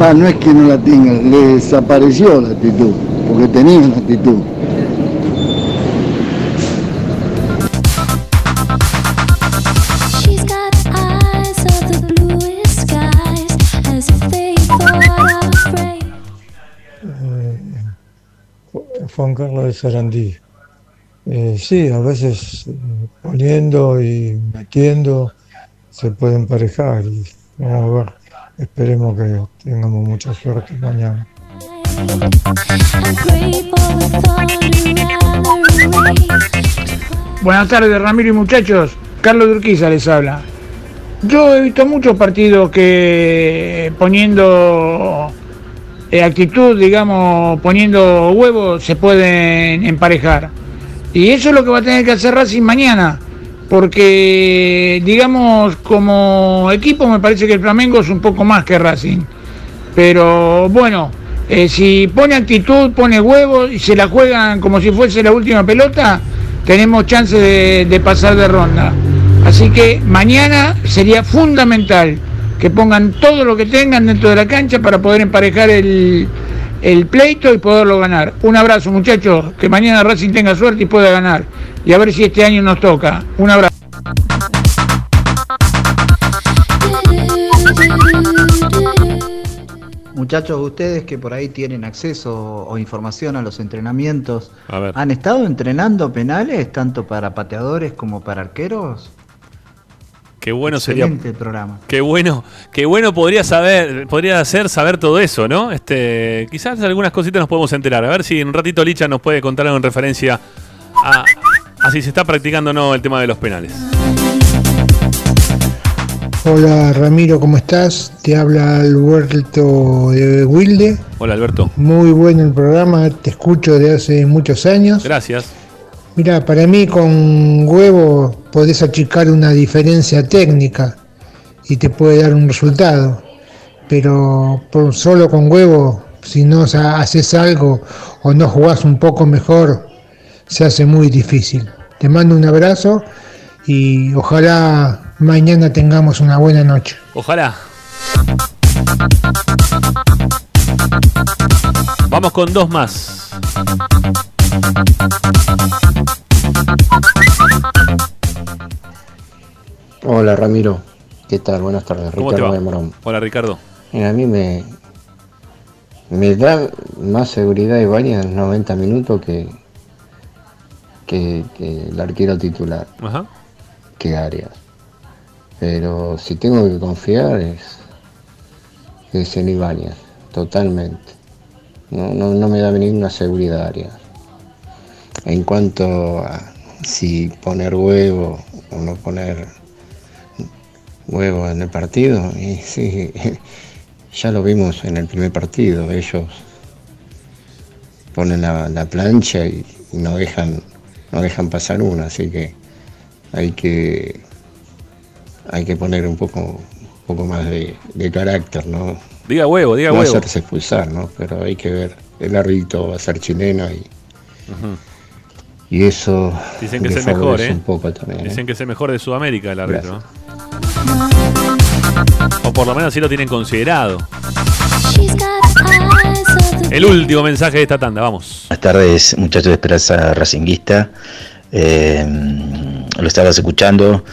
Speaker 9: Va, no es que no la tengan, le desapareció la actitud, porque tenían actitud.
Speaker 10: Afraid.
Speaker 11: Juan Carlos de Sarandí. Eh, sí, a veces eh, poniendo y metiendo se puede emparejar y vamos a ver, esperemos que tengamos mucha suerte mañana.
Speaker 12: Buenas tardes, Ramiro y muchachos. Carlos Durquiza les habla. Yo he visto muchos partidos que poniendo eh, actitud, digamos, poniendo huevos, se pueden emparejar. Y eso es lo que va a tener que hacer Racing mañana. Porque, digamos, como equipo me parece que el Flamengo es un poco más que Racing. Pero bueno, eh, si pone actitud, pone huevos y se la juegan como si fuese la última pelota, tenemos chance de, de pasar de ronda. Así que mañana sería fundamental que pongan todo lo que tengan dentro de la cancha para poder emparejar el, el pleito y poderlo ganar. Un abrazo muchachos, que mañana Racing tenga suerte y pueda ganar. Y a ver si este año nos toca. Un abrazo.
Speaker 13: Muchachos, ustedes que por ahí tienen acceso o información a los entrenamientos,
Speaker 1: A ver.
Speaker 13: ¿han estado entrenando penales tanto para pateadores como para arqueros?
Speaker 1: Qué bueno sería.
Speaker 13: El programa.
Speaker 1: Qué bueno, qué bueno podría saber, podría ser saber todo eso, ¿no? Este, quizás algunas cositas nos podemos enterar. A ver si en un ratito Licha nos puede contar algo en referencia a, a si se está practicando o no el tema de los penales.
Speaker 14: Hola Ramiro, ¿cómo estás? Te habla Alberto de Wilde.
Speaker 1: Hola Alberto.
Speaker 14: Muy bueno el programa, te escucho de hace muchos años.
Speaker 1: Gracias.
Speaker 14: Mira, para mí con huevo podés achicar una diferencia técnica y te puede dar un resultado. Pero por solo con huevo, si no haces algo o no jugás un poco mejor, se hace muy difícil. Te mando un abrazo y ojalá mañana tengamos una buena noche.
Speaker 1: Ojalá. Vamos con dos más.
Speaker 15: Hola Ramiro, ¿qué tal? Buenas tardes,
Speaker 1: ¿Cómo te
Speaker 15: Ricardo
Speaker 1: va?
Speaker 15: Morón.
Speaker 1: Hola Ricardo.
Speaker 15: Mira, a mí me, me da más seguridad y varias en 90 minutos que, que, que el arquero titular,
Speaker 1: Ajá.
Speaker 15: que Arias. Pero si tengo que confiar es, es en Ibáñez, totalmente. No, no, no me da ninguna seguridad Arias. En cuanto a si poner huevo o no poner huevo en el partido, y sí, (laughs) ya lo vimos en el primer partido, ellos ponen la, la plancha y, y no dejan, no dejan pasar una, así que hay que hay que poner un poco, un poco más de, de carácter, ¿no?
Speaker 1: Diga huevo, diga
Speaker 15: no
Speaker 1: huevo.
Speaker 15: hacerse expulsar, ¿no? Pero hay que ver, el árbitro va a ser chileno y. y eso
Speaker 1: Dicen que es el mejor, ¿eh?
Speaker 15: un poco también. ¿eh?
Speaker 1: Dicen que es el mejor de Sudamérica el árbitro. O por lo menos así lo tienen considerado. El último mensaje de esta tanda, vamos.
Speaker 16: Buenas tardes, muchachos de Esperanza Racinguista. Eh, lo estabas escuchando.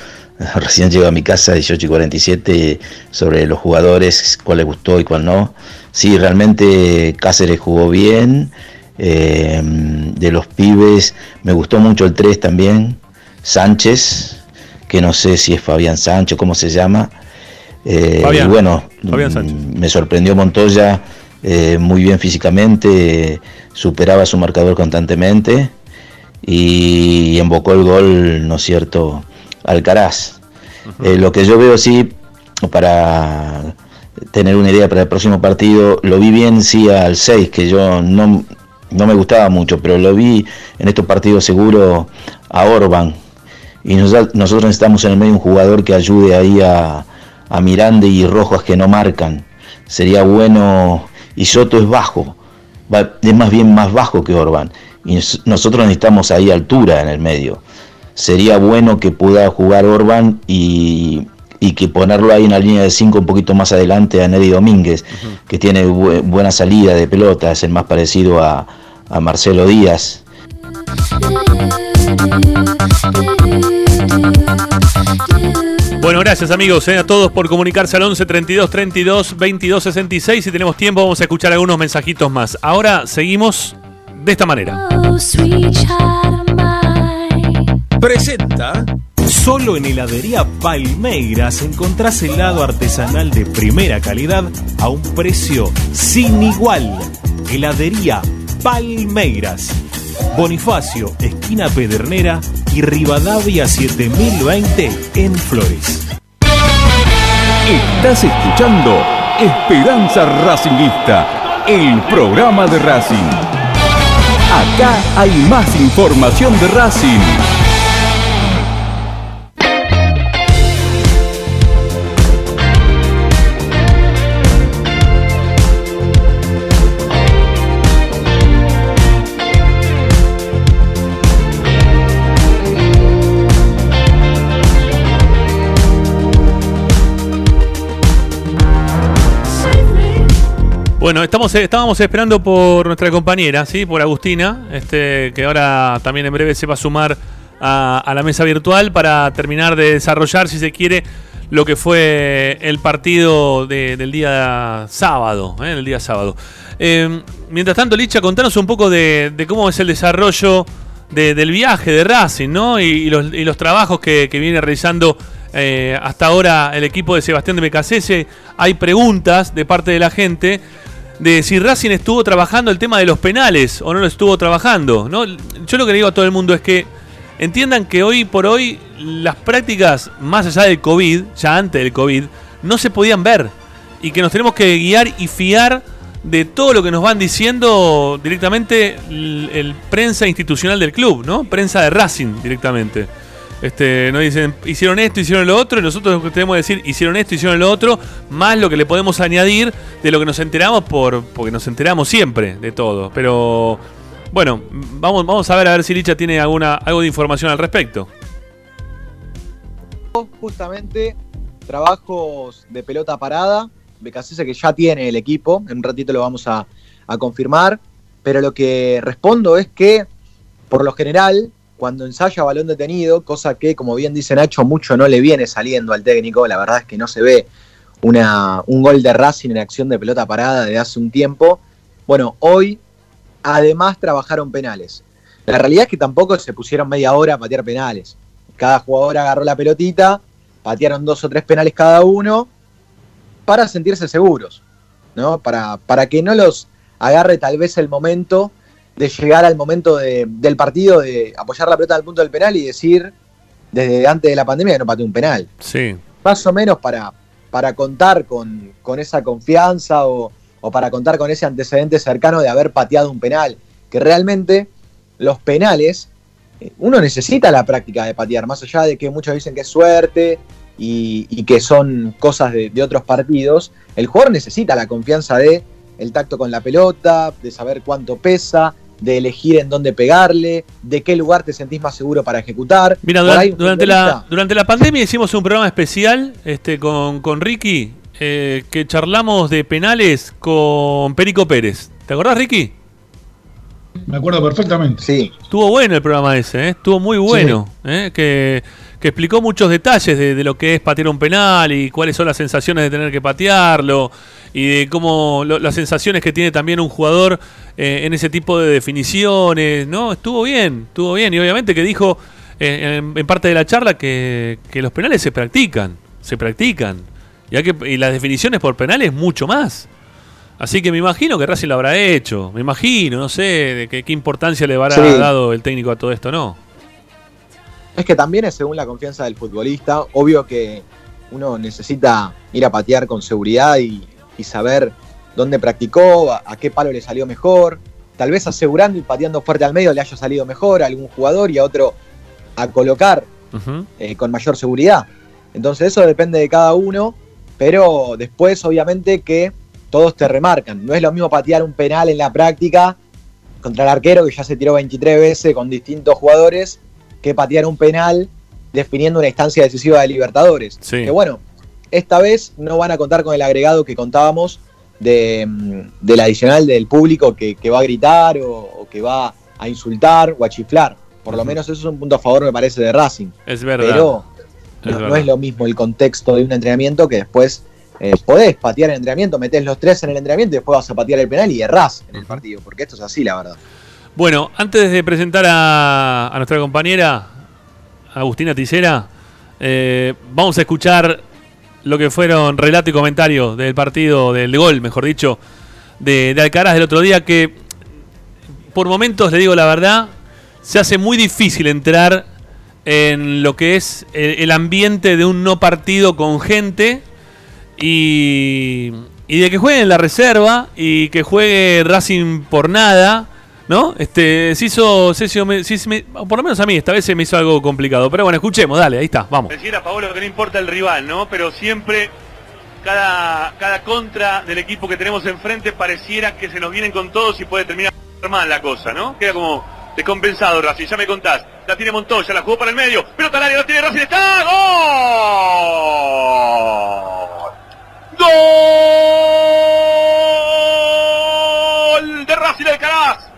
Speaker 16: (laughs) Recién llego a mi casa, 18 y 47, sobre los jugadores, cuál le gustó y cuál no. Sí, realmente Cáceres jugó bien. Eh, de los pibes, me gustó mucho el 3 también. Sánchez, que no sé si es Fabián Sánchez, cómo se llama. Eh,
Speaker 1: Fabián.
Speaker 16: y bueno,
Speaker 1: Fabián
Speaker 16: mm, me sorprendió Montoya, eh, muy bien físicamente, superaba su marcador constantemente y embocó el gol, ¿no es cierto?, Alcaraz. Eh, lo que yo veo, sí, para tener una idea para el próximo partido, lo vi bien, sí, al 6, que yo no, no me gustaba mucho, pero lo vi en estos partidos seguro a Orban. Y nos- nosotros necesitamos en el medio un jugador que ayude ahí a, a Miranda y Rojas que no marcan. Sería bueno, y Soto es bajo, es más bien más bajo que Orban. Y nos- nosotros necesitamos ahí altura en el medio. Sería bueno que pueda jugar Orban y, y que ponerlo ahí en la línea de 5 un poquito más adelante a Neri Domínguez, que tiene bu- buena salida de pelota, es el más parecido a, a Marcelo Díaz.
Speaker 1: Bueno, gracias amigos eh, a todos por comunicarse al 11 32 32 22 66. Si tenemos tiempo, vamos a escuchar algunos mensajitos más. Ahora seguimos de esta manera.
Speaker 8: Presenta. Solo en heladería Palmeiras encontrás helado artesanal de primera calidad a un precio sin igual. Heladería Palmeiras. Bonifacio, esquina Pedernera y Rivadavia 7020 en Flores.
Speaker 3: Estás escuchando Esperanza Racingista, el programa de Racing. Acá hay más información de Racing.
Speaker 1: Bueno, estamos, eh, estábamos esperando por nuestra compañera, ¿sí? Por Agustina, este, que ahora también en breve se va a sumar a, la mesa virtual para terminar de desarrollar, si se quiere, lo que fue el partido de- del día sábado. ¿eh? El día sábado. Eh, mientras tanto, Licha, contanos un poco de, cómo es el desarrollo de- del viaje de Racing, ¿no? Y, los, trabajos que, que viene realizando eh, hasta ahora el equipo de Sebastián de Becasese. Hay preguntas de parte de la gente de si Racing estuvo trabajando el tema de los penales o no lo estuvo trabajando. ¿no? Yo lo que le digo a todo el mundo es que entiendan que hoy por hoy las prácticas, más allá del COVID, ya antes del COVID, no se podían ver. Y que nos tenemos que guiar y fiar de todo lo que nos van diciendo directamente el, el prensa institucional del club, ¿no? Prensa de Racing directamente. Este, nos dicen, hicieron esto, hicieron lo otro, y nosotros tenemos que decir, hicieron esto, hicieron lo otro, más lo que le podemos añadir de lo que nos enteramos por, porque nos enteramos siempre de todo. Pero bueno, vamos, vamos a ver a ver si Licha tiene alguna, algo de información al respecto.
Speaker 5: Justamente trabajos de pelota parada, Becasese que ya tiene el equipo, en un ratito lo vamos a confirmar, pero lo que respondo es que, por lo general, cuando ensaya balón detenido, cosa que, como bien dice Nacho, mucho no le viene saliendo al técnico, la verdad es que no se ve un gol de Racing en acción de pelota parada de hace un tiempo. Bueno, hoy además trabajaron penales. La realidad es que tampoco se pusieron media hora a patear penales. Cada jugador agarró la pelotita, patearon dos o tres penales cada uno para sentirse seguros, ¿no? Para, para que no los agarre tal vez el momento de llegar al momento de- del partido, de apoyar la pelota al punto del penal y decir, desde antes de la pandemia, que no pateé un penal.
Speaker 1: Sí.
Speaker 5: Más o menos para, para contar con, con esa confianza o, o para contar con ese antecedente cercano de haber pateado un penal. Que realmente los penales, eh, uno necesita la práctica de patear, más allá de que muchos dicen que es suerte y, y que son cosas de, de otros partidos, el jugador necesita la confianza de el tacto con la pelota, de saber cuánto pesa, de elegir en dónde pegarle, de qué lugar te sentís más seguro para ejecutar.
Speaker 1: Mira, durante, la, durante la pandemia hicimos un programa especial este, con, con Ricky, eh, que charlamos de penales con Perico Pérez. ¿Te acordás, Ricky?
Speaker 4: Me acuerdo perfectamente.
Speaker 5: Sí.
Speaker 1: Estuvo bueno el programa ese, ¿eh? estuvo muy bueno. ¿eh? Que, que explicó muchos detalles de, de lo que es patear un penal y cuáles son las sensaciones de tener que patearlo y de cómo lo- las sensaciones que tiene también un jugador eh, en ese tipo de definiciones. No, estuvo bien, estuvo bien. Y obviamente que dijo eh, en, en parte de la charla que, que los penales se practican, se practican. Y, hay que, y las definiciones por penales mucho más. Así que me imagino que Racing lo habrá hecho. Me imagino, no sé de qué, qué importancia le habrá
Speaker 5: Sí.
Speaker 1: dado el técnico a todo esto, ¿no?
Speaker 5: Es que también es según la confianza del futbolista. Obvio que uno necesita ir a patear con seguridad y, y saber dónde practicó, a, a qué palo le salió mejor. Tal vez asegurando y pateando fuerte al medio le haya salido mejor a algún jugador y a otro a colocar eh, con mayor seguridad. Entonces eso depende de cada uno, pero después obviamente que todos te remarcan. No es lo mismo patear un penal en la práctica contra el arquero que ya se tiró 23 veces con distintos jugadores que patear un penal definiendo una instancia decisiva de Libertadores.
Speaker 1: Sí.
Speaker 5: Que bueno, esta vez no van a contar con el agregado que contábamos de, mm, del adicional del público que, que va a gritar o, o que va a insultar o a chiflar. Por lo menos eso es un punto a favor, me parece, de Racing.
Speaker 1: Es verdad.
Speaker 5: Pero
Speaker 1: Es
Speaker 5: no, es lo mismo el contexto de un entrenamiento que después eh, podés patear el entrenamiento, metés los tres en el entrenamiento y después vas a patear el penal y errás en el partido, porque esto es así, la verdad.
Speaker 1: Bueno, antes de presentar a, nuestra compañera Agustina Ticera, eh, vamos a escuchar lo que fueron relato y comentario del partido, del gol, mejor dicho, de, de Alcaraz del otro día, que por momentos, le digo la verdad, se hace muy difícil entrar en lo que es el, el ambiente de un no partido con gente y, y de que juegue en la reserva y que juegue Racing por nada, ¿no? Este, se hizo, se hizo- por lo menos a mí esta vez se me hizo algo complicado. Pero bueno, escuchemos, dale, ahí está, vamos.
Speaker 17: Decir a Paolo que no importa el rival, ¿no? Pero siempre cada, cada contra del equipo que tenemos enfrente pareciera que se nos vienen con todos y puede terminar mal la cosa, ¿no? Queda como descompensado Racing, ya me contás. La tiene Montoya, la jugó para el medio, pelota al área, la tiene Racing, está ¡Gol! ¡Gol! De Racing Alcaraz.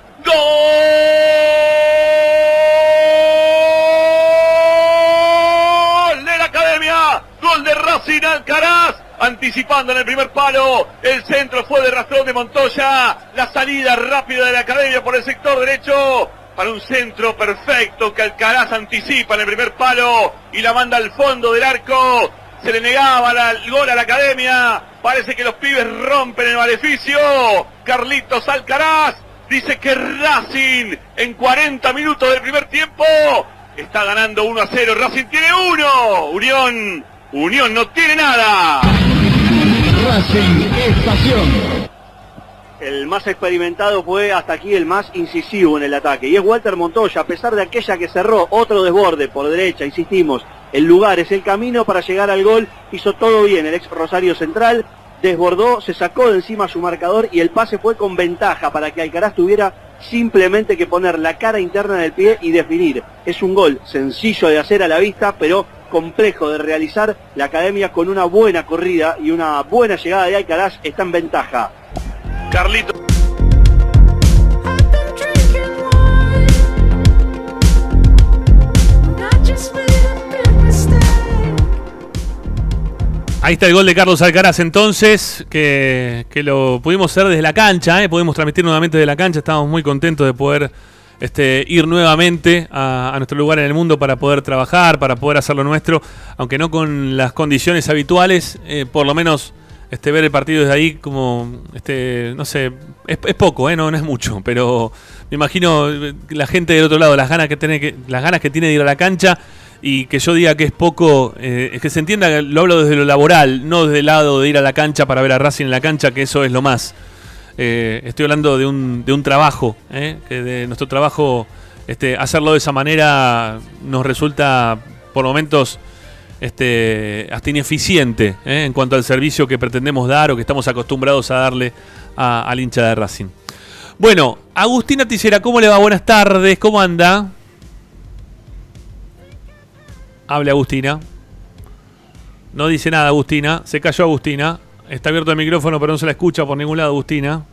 Speaker 17: ¡Gol! de la Academia. Gol de Racing Alcaraz, anticipando en el primer palo. El centro fue de rastrón de Montoya. La salida rápida de la academia por el sector derecho. Para un centro perfecto que Alcaraz anticipa en el primer palo y la manda al fondo del arco. Se le negaba la- el gol a la academia. Parece que los pibes rompen el maleficio. Carlitos Alcaraz dice que Racing en 40 minutos del primer tiempo está ganando 1 a 0. Racing tiene uno. Unión, Unión no tiene nada.
Speaker 18: Racing es pasión.
Speaker 19: El más experimentado fue hasta aquí el más incisivo en el ataque. Y es Walter Montoya, a pesar de aquella que cerró otro desborde por derecha, insistimos. El lugar es el camino para llegar al gol. Hizo todo bien el ex Rosario Central. Desbordó, se sacó de encima su marcador y el pase fue con ventaja para que Alcaraz tuviera simplemente que poner la cara interna del pie y definir. Es un gol sencillo de hacer a la vista, pero complejo de realizar. La academia con una buena corrida y una buena llegada de Alcaraz está en ventaja.
Speaker 17: Carlito.
Speaker 1: Ahí está el gol de Carlos Alcaraz entonces, que, lo pudimos hacer desde la cancha, ¿eh? pudimos transmitir nuevamente desde la cancha, estamos muy contentos de poder este, ir nuevamente a, nuestro lugar en el mundo para poder trabajar, para poder hacer lo nuestro, aunque no con las condiciones habituales, eh, por lo menos este, ver el partido desde ahí como, este, no sé, es, es poco, ¿eh? no, no es mucho, pero me imagino eh, la gente del otro lado, las ganas que tiene, que, las ganas que tiene de ir a la cancha y que yo diga que es poco, eh, es que se entienda lo hablo desde lo laboral, no desde el lado de ir a la cancha para ver a Racing en la cancha, que eso es lo más. Eh, estoy hablando de un, de un trabajo, eh, que de nuestro trabajo, este, hacerlo de esa manera nos resulta por momentos este, hasta ineficiente eh, en cuanto al servicio que pretendemos dar o que estamos acostumbrados a darle al hincha de Racing. Bueno, Agustina Tisera, ¿cómo le va? Buenas tardes, ¿cómo anda? Hable Agustina. No dice nada Agustina. Se cayó Agustina. Está abierto el micrófono, pero no se la escucha por ningún lado Agustina.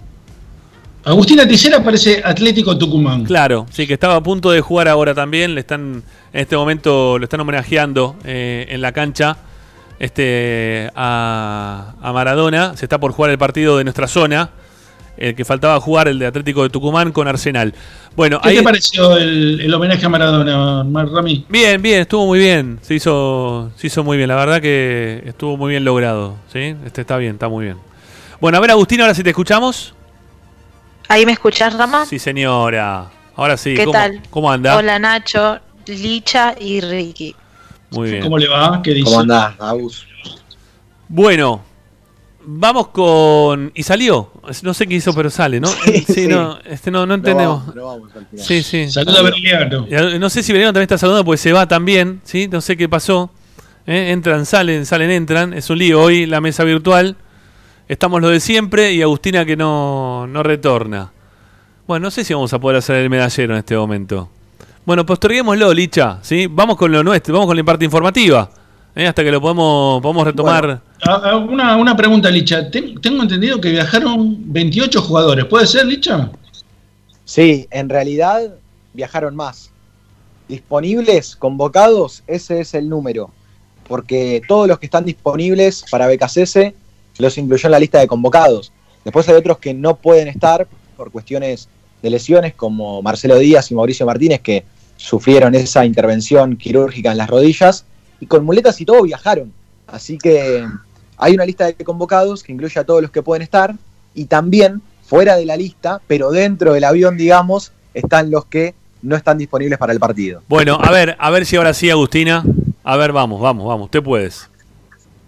Speaker 4: Agustina Tisera parece Atlético Tucumán.
Speaker 1: Claro, sí, que estaba a punto de jugar ahora también. Le están, en este momento lo están homenajeando eh, en la cancha este, a, a Maradona. Se está por jugar el partido de nuestra zona. El que faltaba jugar, el de Atlético de Tucumán con Arsenal. Bueno,
Speaker 4: ¿Qué
Speaker 1: ahí,
Speaker 4: te pareció el, el homenaje a Maradona, Mar Rami?
Speaker 1: Bien, bien, estuvo muy bien. Se hizo, se hizo muy bien. La verdad que estuvo muy bien logrado. ¿sí? Este está bien, está muy bien. Bueno, a ver, Agustín, ahora sí te escuchamos.
Speaker 20: ¿Ahí me escuchás, Rama?
Speaker 1: Sí, señora. Ahora sí.
Speaker 20: ¿Qué
Speaker 1: ¿Cómo,
Speaker 20: tal?
Speaker 1: ¿Cómo anda?
Speaker 20: Hola, Nacho, Licha y Ricky.
Speaker 1: Muy bien.
Speaker 4: ¿Cómo le va? ¿Qué dice?
Speaker 5: ¿Cómo andás, Agus?
Speaker 1: Bueno, vamos con. ¿Y salió? No sé qué hizo, pero sale, ¿no? Sí,
Speaker 5: sí.
Speaker 1: no, este, no, no entendemos.
Speaker 5: vamos, no vamos al final.
Speaker 1: Sí, sí.
Speaker 4: Saluda a Berliano.
Speaker 1: No sé si Belgrano también está saludando porque se va también, ¿sí? No sé qué pasó. ¿eh? Entran, salen, salen, entran. Es un lío hoy la mesa virtual. Estamos lo de siempre y Agustina que no, no retorna. Bueno, no sé si vamos a poder hacer el medallero en este momento. Bueno, posterguémoslo, Licha, ¿sí? Vamos con lo nuestro, vamos con la parte informativa. ¿Eh? Hasta que lo podemos, podemos retomar.
Speaker 4: Una, una pregunta, Licha. Ten- tengo entendido que viajaron 28 jugadores. ¿Puede ser, Licha?
Speaker 5: Sí, en realidad viajaron más. Disponibles, convocados, ese es el número. Porque todos los que están disponibles para BKCS los incluyó en la lista de convocados. Después hay otros que no pueden estar por cuestiones de lesiones, como Marcelo Díaz y Mauricio Martínez, que sufrieron esa intervención quirúrgica en las rodillas, y con muletas y todo viajaron. Así que hay una lista de convocados que incluye a todos los que pueden estar, y también fuera de la lista, pero dentro del avión, digamos, están los que no están disponibles para el partido.
Speaker 1: Bueno, a ver, a ver si ahora sí, Agustina. A ver, vamos, vamos, vamos. Usted puedes.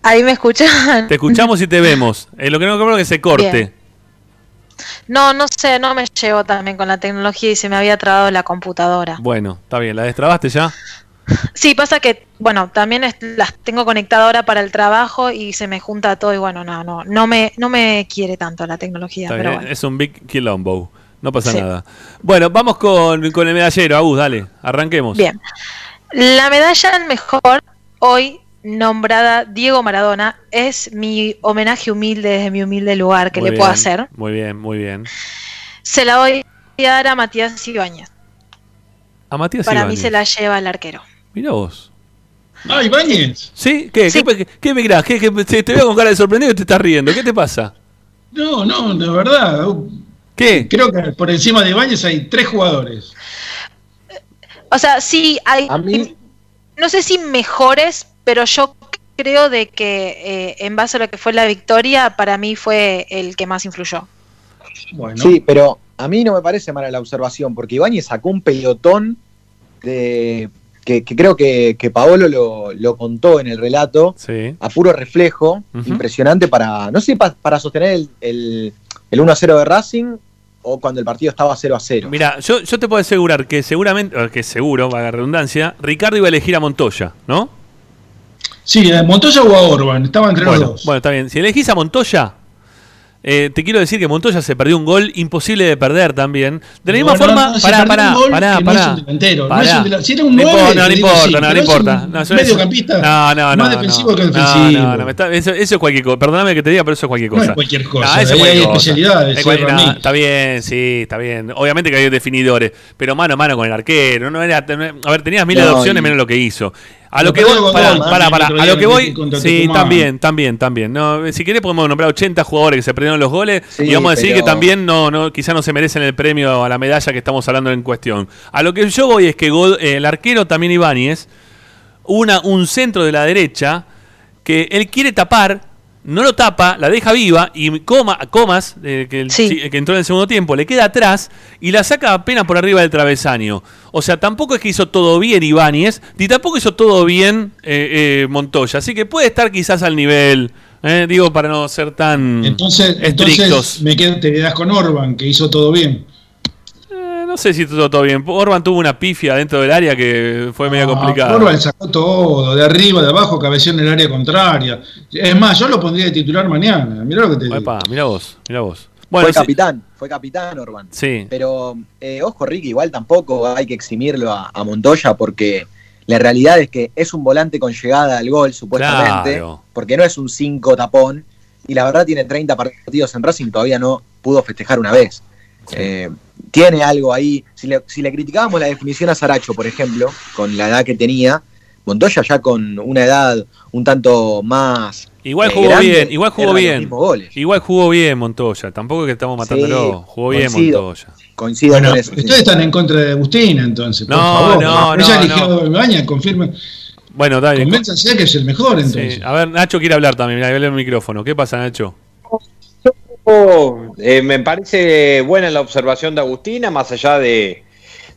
Speaker 20: ¿Ahí me escuchan?
Speaker 1: Te escuchamos y te vemos. Eh, lo que no creo que se corte.
Speaker 20: Bien. No, no sé, no me llevo también con la tecnología y se me había trabado la computadora.
Speaker 1: Bueno, está bien. ¿La destrabaste ya?
Speaker 20: Sí, pasa que, bueno, también es- las tengo conectada ahora para el trabajo y se me junta todo y bueno, no, no, no me, no me quiere tanto la tecnología, pero bueno.
Speaker 1: Es un big quilombo. No pasa
Speaker 20: Sí.
Speaker 1: nada. Bueno, vamos con, con el medallero. Agus, dale. Arranquemos.
Speaker 20: Bien. La medalla al mejor, hoy nombrada Diego Maradona, es mi homenaje humilde desde mi humilde lugar que
Speaker 1: Muy
Speaker 20: le puedo hacer.
Speaker 1: Muy bien, muy bien.
Speaker 20: Se la voy a dar a Matías Ibáñez.
Speaker 1: A Matías
Speaker 20: Para mí se la lleva el arquero.
Speaker 1: Mira vos.
Speaker 4: Ah, Ibáñez.
Speaker 1: ¿Sí? ¿Qué? ¿Qué, qué, qué mirás? ¿Qué, qué- te, te veo con cara de sorprendido y te estás riendo. ¿Qué te pasa?
Speaker 4: No, no, de verdad.
Speaker 1: ¿Qué?
Speaker 4: Creo que por encima de Ibáñez hay tres jugadores.
Speaker 20: O sea, sí hay. No sé si mejores, pero yo creo de que eh, en base a lo que fue la victoria, para mí fue el que más influyó.
Speaker 5: Sí, pero a mí no me parece mala la observación, porque Ibáñez sacó un pelotón de que, que creo que, que Paolo lo, lo contó en el relato a puro reflejo, impresionante para, no sé, pa- para sostener el, el, el 1 a 0 de Racing o cuando el partido estaba 0 a 0.
Speaker 1: Mira, yo, yo te puedo asegurar que seguramente, que seguro, vaga redundancia, Ricardo iba a elegir a Montoya, ¿no?
Speaker 4: Sí, a Montoya o a Orban, estaba entre
Speaker 1: bueno,
Speaker 4: los dos.
Speaker 1: Bueno, está bien. Si elegís a Montoya, eh, te quiero decir que Montoya se perdió un gol imposible de perder también. De la misma
Speaker 4: No, no,
Speaker 1: forma,
Speaker 4: no,
Speaker 1: pará, pará, pará,
Speaker 4: no
Speaker 1: pará.
Speaker 4: un delantero, no
Speaker 1: Pará.
Speaker 4: es un delan- si era un
Speaker 1: No importa, no, no importa, no, no No, eso-
Speaker 4: mediocampista
Speaker 1: no, no, no,
Speaker 4: más
Speaker 1: no,
Speaker 4: defensivo
Speaker 1: no.
Speaker 4: que
Speaker 1: No,
Speaker 4: ofensivo.
Speaker 1: No, no, me está- eso, eso es cualquier cosa. Perdóname que te diga, pero eso es cualquier
Speaker 4: No
Speaker 1: cosa.
Speaker 4: es cualquier cosa,
Speaker 1: Ah, eso es cualquier
Speaker 4: hay
Speaker 1: cosa.
Speaker 4: especialidades,
Speaker 1: no,
Speaker 4: mí.
Speaker 1: está bien, sí, está bien. Obviamente que hay definidores, pero mano a mano con el arquero. No era, a ver, tenías miles de
Speaker 4: No,
Speaker 1: opciones
Speaker 4: y-
Speaker 1: menos lo que hizo. A
Speaker 4: Lo
Speaker 1: lo que voy,
Speaker 4: el
Speaker 1: pará.
Speaker 4: otro
Speaker 1: A lo que voy, sí, también, también, también. No, si querés podemos nombrar 80 jugadores que se perdieron los goles
Speaker 5: Sí,
Speaker 1: y vamos a decir
Speaker 5: pero-
Speaker 1: que también no, no, quizá no se merecen el premio a la medalla que estamos hablando en cuestión. A lo que yo voy es que God- eh, el arquero también Ibáñez, una, un centro de la derecha que él quiere tapar, no lo tapa, la deja viva y Coma, Comas, eh, que, el chi- que entró en el segundo tiempo, le queda atrás y la saca apenas por arriba del travesaño. O sea, tampoco es que hizo todo bien Ibáñez, ni tampoco hizo todo bien eh, eh, Montoya. Así que puede estar quizás al nivel, eh, digo, para no ser tan
Speaker 4: Entonces,
Speaker 1: estrictos.
Speaker 4: entonces me quedo, te quedas con Orban, que hizo todo bien.
Speaker 1: No sé si todo, todo bien. Orban tuvo una pifia dentro del área que fue media complicada.
Speaker 4: Ah, Orban sacó todo, de arriba, de abajo, cabeceó en el área contraria. Es más, yo lo pondría de titular mañana. Mirá lo que te digo.
Speaker 1: Mira vos, mira vos. Bueno,
Speaker 5: fue
Speaker 1: sí.
Speaker 5: capitán, fue capitán Orban.
Speaker 1: Sí.
Speaker 5: Pero, eh, ojo Ricky, igual tampoco hay que eximirlo a, a Montoya porque la realidad es que es un volante con llegada al gol, supuestamente,
Speaker 1: Claro.
Speaker 5: porque no es un 5 tapón, y la verdad tiene 30 partidos en Racing, todavía no pudo festejar una vez. Eh, tiene algo ahí. Si le, si le criticábamos la definición a Saracho, por ejemplo, con la edad que tenía, Montoya ya con una edad un tanto más.
Speaker 1: Igual
Speaker 5: eh,
Speaker 1: jugó
Speaker 5: grande,
Speaker 1: bien, igual jugó bien. Igual jugó bien Montoya. Tampoco es que estamos matándolo. jugó bien
Speaker 5: coincido.
Speaker 1: Montoya.
Speaker 5: Coincido
Speaker 4: Bueno,
Speaker 5: con eso. sí.
Speaker 4: ustedes están en contra de Agustina, entonces. Por
Speaker 1: No,
Speaker 4: favor.
Speaker 1: no,
Speaker 4: Ella
Speaker 1: no,
Speaker 4: eligió
Speaker 1: no.
Speaker 4: confirmen.
Speaker 1: Bueno, dale.
Speaker 4: Convénzanse que es el mejor, entonces.
Speaker 1: Sí. A ver, Nacho quiere hablar también. Mirá, dale el micrófono. ¿Qué pasa, Nacho?
Speaker 6: Eh, me parece buena la observación de Agustina, más allá de,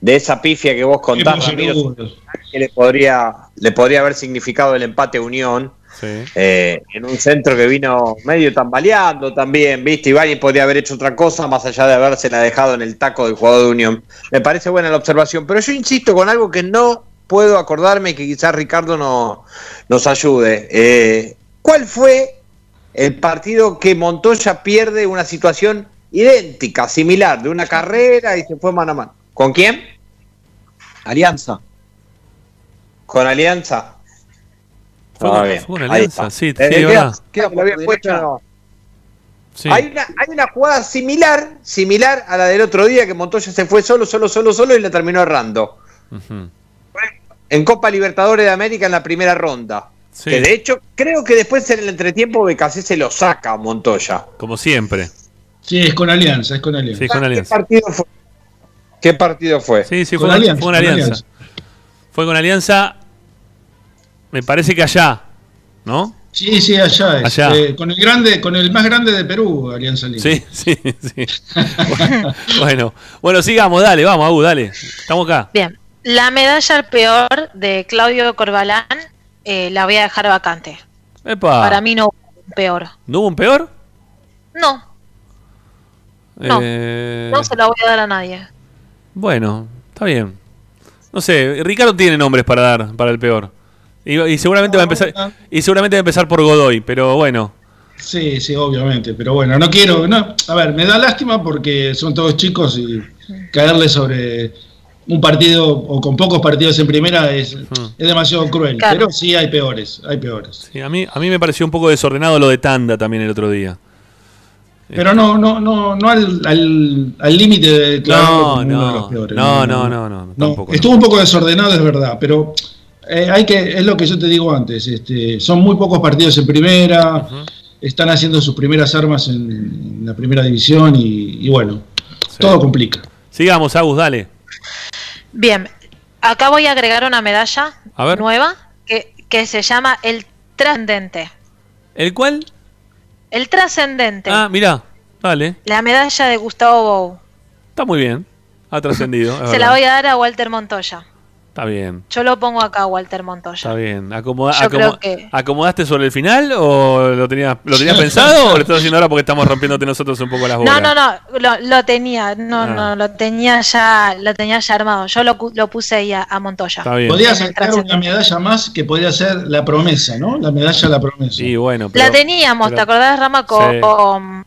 Speaker 6: de esa pifia que vos contás,
Speaker 4: Sí,
Speaker 6: Ramiro, que le podría, le podría haber significado el empate a Unión. eh, en un centro que vino medio tambaleando también, ¿viste? Ibáñez podría haber hecho otra cosa más allá de habérsela dejado en el taco del jugador de Unión. Me parece buena la observación, pero yo insisto con algo que no puedo acordarme y que quizás Ricardo no, nos ayude. Eh, ¿Cuál fue el partido que Montoya pierde una situación idéntica, similar, de una carrera y se fue mano a mano? ¿Con quién?
Speaker 5: Alianza.
Speaker 6: Con Alianza.
Speaker 1: Fue
Speaker 6: Ah, bien,
Speaker 1: Alianza, sí, sí,
Speaker 6: queda-
Speaker 1: verdad.
Speaker 6: queda por
Speaker 5: Había
Speaker 6: derecha,
Speaker 5: puesto-
Speaker 6: no.
Speaker 1: Sí.
Speaker 6: Hay, una, hay una jugada similar, similar a la del otro día que Montoya se fue solo, solo, solo, solo y la terminó errando. En Copa Libertadores de América en la primera ronda.
Speaker 1: Sí.
Speaker 6: Que de hecho, creo que después en el entretiempo BKC se lo saca a Montoya.
Speaker 1: Como siempre.
Speaker 4: Sí, es con Alianza, es con Alianza.
Speaker 1: Sí, con
Speaker 6: ¿Qué partido fue? ¿Qué partido fue?
Speaker 1: Sí, sí,
Speaker 4: Con
Speaker 1: fue,
Speaker 4: Alianza,
Speaker 1: fue una
Speaker 4: con
Speaker 1: alianza.
Speaker 4: Alianza.
Speaker 1: Fue con Alianza. Me parece que allá, ¿no?
Speaker 4: Sí, sí, allá es.
Speaker 1: Allá.
Speaker 4: Eh, con el grande, con el más grande de Perú, Alianza Lima.
Speaker 1: Sí, (laughs) sí, sí. bueno, bueno, sigamos, dale, vamos, Agu, dale. Estamos acá.
Speaker 20: Bien, la medalla al peor de Claudio Corbalán eh, la voy a dejar vacante.
Speaker 1: Epa.
Speaker 20: Para mí no hubo un peor.
Speaker 1: ¿No hubo un peor?
Speaker 20: No, No.
Speaker 1: Eh,
Speaker 20: no se la voy a dar a nadie.
Speaker 1: Bueno, está bien. No sé, Ricardo tiene nombres para dar para el peor. Y, y seguramente va a empezar y seguramente va a empezar por Godoy, pero bueno.
Speaker 4: Sí, sí, obviamente. Pero bueno, no quiero. No, a ver, me da lástima porque son todos chicos y caerle sobre un partido o con pocos partidos en primera es, es demasiado cruel.
Speaker 20: Claro.
Speaker 4: Pero sí hay peores, hay peores.
Speaker 1: Sí, a mí a mí me pareció un poco desordenado lo de Tanda también el otro día.
Speaker 4: Pero no, no, no, no al al- al límite de declararlo
Speaker 1: No,
Speaker 4: uno de
Speaker 1: no,
Speaker 4: los peores.
Speaker 1: no, no, no, no,
Speaker 4: No,
Speaker 1: tampoco.
Speaker 4: Estuvo un poco desordenado, es verdad, pero Eh, hay que, es lo que yo te digo antes, este, son muy pocos partidos en primera, están haciendo sus primeras armas en, en la primera división y, y bueno, todo complica.
Speaker 1: Sigamos, Agus, dale.
Speaker 20: Bien, acá voy a agregar una medalla
Speaker 1: A ver.
Speaker 20: nueva que, que se llama el trascendente.
Speaker 1: ¿El cuál?
Speaker 20: El trascendente.
Speaker 1: Ah, mirá, dale.
Speaker 20: La medalla de Gustavo Bou.
Speaker 1: Está muy bien. Ha trascendido. (laughs)
Speaker 20: Se la voy a dar a Walter Montoya.
Speaker 1: Está bien,
Speaker 20: Yo lo pongo acá, Walter Montoya.
Speaker 1: está bien. Acomoda-
Speaker 20: Yo creo
Speaker 1: acomo-
Speaker 20: que-
Speaker 1: ¿Acomodaste sobre el final o lo tenías, lo tenías (laughs) pensado o lo estás haciendo ahora porque estamos rompiéndote nosotros un poco las bolas?
Speaker 20: No, no, no, lo, lo tenía, no,
Speaker 1: Ah.
Speaker 20: no, lo tenía ya, lo tenía ya armado. Yo lo, cu- lo puse ahí a, a Montoya.
Speaker 4: Podría sacar una medalla más que podría ser la promesa, ¿no? La medalla de la promesa.
Speaker 1: Sí, bueno,
Speaker 20: La teníamos, ¿te acordás, Rama? Con,
Speaker 1: Sí.
Speaker 20: con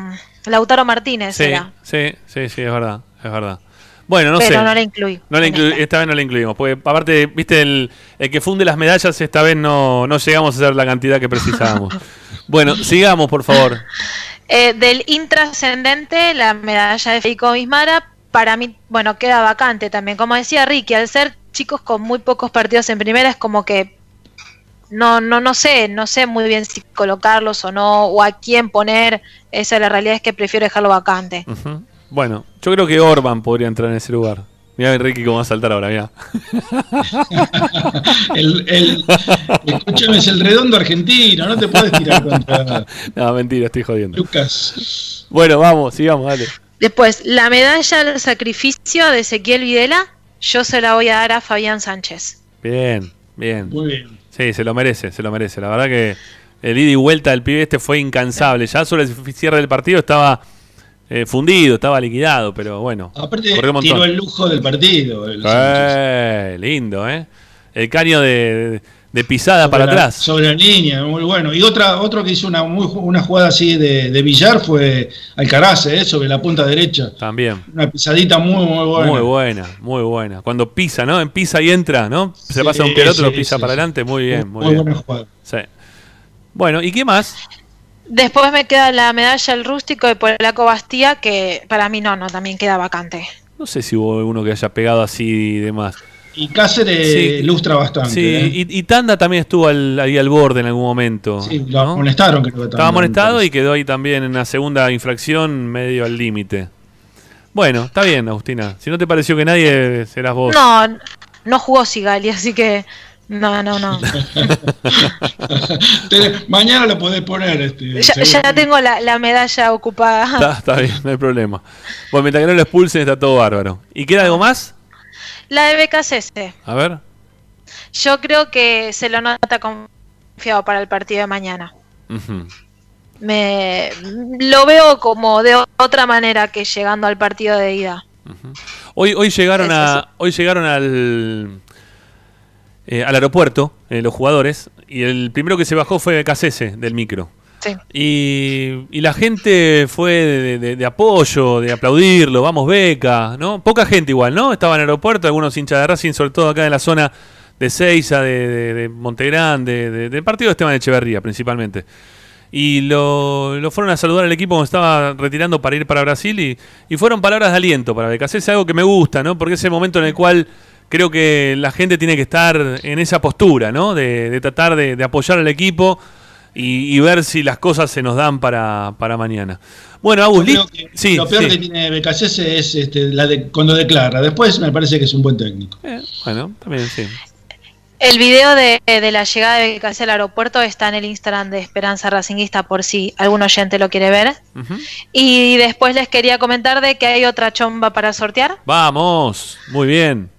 Speaker 20: Lautaro Martínez
Speaker 1: Sí,
Speaker 20: era.
Speaker 1: sí, sí, sí, es verdad, es verdad. Bueno, no
Speaker 20: pero
Speaker 1: sé.
Speaker 20: no la incluí.
Speaker 1: No la inclu- esta vez no la incluimos, porque aparte, viste, el, el que funde las medallas, esta vez no, no llegamos a hacer la cantidad que precisábamos. (laughs) bueno, sigamos, por favor.
Speaker 20: Eh, del intrascendente, la medalla de Federico Bismara, para mí, bueno, queda vacante también. Como decía Ricky, al ser chicos con muy pocos partidos en primera, es como que no, no, no sé, no sé muy bien si colocarlos o no, o a quién poner. Esa la realidad es que prefiero dejarlo vacante.
Speaker 1: Ujú. Bueno, yo creo que Orban podría entrar en ese lugar. Mira Ricky cómo va a saltar ahora, mira. (laughs)
Speaker 4: El, el- escúchame, es el redondo argentino, no te puedes tirar contra (laughs)
Speaker 1: no, mentira, estoy jodiendo.
Speaker 4: Lucas.
Speaker 1: Bueno, vamos, sigamos, dale.
Speaker 20: Después, la medalla del sacrificio de Ezequiel Videla, yo se la voy a dar a Fabián Sánchez.
Speaker 1: Bien, bien.
Speaker 4: Muy bien.
Speaker 1: Sí, se lo merece, se lo merece. La verdad que el ida y vuelta del pibe este fue incansable. Ya sobre el cierre del partido estaba eh, fundido, estaba liquidado, pero bueno.
Speaker 4: Aparte, tiró el lujo del partido. el
Speaker 1: Eh, lindo, ¿eh? El caño de, de pisada
Speaker 4: sobre
Speaker 1: para
Speaker 4: la-
Speaker 1: atrás.
Speaker 4: Sobre la línea, muy bueno. Y otra, otro que hizo una, muy, ju- una jugada así de, de billar fue Alcaraz, ¿eh? sobre la punta derecha.
Speaker 1: También.
Speaker 4: Una pisadita muy, muy buena.
Speaker 1: Muy buena, muy buena. Cuando pisa, ¿no? En pisa y entra, ¿no? Se pasa de un pie al otro,
Speaker 4: sí,
Speaker 1: pisa
Speaker 4: sí,
Speaker 1: para
Speaker 4: sí.
Speaker 1: adelante. Muy bien, muy,
Speaker 4: Muy
Speaker 1: bien.
Speaker 4: buena jugada.
Speaker 1: Sí. Bueno, ¿y qué más?
Speaker 20: Después me queda la medalla el rústico de Polaco Bastía, que para mí no, no, también queda vacante.
Speaker 1: No sé si hubo uno que haya pegado así y demás.
Speaker 4: Y Cáceres
Speaker 1: Sí.
Speaker 4: lustra bastante.
Speaker 1: Sí,
Speaker 4: ¿eh?
Speaker 1: y, y Tanda también estuvo al- ahí al borde en algún momento.
Speaker 4: Sí, lo amonestaron, creo que
Speaker 1: Estaba
Speaker 4: Tanda,
Speaker 1: amonestado y quedó ahí también en la segunda infracción medio al límite. Bueno, está bien, Agustina. Si no te pareció que nadie, serás vos.
Speaker 20: No, no jugó Sigali, así que no, no, no. (laughs)
Speaker 4: Te- mañana lo podés poner. Este,
Speaker 20: Ya, tengo la, la medalla ocupada.
Speaker 1: Está, está bien, no hay problema. Bueno, mientras que no lo expulsen está todo bárbaro. ¿Y queda algo más?
Speaker 20: La de BKCS.
Speaker 1: A ver.
Speaker 20: Yo creo que se lo nota confiado para el partido de mañana. Me lo veo como de otra manera que llegando al partido de ida.
Speaker 1: Hoy, hoy llegaron a, hoy llegaron al eh, al aeropuerto eh, los jugadores y el primero que se bajó fue Casese del micro.
Speaker 20: Sí.
Speaker 1: Y, y la gente fue de, de- de apoyo, de aplaudirlo, vamos Beca, ¿no? Poca gente igual, ¿no? Estaba en el aeropuerto, algunos hinchas de Racing, sobre todo acá en la zona de Seiza, de, de, de Montegrande, de- del partido de Esteban Echeverría principalmente. Y lo, lo fueron a saludar al equipo cuando estaba retirando para ir para Brasil y, y fueron palabras de aliento para Beca. Es algo que me gusta, ¿no? Porque es el momento en el cual creo que la gente tiene que estar en esa postura, ¿no? De, de tratar de, de apoyar al equipo y, y ver si las cosas se nos dan para, para mañana. Bueno, Agus, sí,
Speaker 4: lo peor
Speaker 1: sí.
Speaker 4: que tiene BKC es este, la de, cuando declara. Después me parece que es un buen técnico.
Speaker 1: Eh, bueno, también sí.
Speaker 20: El video de, de la llegada de BKC al aeropuerto está en el Instagram de Esperanza Racinguista por si algún oyente lo quiere ver. Y después les quería comentar de que hay otra chomba para sortear
Speaker 1: Vamos, muy bien.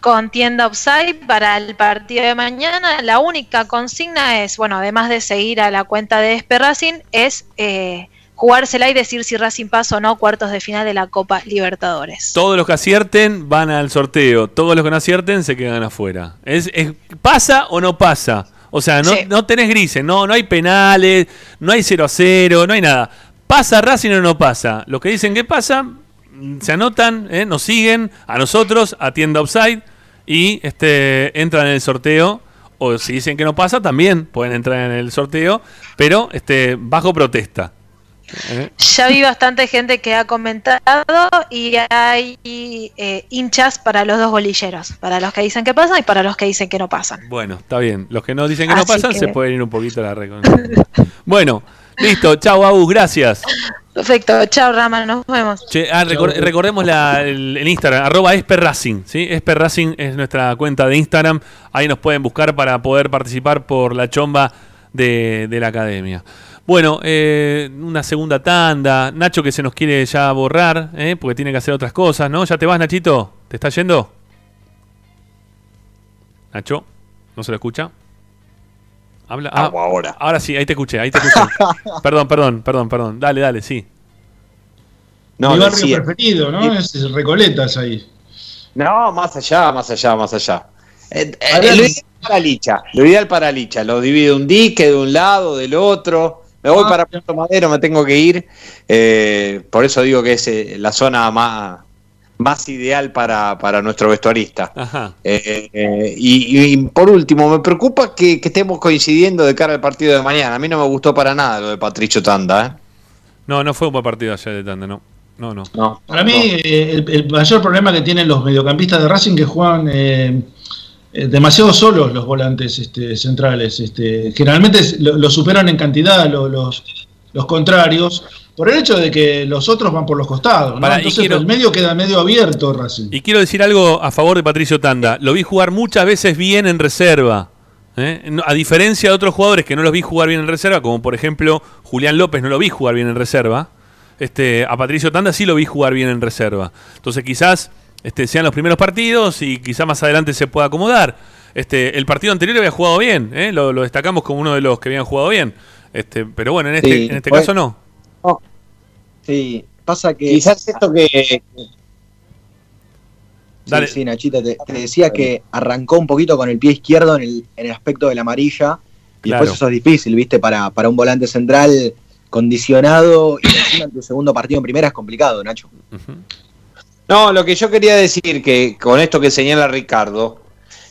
Speaker 20: Con tienda Upside para el partido de mañana. La única consigna es, bueno, además de seguir a la cuenta de Esper Racing, es eh, jugársela y decir si Racing pasa o no cuartos de final de la Copa Libertadores.
Speaker 1: Todos los que acierten van al sorteo. Todos los que no acierten se quedan afuera. Es, es- ¿Pasa o no pasa? O sea, no,
Speaker 20: Sí.
Speaker 1: no tenés grises, no, no hay penales, no hay 0 a 0, no hay nada. ¿Pasa Racing o no pasa? Los que dicen que pasa, se anotan, ¿eh? nos siguen a nosotros, a Tienda Upside, y este, entran en el sorteo. O si dicen que no pasa, también pueden entrar en el sorteo, pero este, bajo protesta. ¿Eh?
Speaker 20: Ya vi bastante gente que ha comentado y hay eh, hinchas para los dos bolilleros, para los que dicen que pasan y para los que dicen que no pasan.
Speaker 1: Bueno, está bien. Los que no dicen que no pasan
Speaker 20: que-
Speaker 1: se pueden ir un poquito a la recon. (laughs) bueno, listo. Chau, Agus, gracias.
Speaker 20: Perfecto, chao Rama, nos vemos.
Speaker 1: Che, ah, recor- recordemos la- el, el Instagram, arroba esperracing, ¿sí? Esperracing es nuestra cuenta de Instagram. Ahí nos pueden buscar para poder participar por la chomba de, de la academia. Bueno, eh, una segunda tanda. Nacho que se nos quiere ya borrar, ¿eh? porque tiene que hacer otras cosas, ¿no? ¿Ya te vas, Nachito? ¿Te está yendo? Nacho, ¿no se lo escucha? Habla. ah,
Speaker 6: ahora.
Speaker 1: Ahora sí, ahí te escuché, ahí te escuché. (laughs) perdón, perdón, perdón, perdón. Dale, dale, sí.
Speaker 6: No,
Speaker 4: Mi barrio
Speaker 6: decía-
Speaker 4: preferido, ¿no? Es Recoletas ahí.
Speaker 6: No, más allá, más allá, más allá. Eh, eh, lo ideal para Licha, lo ideal para Licha, lo divide un dique de un lado, del otro. Me voy
Speaker 4: Ah,
Speaker 6: para Puerto Madero, me tengo que ir. eh, por eso digo que es eh, la zona más, más ideal para, para nuestro vestuarista.
Speaker 1: Ajá.
Speaker 6: Eh, eh, y, y por último, me preocupa que, que estemos coincidiendo de cara al partido de mañana. A mí no me gustó para nada lo de Patricio Tanda. ¿eh?
Speaker 1: No, no fue un buen partido ayer de Tanda, no. No, no.
Speaker 4: Para mí, eh, el, el mayor problema que tienen los mediocampistas de Racing que juegan demasiado solos los volantes este, centrales. Este, generalmente es- lo, lo superan en cantidad lo- los, los contrarios por el hecho de que los otros van por los costados. ¿no? Entonces
Speaker 1: quiero-
Speaker 4: el medio queda medio abierto Racing.
Speaker 1: Y quiero decir algo a favor de Patricio Tanda. Lo vi jugar muchas veces bien en reserva. ¿eh? A diferencia de otros jugadores que no los vi jugar bien en reserva, como por ejemplo Julián López no lo vi jugar bien en reserva. Este, a Patricio Tanda sí lo vi jugar bien en reserva. Entonces quizás este, sean los primeros partidos y quizás más adelante se pueda acomodar. Este, el partido anterior había jugado bien, ¿eh? lo, lo destacamos como uno de los que habían jugado bien. Este, pero bueno, en este,
Speaker 5: Sí,
Speaker 1: en este
Speaker 5: fue-
Speaker 1: caso no.
Speaker 5: Sí, pasa que.
Speaker 6: Quizás esto que.
Speaker 5: Sí,
Speaker 1: Dale.
Speaker 5: sí, Nachito, te, te decía que arrancó un poquito con el pie izquierdo en el, en el aspecto de la amarilla. Y
Speaker 1: Claro.
Speaker 5: después eso es difícil, ¿viste? Para, para un volante central condicionado y encima en tu segundo partido en primera es complicado, Nacho.
Speaker 6: No, lo que yo quería decir que con esto que señala Ricardo,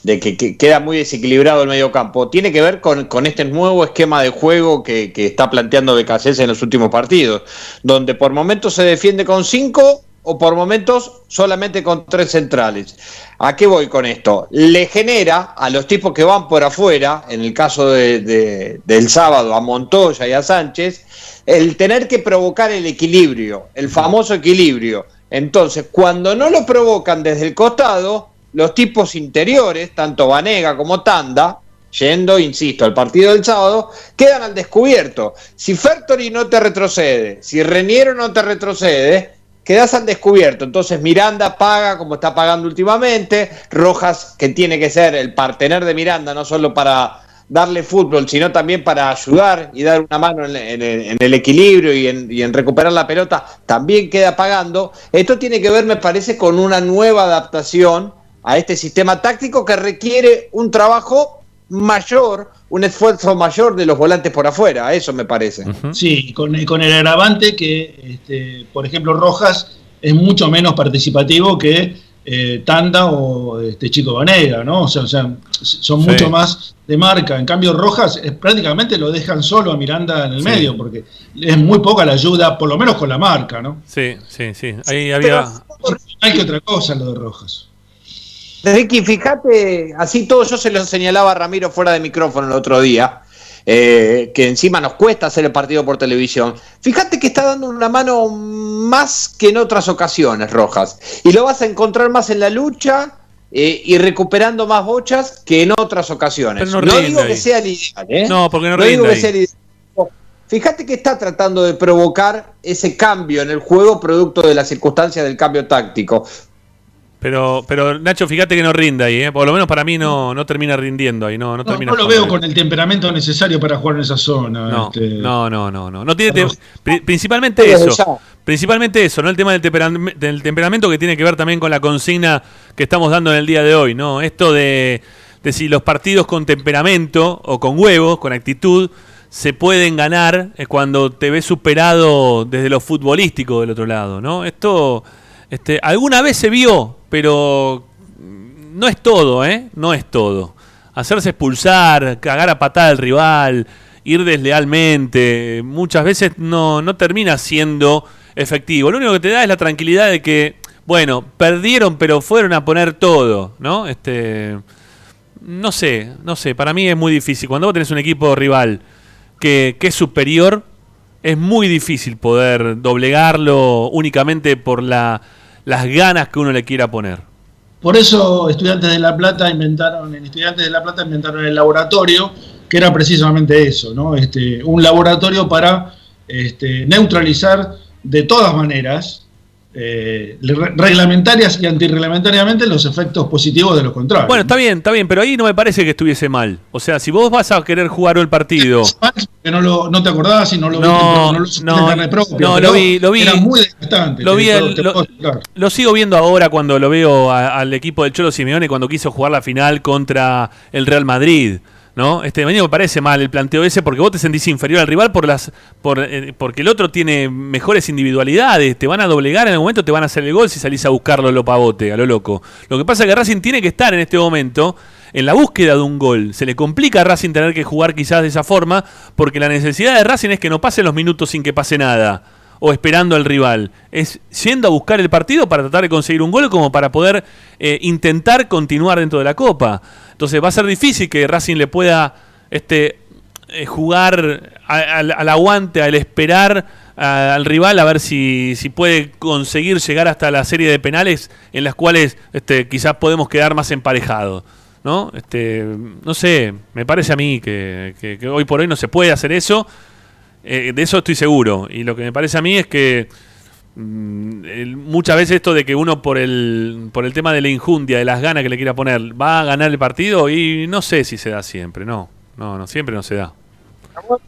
Speaker 6: de que, que queda muy desequilibrado el mediocampo, tiene que ver con, con este nuevo esquema de juego que, que está planteando Becasés en los últimos partidos, donde por momentos se defiende con cinco o por momentos solamente con tres centrales. ¿A qué voy con esto? Le genera a los tipos que van por afuera, en el caso de- del sábado a Montoya y a Sánchez, el tener que provocar el equilibrio, el famoso equilibrio. Entonces, cuando no lo provocan desde el costado, los tipos interiores, tanto Vanega como Tanda, yendo, insisto, al partido del sábado, quedan al descubierto. Si Fertori no te retrocede, si Reniero no te retrocede, quedas al descubierto. Entonces Miranda paga como está pagando últimamente, Rojas, que tiene que ser el partener de Miranda, no solo para darle fútbol, sino también para ayudar y dar una mano en, el equilibrio y en, y en recuperar la pelota, también queda pagando. Esto tiene que ver, me parece, con una nueva adaptación a este sistema táctico que requiere un trabajo mayor, un esfuerzo mayor de los volantes por afuera, eso me parece.
Speaker 4: Sí, con, con el agravante que, este, por ejemplo, Rojas es mucho menos participativo que eh, Tanda o este Chico Vanega, ¿no? O sea, o sea, son
Speaker 1: Sí.
Speaker 4: mucho más de marca. En cambio, Rojas es, prácticamente lo dejan solo a Miranda en el
Speaker 1: Sí.
Speaker 4: medio, porque es muy poca la ayuda, por lo menos con la marca, ¿no?
Speaker 1: Sí, sí, sí. Ahí había.
Speaker 4: Hay que otra cosa lo de Rojas.
Speaker 6: Ricky, fíjate, así todo yo se lo señalaba a Ramiro fuera de micrófono el otro día, eh, que encima nos cuesta hacer el partido por televisión. Fíjate que está dando una mano más que en otras ocasiones, Rojas. Y lo vas a encontrar más en la lucha eh, y recuperando más bochas que en otras ocasiones.
Speaker 1: Pero no
Speaker 6: no digo
Speaker 1: ahí.
Speaker 6: que sea el ideal, ¿eh?
Speaker 1: No, porque no
Speaker 6: digo
Speaker 1: rinde
Speaker 6: que
Speaker 1: ahí.
Speaker 6: sea el ideal. Fíjate que está tratando de provocar ese cambio en el juego producto de las circunstancias del cambio táctico.
Speaker 1: Pero, pero Nacho, fíjate que no rinde ahí, ¿eh? por lo menos para mí no, no termina rindiendo ahí, no, no,
Speaker 4: No,
Speaker 1: termina
Speaker 4: no lo veo con el temperamento necesario para jugar en esa zona.
Speaker 1: No,
Speaker 4: este.
Speaker 1: no, no, no, no. No tiene pri- principalmente eso.
Speaker 4: ya.
Speaker 1: Principalmente eso, ¿no? El tema del, temperam- del temperamento que tiene que ver también con la consigna que estamos dando en el día de hoy, ¿no? Esto de, de si los partidos con temperamento o con huevos, con actitud, se pueden ganar cuando te ves superado desde lo futbolístico del otro lado, ¿no? Esto este, alguna vez se vio, pero no es todo, ¿eh? No es todo. Hacerse expulsar, cagar a patada al rival ir deslealmente, muchas veces no, no termina siendo efectivo. Lo único que te da es la tranquilidad de que, bueno, perdieron, pero fueron a poner todo, ¿no? Este, no sé, no sé, para mí es muy difícil. Cuando vos tenés un equipo rival que, que es superior, es muy difícil poder doblegarlo únicamente por la, las ganas que uno le quiera poner.
Speaker 4: Por eso Estudiantes de La Plata inventaron, en Estudiantes de La Plata inventaron el laboratorio, que era precisamente eso, ¿no? Este, un laboratorio para este, neutralizar de todas maneras, eh, re- reglamentarias y antirreglamentariamente, los efectos positivos de los contrarios.
Speaker 1: Bueno, está bien, está bien, pero ahí no me parece que estuviese mal. O sea, si vos vas a querer jugar el partido. (laughs)
Speaker 4: que no, lo, no te acordás y no lo
Speaker 1: No,
Speaker 4: viste, no, no lo carne propia,
Speaker 1: no, vi- lo vi-
Speaker 4: Era muy desgastante.
Speaker 1: Lo vi el- lo- sigo viendo ahora cuando lo veo a- al equipo del Cholo Simeone cuando quiso jugar la final contra el Real Madrid. ¿No? Este año me parece mal el planteo ese porque vos te sentís inferior al rival por las por, eh, porque el otro tiene mejores individualidades, te van a doblegar en el momento, te van a hacer el gol si salís a buscarlo a lo pavote, a lo loco. Lo que pasa es que Racing tiene que estar en este momento en la búsqueda de un gol. Se le complica a Racing tener que jugar quizás de esa forma porque la necesidad de Racing es que no pasen los minutos sin que pase nada o esperando al rival. Es yendo a buscar el partido para tratar de conseguir un gol como para poder eh, intentar continuar dentro de la Copa. Entonces va a ser difícil que Racing le pueda este, eh, jugar al, aguante, al esperar al rival a ver si, si puede conseguir llegar hasta la serie de penales en las cuales este, quizás podemos quedar más emparejados. ¿No? Este, no sé, me parece a mí que, hoy por hoy no se puede hacer eso. Eh, de eso estoy seguro. Y lo que me parece a mí es que mm, muchas veces esto de que uno por el, por el tema de la injundia, de las ganas que le quiera poner, va a ganar el partido y no sé si se da siempre, no. No, no, siempre no se da.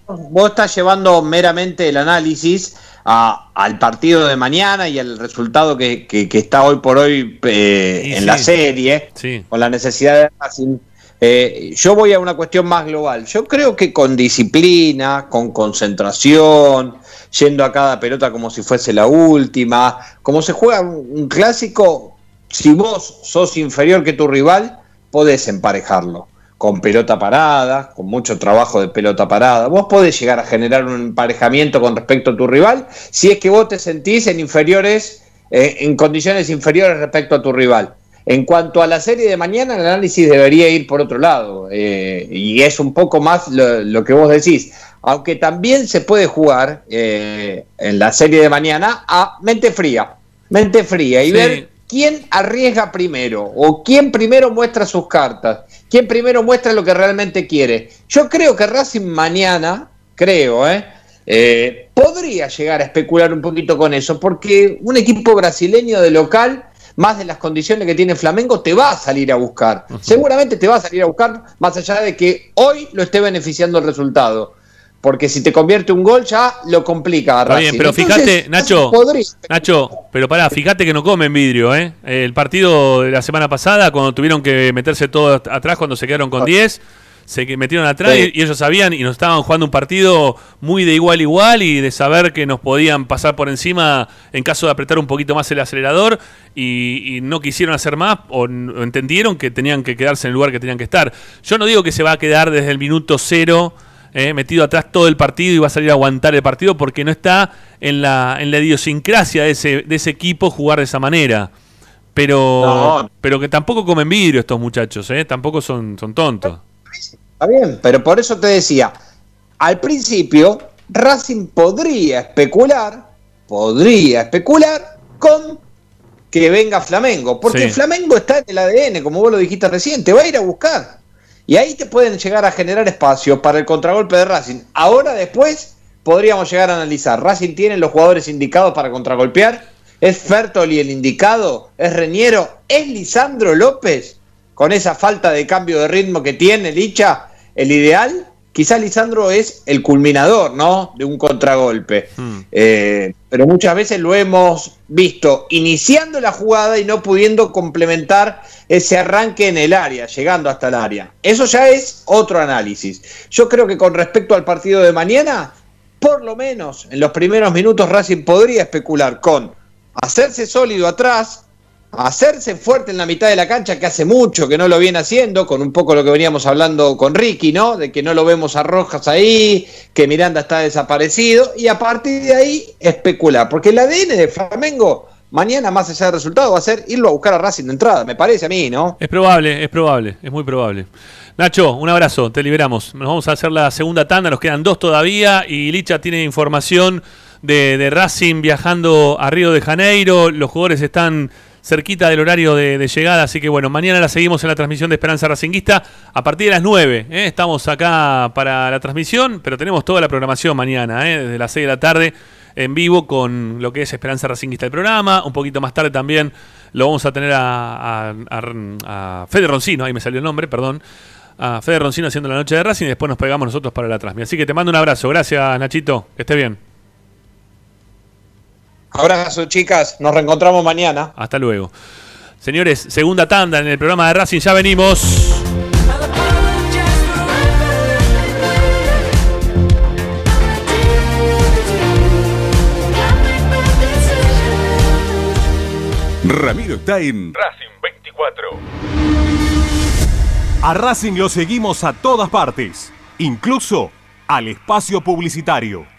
Speaker 6: Vos estás llevando meramente el análisis a- al partido de mañana y al resultado que, que- que está hoy por hoy eh, en
Speaker 1: sí.
Speaker 6: la serie,
Speaker 1: Sí.
Speaker 6: con la necesidad de Racing. Eh, yo voy a una cuestión más global. Yo creo que con disciplina, con concentración, yendo a cada pelota como si fuese la última, como se juega un, un clásico, si vos sos inferior que tu rival, podés emparejarlo. Con pelota parada, con mucho trabajo de pelota parada. Vos podés llegar a generar un emparejamiento con respecto a tu rival si es que vos te sentís en inferiores, eh, en condiciones inferiores respecto a tu rival. En cuanto a la serie de mañana, el análisis debería ir por otro lado. eh, y es un poco más lo, lo que vos decís. Aunque también se puede jugar eh, en la serie de mañana a mente fría. Mente fría. Y
Speaker 1: Sí.
Speaker 6: ver quién arriesga primero. O quién primero muestra sus cartas. Quién primero muestra lo que realmente quiere. Yo creo que Racing mañana, creo, ¿eh? Eh, podría llegar a especular un poquito con eso, porque un equipo brasileño de local, más de las condiciones que tiene Flamengo, te va a salir a buscar. Seguramente te va a salir a buscar, más allá de que hoy lo esté beneficiando el resultado. Porque si te convierte un gol ya lo complica a
Speaker 1: Está bien, pero
Speaker 6: Entonces,
Speaker 1: fíjate, Nacho, Nacho, pero pará, fíjate que no comen vidrio, ¿eh? El partido de la semana pasada, cuando tuvieron que meterse todos atrás, cuando se quedaron con 10, se que- metieron atrás
Speaker 6: Sí.
Speaker 1: y, y ellos sabían y nos estaban jugando un partido muy de igual a igual y de saber que nos podían pasar por encima en caso de apretar un poquito más el acelerador y, y no quisieron hacer más o, o entendieron que tenían que quedarse en el lugar que tenían que estar. Yo no digo que se va a quedar desde el minuto cero eh, metido atrás todo el partido y va a salir a aguantar el partido porque no está en la, en la idiosincrasia de ese, de ese equipo jugar de esa manera. Pero,
Speaker 6: No.
Speaker 1: pero que tampoco comen vidrio estos muchachos, ¿eh? tampoco son, son tontos.
Speaker 6: Está bien, pero por eso te decía, al principio Racing podría especular, podría especular con que venga Flamengo, porque
Speaker 1: Sí.
Speaker 6: Flamengo está en el ADN, como vos lo dijiste recién, te va a ir a buscar. Y ahí te pueden llegar a generar espacio para el contragolpe de Racing. Ahora después podríamos llegar a analizar, ¿Racing tiene los jugadores indicados para contragolpear? ¿Es Fertoli el indicado? ¿Es Reñero? ¿Es Lisandro López? Con esa falta de cambio de ritmo que tiene Licha, el ideal, quizás Lisandro es el culminador, ¿no? De un contragolpe. Eh, pero muchas veces lo hemos visto iniciando la jugada y no pudiendo complementar ese arranque en el área, llegando hasta el área. Eso ya es otro análisis. Yo creo que con respecto al partido de mañana, por lo menos en los primeros minutos Racing podría especular con hacerse sólido atrás, hacerse fuerte en la mitad de la cancha, que hace mucho que no lo viene haciendo, con un poco lo que veníamos hablando con Ricky, ¿no? De que no lo vemos a Rojas ahí, que Miranda está desaparecido, y a partir de ahí especular, porque el ADN de Flamengo mañana, más allá del resultado, va a ser irlo a buscar a Racing de entrada, me parece a mí, ¿no?
Speaker 1: Es probable, es probable, es muy probable. Nacho, un abrazo, te liberamos. Nos vamos a hacer la segunda tanda, nos quedan dos todavía y Licha tiene información de, de Racing viajando a Río de Janeiro. Los jugadores están cerquita del horario de, llegada, así que bueno, mañana la seguimos en la transmisión de Esperanza Racinguista a partir de las 9. ¿eh? Estamos acá para la transmisión, pero tenemos toda la programación mañana, ¿eh? desde las 6 de la tarde en vivo con lo que es Esperanza Racinguista el programa. Un poquito más tarde también lo vamos a tener a, a, a, a Fede Roncino, ahí me salió el nombre, perdón. A Fede Roncino haciendo la noche de Racing y después nos pegamos nosotros para la transmisión. Así que te mando un abrazo. Gracias, Nachito. Que esté bien.
Speaker 6: Abrazo, chicas. Nos reencontramos mañana.
Speaker 1: Hasta luego. Señores, segunda tanda en el programa de Racing. Ya venimos.
Speaker 2: Ramiro está en
Speaker 8: Racing 24. A Racing lo seguimos a todas partes, incluso al espacio publicitario.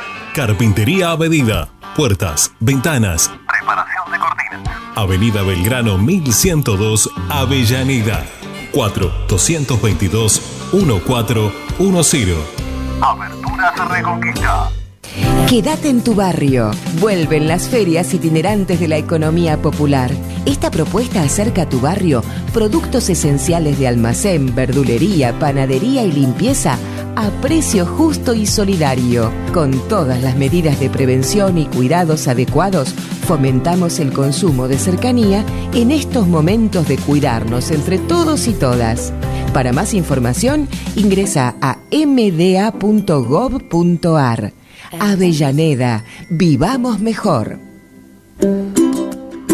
Speaker 8: Carpintería a medida. Puertas, ventanas. Preparación de cortinas. Avenida Belgrano 1102, Avellaneda. 4 222 1410.
Speaker 18: Aberturas Reconquista.
Speaker 21: Quédate en tu barrio. Vuelven las ferias itinerantes de la economía popular. Esta propuesta acerca a tu barrio productos esenciales de almacén, verdulería, panadería y limpieza a precio justo y solidario. Con todas las medidas de prevención y cuidados adecuados, fomentamos el consumo de cercanía en estos momentos de cuidarnos entre todos y todas. Para más información, ingresa a mda.gov.ar. Avellaneda, vivamos mejor.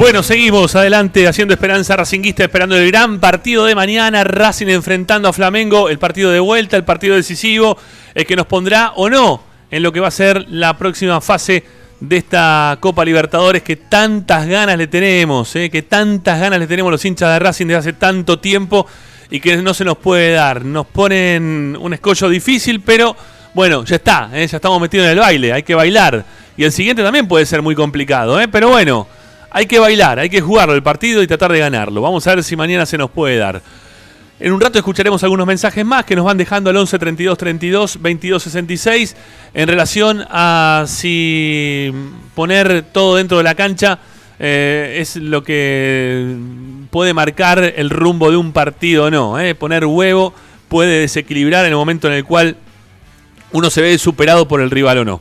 Speaker 1: Bueno, seguimos adelante haciendo esperanza racinguista, esperando el gran partido de mañana. Racing enfrentando a Flamengo, el partido de vuelta, el partido decisivo, el que nos pondrá o no en lo que va a ser la próxima fase de esta Copa Libertadores que tantas ganas le tenemos, eh, que tantas ganas le tenemos los hinchas de Racing desde hace tanto tiempo y que no se nos puede dar. Nos ponen un escollo difícil, pero bueno, ya está, eh, ya estamos metidos en el baile, hay que bailar. Y el siguiente también puede ser muy complicado, eh, pero bueno hay que bailar, hay que jugarlo el partido y tratar de ganarlo. Vamos a ver si mañana se nos puede dar. En un rato escucharemos algunos mensajes más que nos van dejando al 11 32 32 22 66 en relación a si poner todo dentro de la cancha eh, es lo que puede marcar el rumbo de un partido o no. Eh. Poner huevo puede desequilibrar en el momento en el cual uno se ve superado por el rival o no.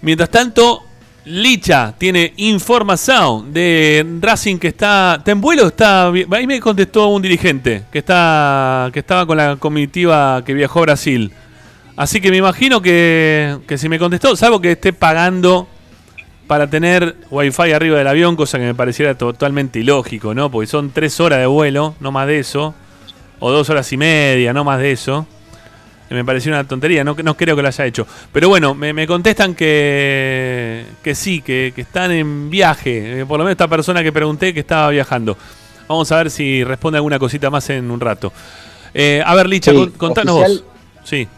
Speaker 1: Mientras tanto, Licha tiene información de Racing que está, en vuelo, está ahí me contestó un dirigente que está que estaba con la comitiva que viajó a Brasil. Así que me imagino que, que si me contestó, salvo que esté pagando para tener wifi arriba del avión, cosa que me pareciera totalmente ilógico, ¿no? Porque son tres horas de vuelo, no más de eso, o dos horas y media, no más de eso. Me pareció una tontería, no, no creo que lo haya hecho. Pero bueno, me, contestan que, que sí, que, están en viaje. Eh, por lo menos esta persona que pregunté que estaba viajando. Vamos a ver si responde alguna cosita más en un rato. Eh, a ver, Licha, contanos vos. Sí.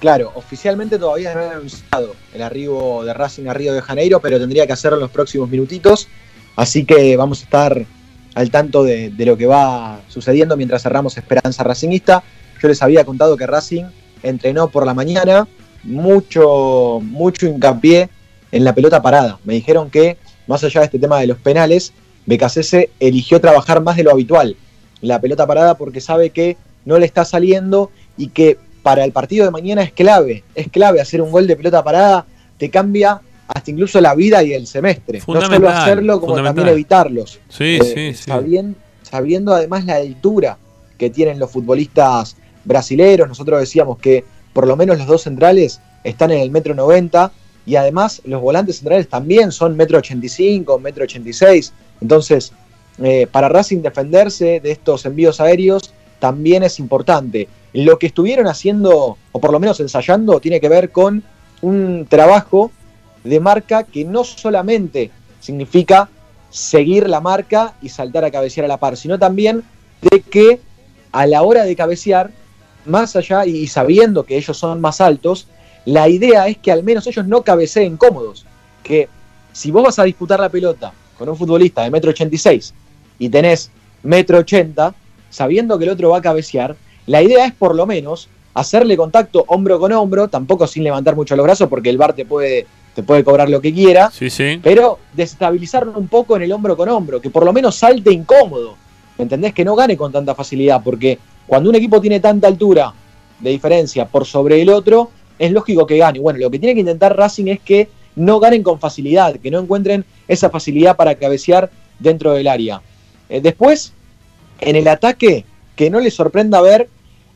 Speaker 5: Claro, oficialmente todavía no han anunciado el arribo de Racing a Río de Janeiro, pero tendría que hacerlo en los próximos minutitos. Así que vamos a estar al tanto de, de lo que va sucediendo mientras cerramos Esperanza Racingista. Yo les había contado que Racing entrenó por la mañana, mucho, mucho hincapié en la pelota parada. Me dijeron que, más allá de este tema de los penales, BKCS eligió trabajar más de lo habitual. La pelota parada porque sabe que no le está saliendo y que para el partido de mañana es clave. Es clave hacer un gol de pelota parada, te cambia hasta incluso la vida y el semestre. No solo hacerlo, como también evitarlos.
Speaker 1: Sí,
Speaker 5: eh,
Speaker 1: sí, sí.
Speaker 5: Sabiendo, sabiendo además la altura que tienen los futbolistas brasileros. Nosotros decíamos que por lo menos los dos centrales están en el metro 90 y además los volantes centrales también son metro 85, metro 86. Entonces, eh, para Racing defenderse de estos envíos aéreos también es importante. Lo que estuvieron haciendo, o por lo menos ensayando, tiene que ver con un trabajo de marca que no solamente significa seguir la marca y saltar a cabecear a la par, sino también de que a la hora de cabecear más allá y sabiendo que ellos son más altos, la idea es que al menos ellos no cabeceen cómodos. Que si vos vas a disputar la pelota con un futbolista de metro 86 y tenés metro 80, sabiendo que el otro va a cabecear, la idea es por lo menos hacerle contacto hombro con hombro, tampoco sin levantar mucho los brazos porque el bar te puede, te puede cobrar lo que quiera,
Speaker 1: sí, sí.
Speaker 5: pero desestabilizarlo un poco en el hombro con hombro, que por lo menos salte incómodo, ¿me entendés? Que no gane con tanta facilidad, porque cuando un equipo tiene tanta altura de diferencia por sobre el otro, es lógico que gane. Bueno, lo que tiene que intentar Racing es que no ganen con facilidad, que no encuentren esa facilidad para cabecear dentro del área. Eh, después, en el ataque, que no les sorprenda ver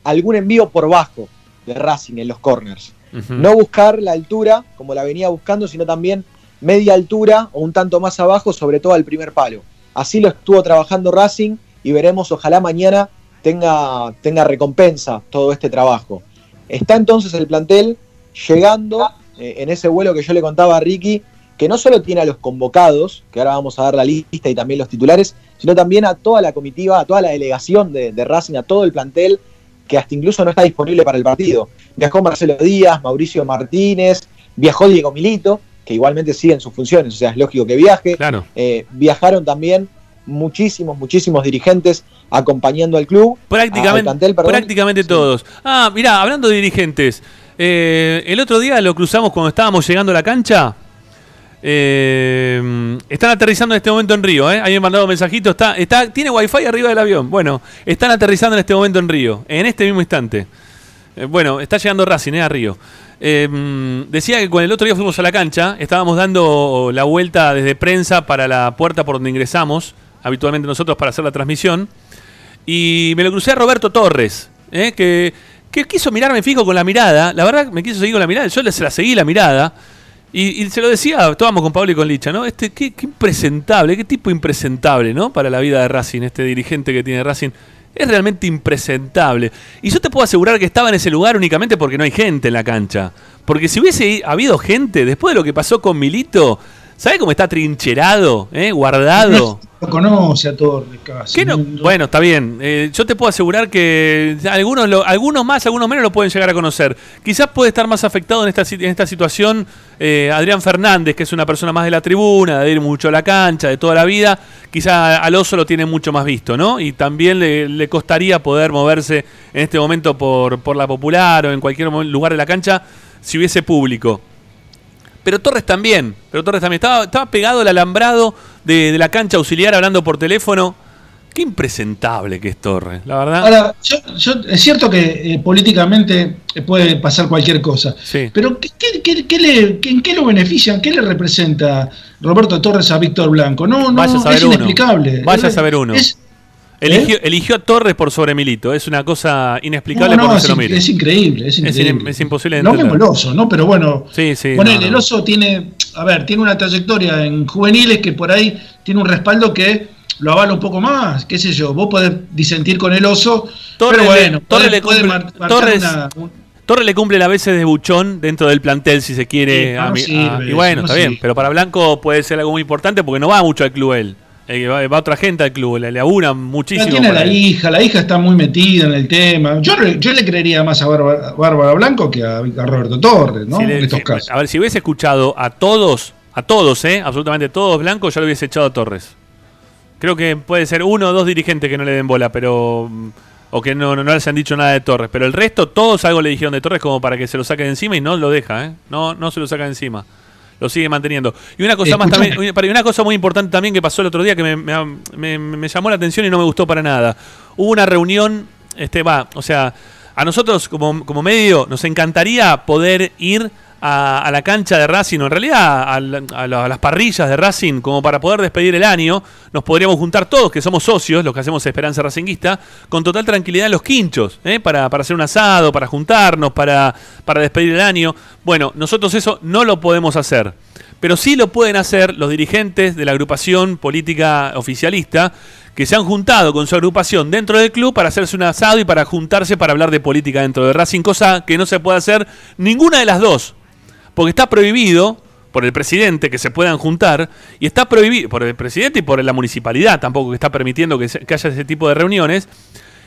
Speaker 5: algún envío por bajo de Racing en los corners. No buscar la altura como la venía buscando, sino también media altura o un tanto más abajo, sobre todo al primer palo. Así lo estuvo trabajando Racing y veremos ojalá mañana tenga, tenga recompensa todo este trabajo. Está entonces el plantel llegando eh, en ese vuelo que yo le contaba a Ricky, que no solo tiene a los convocados, que ahora vamos a dar la lista y también los titulares, sino también a toda la comitiva, a toda la delegación de, de Racing, a todo el plantel, que hasta incluso no está disponible para el partido. Viajó Marcelo Díaz, Mauricio Martínez, viajó Diego Milito, que igualmente siguen sus funciones, o sea, es lógico que viaje.
Speaker 1: Claro.
Speaker 5: Eh, viajaron también muchísimos, muchísimos dirigentes acompañando al club. al
Speaker 1: Prácticamente,
Speaker 5: plantel,
Speaker 1: prácticamente todos. Ah, mirá, hablando de dirigentes, eh, el otro día lo cruzamos cuando estábamos llegando a la cancha. Eh, están aterrizando en este momento en Río, ¿eh? Ahí me han mandado mensajitos. Está, está, tiene wifi arriba del avión. Bueno, están aterrizando en este momento en Río, en este mismo instante. Eh, bueno, está llegando Racing, ¿eh? A Río. Eh, decía que cuando el otro día fuimos a la cancha, estábamos dando la vuelta desde prensa para la puerta por donde ingresamos, habitualmente nosotros para hacer la transmisión. Y me lo crucé a Roberto Torres, ¿eh? que, que quiso mirarme fijo con la mirada. La verdad, me quiso seguir con la mirada. Yo se la seguí la mirada. Y, y se lo decía, estábamos con Pablo y con Licha, ¿no? Este, qué, qué impresentable, qué tipo impresentable, ¿no? Para la vida de Racing, este dirigente que tiene Racing. Es realmente impresentable. Y yo te puedo asegurar que estaba en ese lugar únicamente porque no hay gente en la cancha. Porque si hubiese habido gente, después de lo que pasó con Milito, ¿sabe cómo está trincherado, eh? guardado?
Speaker 4: No conoce a Torres casi.
Speaker 1: ¿Qué no? Bueno, está bien. Eh, yo te puedo asegurar que algunos, lo- algunos más, algunos menos lo pueden llegar a conocer. Quizás puede estar más afectado en esta, en esta situación eh, Adrián Fernández, que es una persona más de la tribuna, de ir mucho a la cancha, de toda la vida. Quizá al oso lo tiene mucho más visto, ¿no? Y también le, le costaría poder moverse en este momento por, por la popular o en cualquier lugar de la cancha si hubiese público. Pero Torres también, pero Torres también. Estaba, estaba pegado al alambrado de, de la cancha auxiliar hablando por teléfono. Qué impresentable que es Torres, la verdad.
Speaker 4: Ahora, yo, yo- es cierto que eh, políticamente puede pasar cualquier cosa,
Speaker 1: Sí.
Speaker 4: pero ¿qué, qué- qué- qué le, ¿en qué lo benefician? ¿Qué le representa Roberto Torres a Víctor Blanco? No, no,
Speaker 1: Vaya a saber
Speaker 4: es
Speaker 1: uno.
Speaker 4: inexplicable.
Speaker 1: Vaya a saber uno.
Speaker 4: es-
Speaker 1: eligió, eligió a Torres por sobre Milito. Es una cosa inexplicable
Speaker 4: no, no,
Speaker 1: por
Speaker 4: es,
Speaker 1: se lo mire.
Speaker 4: es increíble, es increíble.
Speaker 1: in- es imposible de
Speaker 4: no como el oso, ¿no? Pero bueno,
Speaker 1: Sí, sí.
Speaker 4: ponele,
Speaker 1: no, no.
Speaker 4: el oso tiene, a ver, tiene una trayectoria en juveniles que por ahí tiene un respaldo que lo avala un poco más, qué sé yo, vos podés disentir con el oso,
Speaker 1: Torres
Speaker 4: pero
Speaker 1: le-
Speaker 4: bueno,
Speaker 1: Torres
Speaker 4: puede-
Speaker 1: le cumple-
Speaker 4: mar-
Speaker 1: Torres-
Speaker 4: una- un-
Speaker 1: Torres le cumple a veces de buchón dentro del plantel, si se quiere.
Speaker 4: Sí,
Speaker 1: a mi-
Speaker 4: sirve
Speaker 1: a- y bueno,
Speaker 4: no
Speaker 1: está bien.
Speaker 4: sirve.
Speaker 1: Pero para Blanco puede ser algo muy importante porque no va mucho al club él. Eh, va, va otra gente al club, le, le aburan muchísimo.
Speaker 4: tiene la
Speaker 1: él.
Speaker 4: hija, la hija está muy metida en el tema. Yo, le- yo le creería más a Bárbara, Bárbara Blanco que a, a Roberto Torres, ¿no?
Speaker 1: Si le-
Speaker 4: en estos
Speaker 1: si-
Speaker 4: casos.
Speaker 1: A ver, si hubiese escuchado a todos, a todos, ¿eh? Absolutamente todos blancos, ya lo hubiese echado a Torres. Creo que puede ser uno o dos dirigentes que no le den bola, pero. mm, O que no, no, no les han dicho nada de Torres. Pero el resto, todos algo le dijeron de Torres como para que se lo saque de encima y no lo deja, ¿eh? No, no se lo saca encima. Lo sigue manteniendo. Y una cosa más también, y una cosa muy importante también que pasó el otro día que me, me- me- me llamó la atención y no me gustó para nada. Hubo una reunión, este va, o sea, a nosotros como, como medio nos encantaría poder ir a, la cancha de Racing, o en realidad a las parrillas de Racing, como para poder despedir el año. Nos podríamos juntar todos, que somos socios, los que hacemos Esperanza Racinguista, con total tranquilidad en los quinchos, ¿eh? para, para hacer un asado, para juntarnos, para, para despedir el año. Bueno, nosotros eso no lo podemos hacer. Pero sí lo pueden hacer los dirigentes de la agrupación política oficialista que se han juntado con su agrupación dentro del club para hacerse un asado y para juntarse para hablar de política dentro de Racing, cosa que no se puede hacer ninguna de las dos, porque está prohibido por el presidente que se puedan juntar y está prohibido por el presidente y por la municipalidad tampoco que está permitiendo que, se- que haya ese tipo de reuniones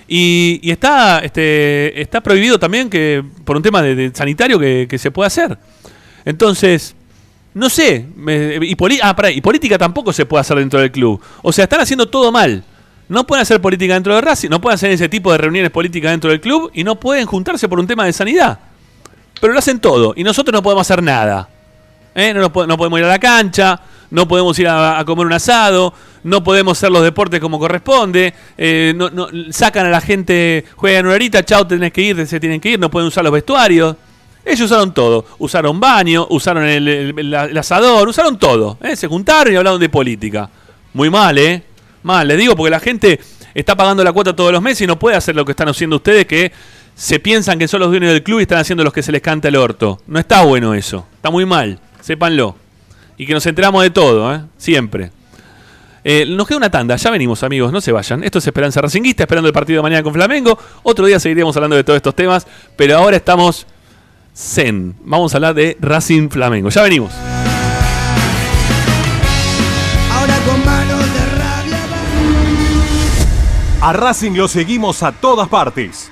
Speaker 1: y, está este está prohibido también que por un tema de, sanitario que, se pueda hacer entonces no sé, me- y, poli- ah, y política tampoco se puede hacer dentro del club. O sea, están haciendo todo mal. No pueden hacer política dentro de Racing, no pueden hacer ese tipo de reuniones políticas dentro del club y no pueden juntarse por un tema de sanidad. Pero lo hacen todo y nosotros no podemos hacer nada. ¿Eh? No, podemos ir a la cancha, no podemos ir a, comer un asado, no podemos hacer los deportes como corresponde, eh, sacan a la gente, juegan una horita, chao, tenés que ir, se tienen que ir, no pueden usar los vestuarios. Ellos usaron todo, usaron baño, usaron el, el- el- asador, usaron todo. ¿eh? Se juntaron y hablaron de política. Muy mal, ¿eh? Mal, les digo, porque la gente está pagando la cuota todos los meses y no puede hacer lo que están haciendo ustedes, que se piensan que son los dueños del club y están haciendo los que se les canta el orto. No está bueno eso, está muy mal, sépanlo. Y que nos enteramos de todo, ¿eh? Siempre. Eh, nos queda una tanda, ya venimos amigos, no se vayan. Esto es Esperanza Racinguista, esperando el partido de mañana con Flamengo. Otro día seguiremos hablando de todos estos temas, pero ahora estamos zen. Vamos a hablar de Racing Flamengo. Ya venimos.
Speaker 22: Ahora con manos de rabia.
Speaker 8: A Racing lo seguimos a todas partes,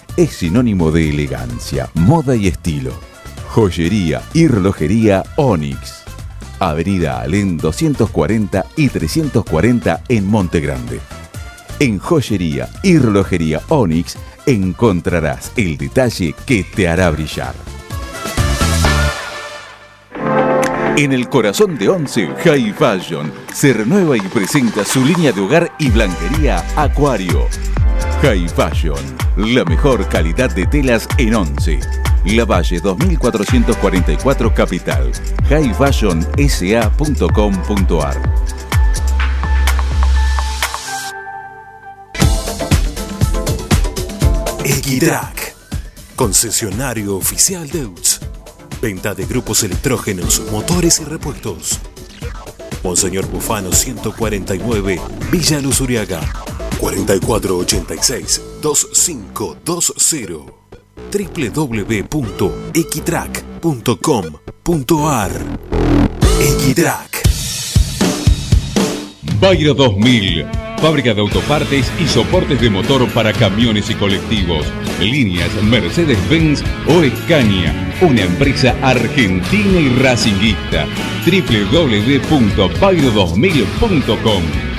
Speaker 2: es sinónimo de elegancia, moda y estilo. Joyería y relojería Onyx. Avenida Alén 240 y 340 en Monte Grande. En joyería y relojería Onyx encontrarás el detalle que te hará brillar. En el corazón de Once, High Fashion se renueva y presenta su línea de hogar y blanquería Acuario. High Fashion, la mejor calidad de telas en Once. La Valle 2444 Capital. highfashionsa.com.ar
Speaker 8: Equitrack, concesionario oficial Deutz. Venta de grupos electrógenos, motores y repuestos. Monseñor Bufano 149, Villa Luz Uriaga. 4486-2520. www.equitrack.com.ar Equitrack.
Speaker 3: Bayro 2000, fábrica de autopartes y soportes de motor para camiones y colectivos. Líneas Mercedes-Benz o Escaña, una empresa argentina y racinguista. www.bayro2000.com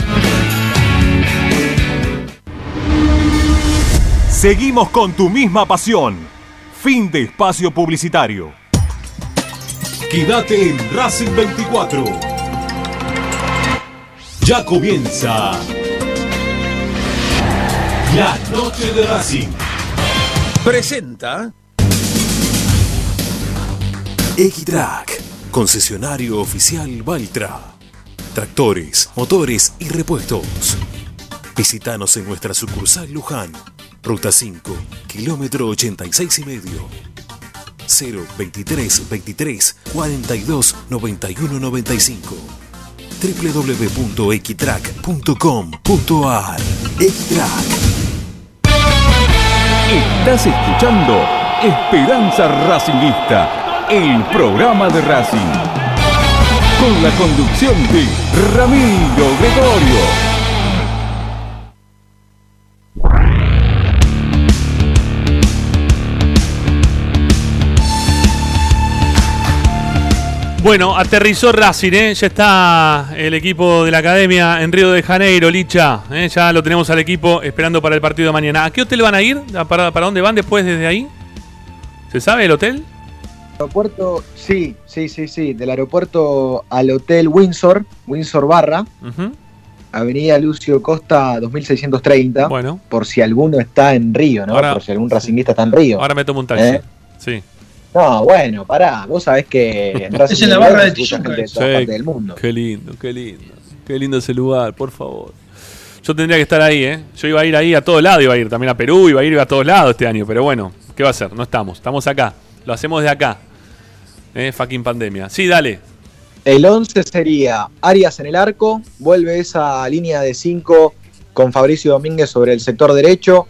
Speaker 8: Seguimos con tu misma pasión. Fin de espacio publicitario. Quédate en Racing 24. Ya comienza la noche de Racing.
Speaker 22: Presenta
Speaker 8: Equitrack, concesionario oficial Valtra. Tractores, motores y repuestos. Visítanos en nuestra sucursal Luján, ruta 5, kilómetro 86 y medio. 0 23 23 42 91 95 www.equitrack.com.ar Equitrack
Speaker 2: Estás escuchando Esperanza Racingista, el programa de Racing. Con la conducción de Ramiro Gregorio.
Speaker 1: Bueno, aterrizó Racing, ¿eh? ya está el equipo de la academia en Río de Janeiro, Licha. ¿eh? Ya lo tenemos al equipo esperando para el partido de mañana. ¿A qué hotel van a ir? ¿Para, para dónde van después desde ahí? ¿Se sabe el hotel?
Speaker 5: aeropuerto, sí, sí, sí, sí. Del aeropuerto al hotel Windsor, Windsor Barra. Avenida Lucio Costa 2630.
Speaker 1: Bueno.
Speaker 5: Por si alguno está en Río, ¿no?
Speaker 1: Ahora-
Speaker 5: por si algún racinguista está en Río.
Speaker 1: Ahora me tomo un taxi.
Speaker 5: ¿Eh?
Speaker 1: Sí.
Speaker 5: No, bueno, pará. Vos sabés que (laughs) en Racing
Speaker 4: Es en la
Speaker 5: de
Speaker 4: barra de Tijuca,
Speaker 5: de
Speaker 1: Sí.
Speaker 5: del mundo.
Speaker 1: Qué lindo, qué lindo. Qué lindo ese lugar, por favor. Yo tendría que estar ahí, ¿eh? Yo iba a ir ahí a todos lados, iba a ir también a Perú, iba a ir a todos lados este año, pero bueno, ¿qué va a hacer? No estamos, estamos acá. Lo hacemos de acá. ¿Eh? Fucking pandemia. Sí, dale.
Speaker 5: El 11 sería Arias en el arco, vuelve esa línea de 5 con Fabricio Domínguez sobre el sector derecho,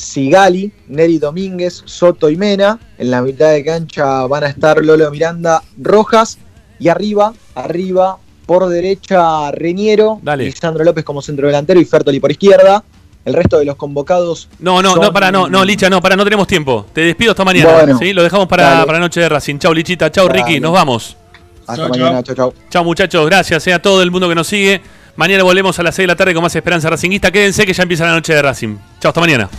Speaker 5: Sigali, Neri Domínguez, Soto y Mena, en la mitad de cancha van a estar Lolo Miranda, Rojas y arriba, arriba, por derecha Reñero,
Speaker 1: Dale.
Speaker 5: Lisandro López como centro delantero y Fertoli por izquierda. El resto de los convocados.
Speaker 1: No, no,
Speaker 5: son-
Speaker 1: no, para, no, no, Licha, no, para, no tenemos tiempo. Te despido hasta mañana.
Speaker 5: Bueno.
Speaker 1: ¿sí? Lo dejamos para, para la noche de Racing. Chau, Lichita. Chau,
Speaker 5: Dale.
Speaker 1: Ricky. Nos vamos.
Speaker 5: Hasta mañana, chau, chau.
Speaker 1: Chau, muchachos. Gracias eh, a todo el mundo que nos sigue. Mañana volvemos a las 6 de la tarde con más Esperanza Racinguista. Quédense que ya empieza la noche de Racing. Chau, hasta mañana.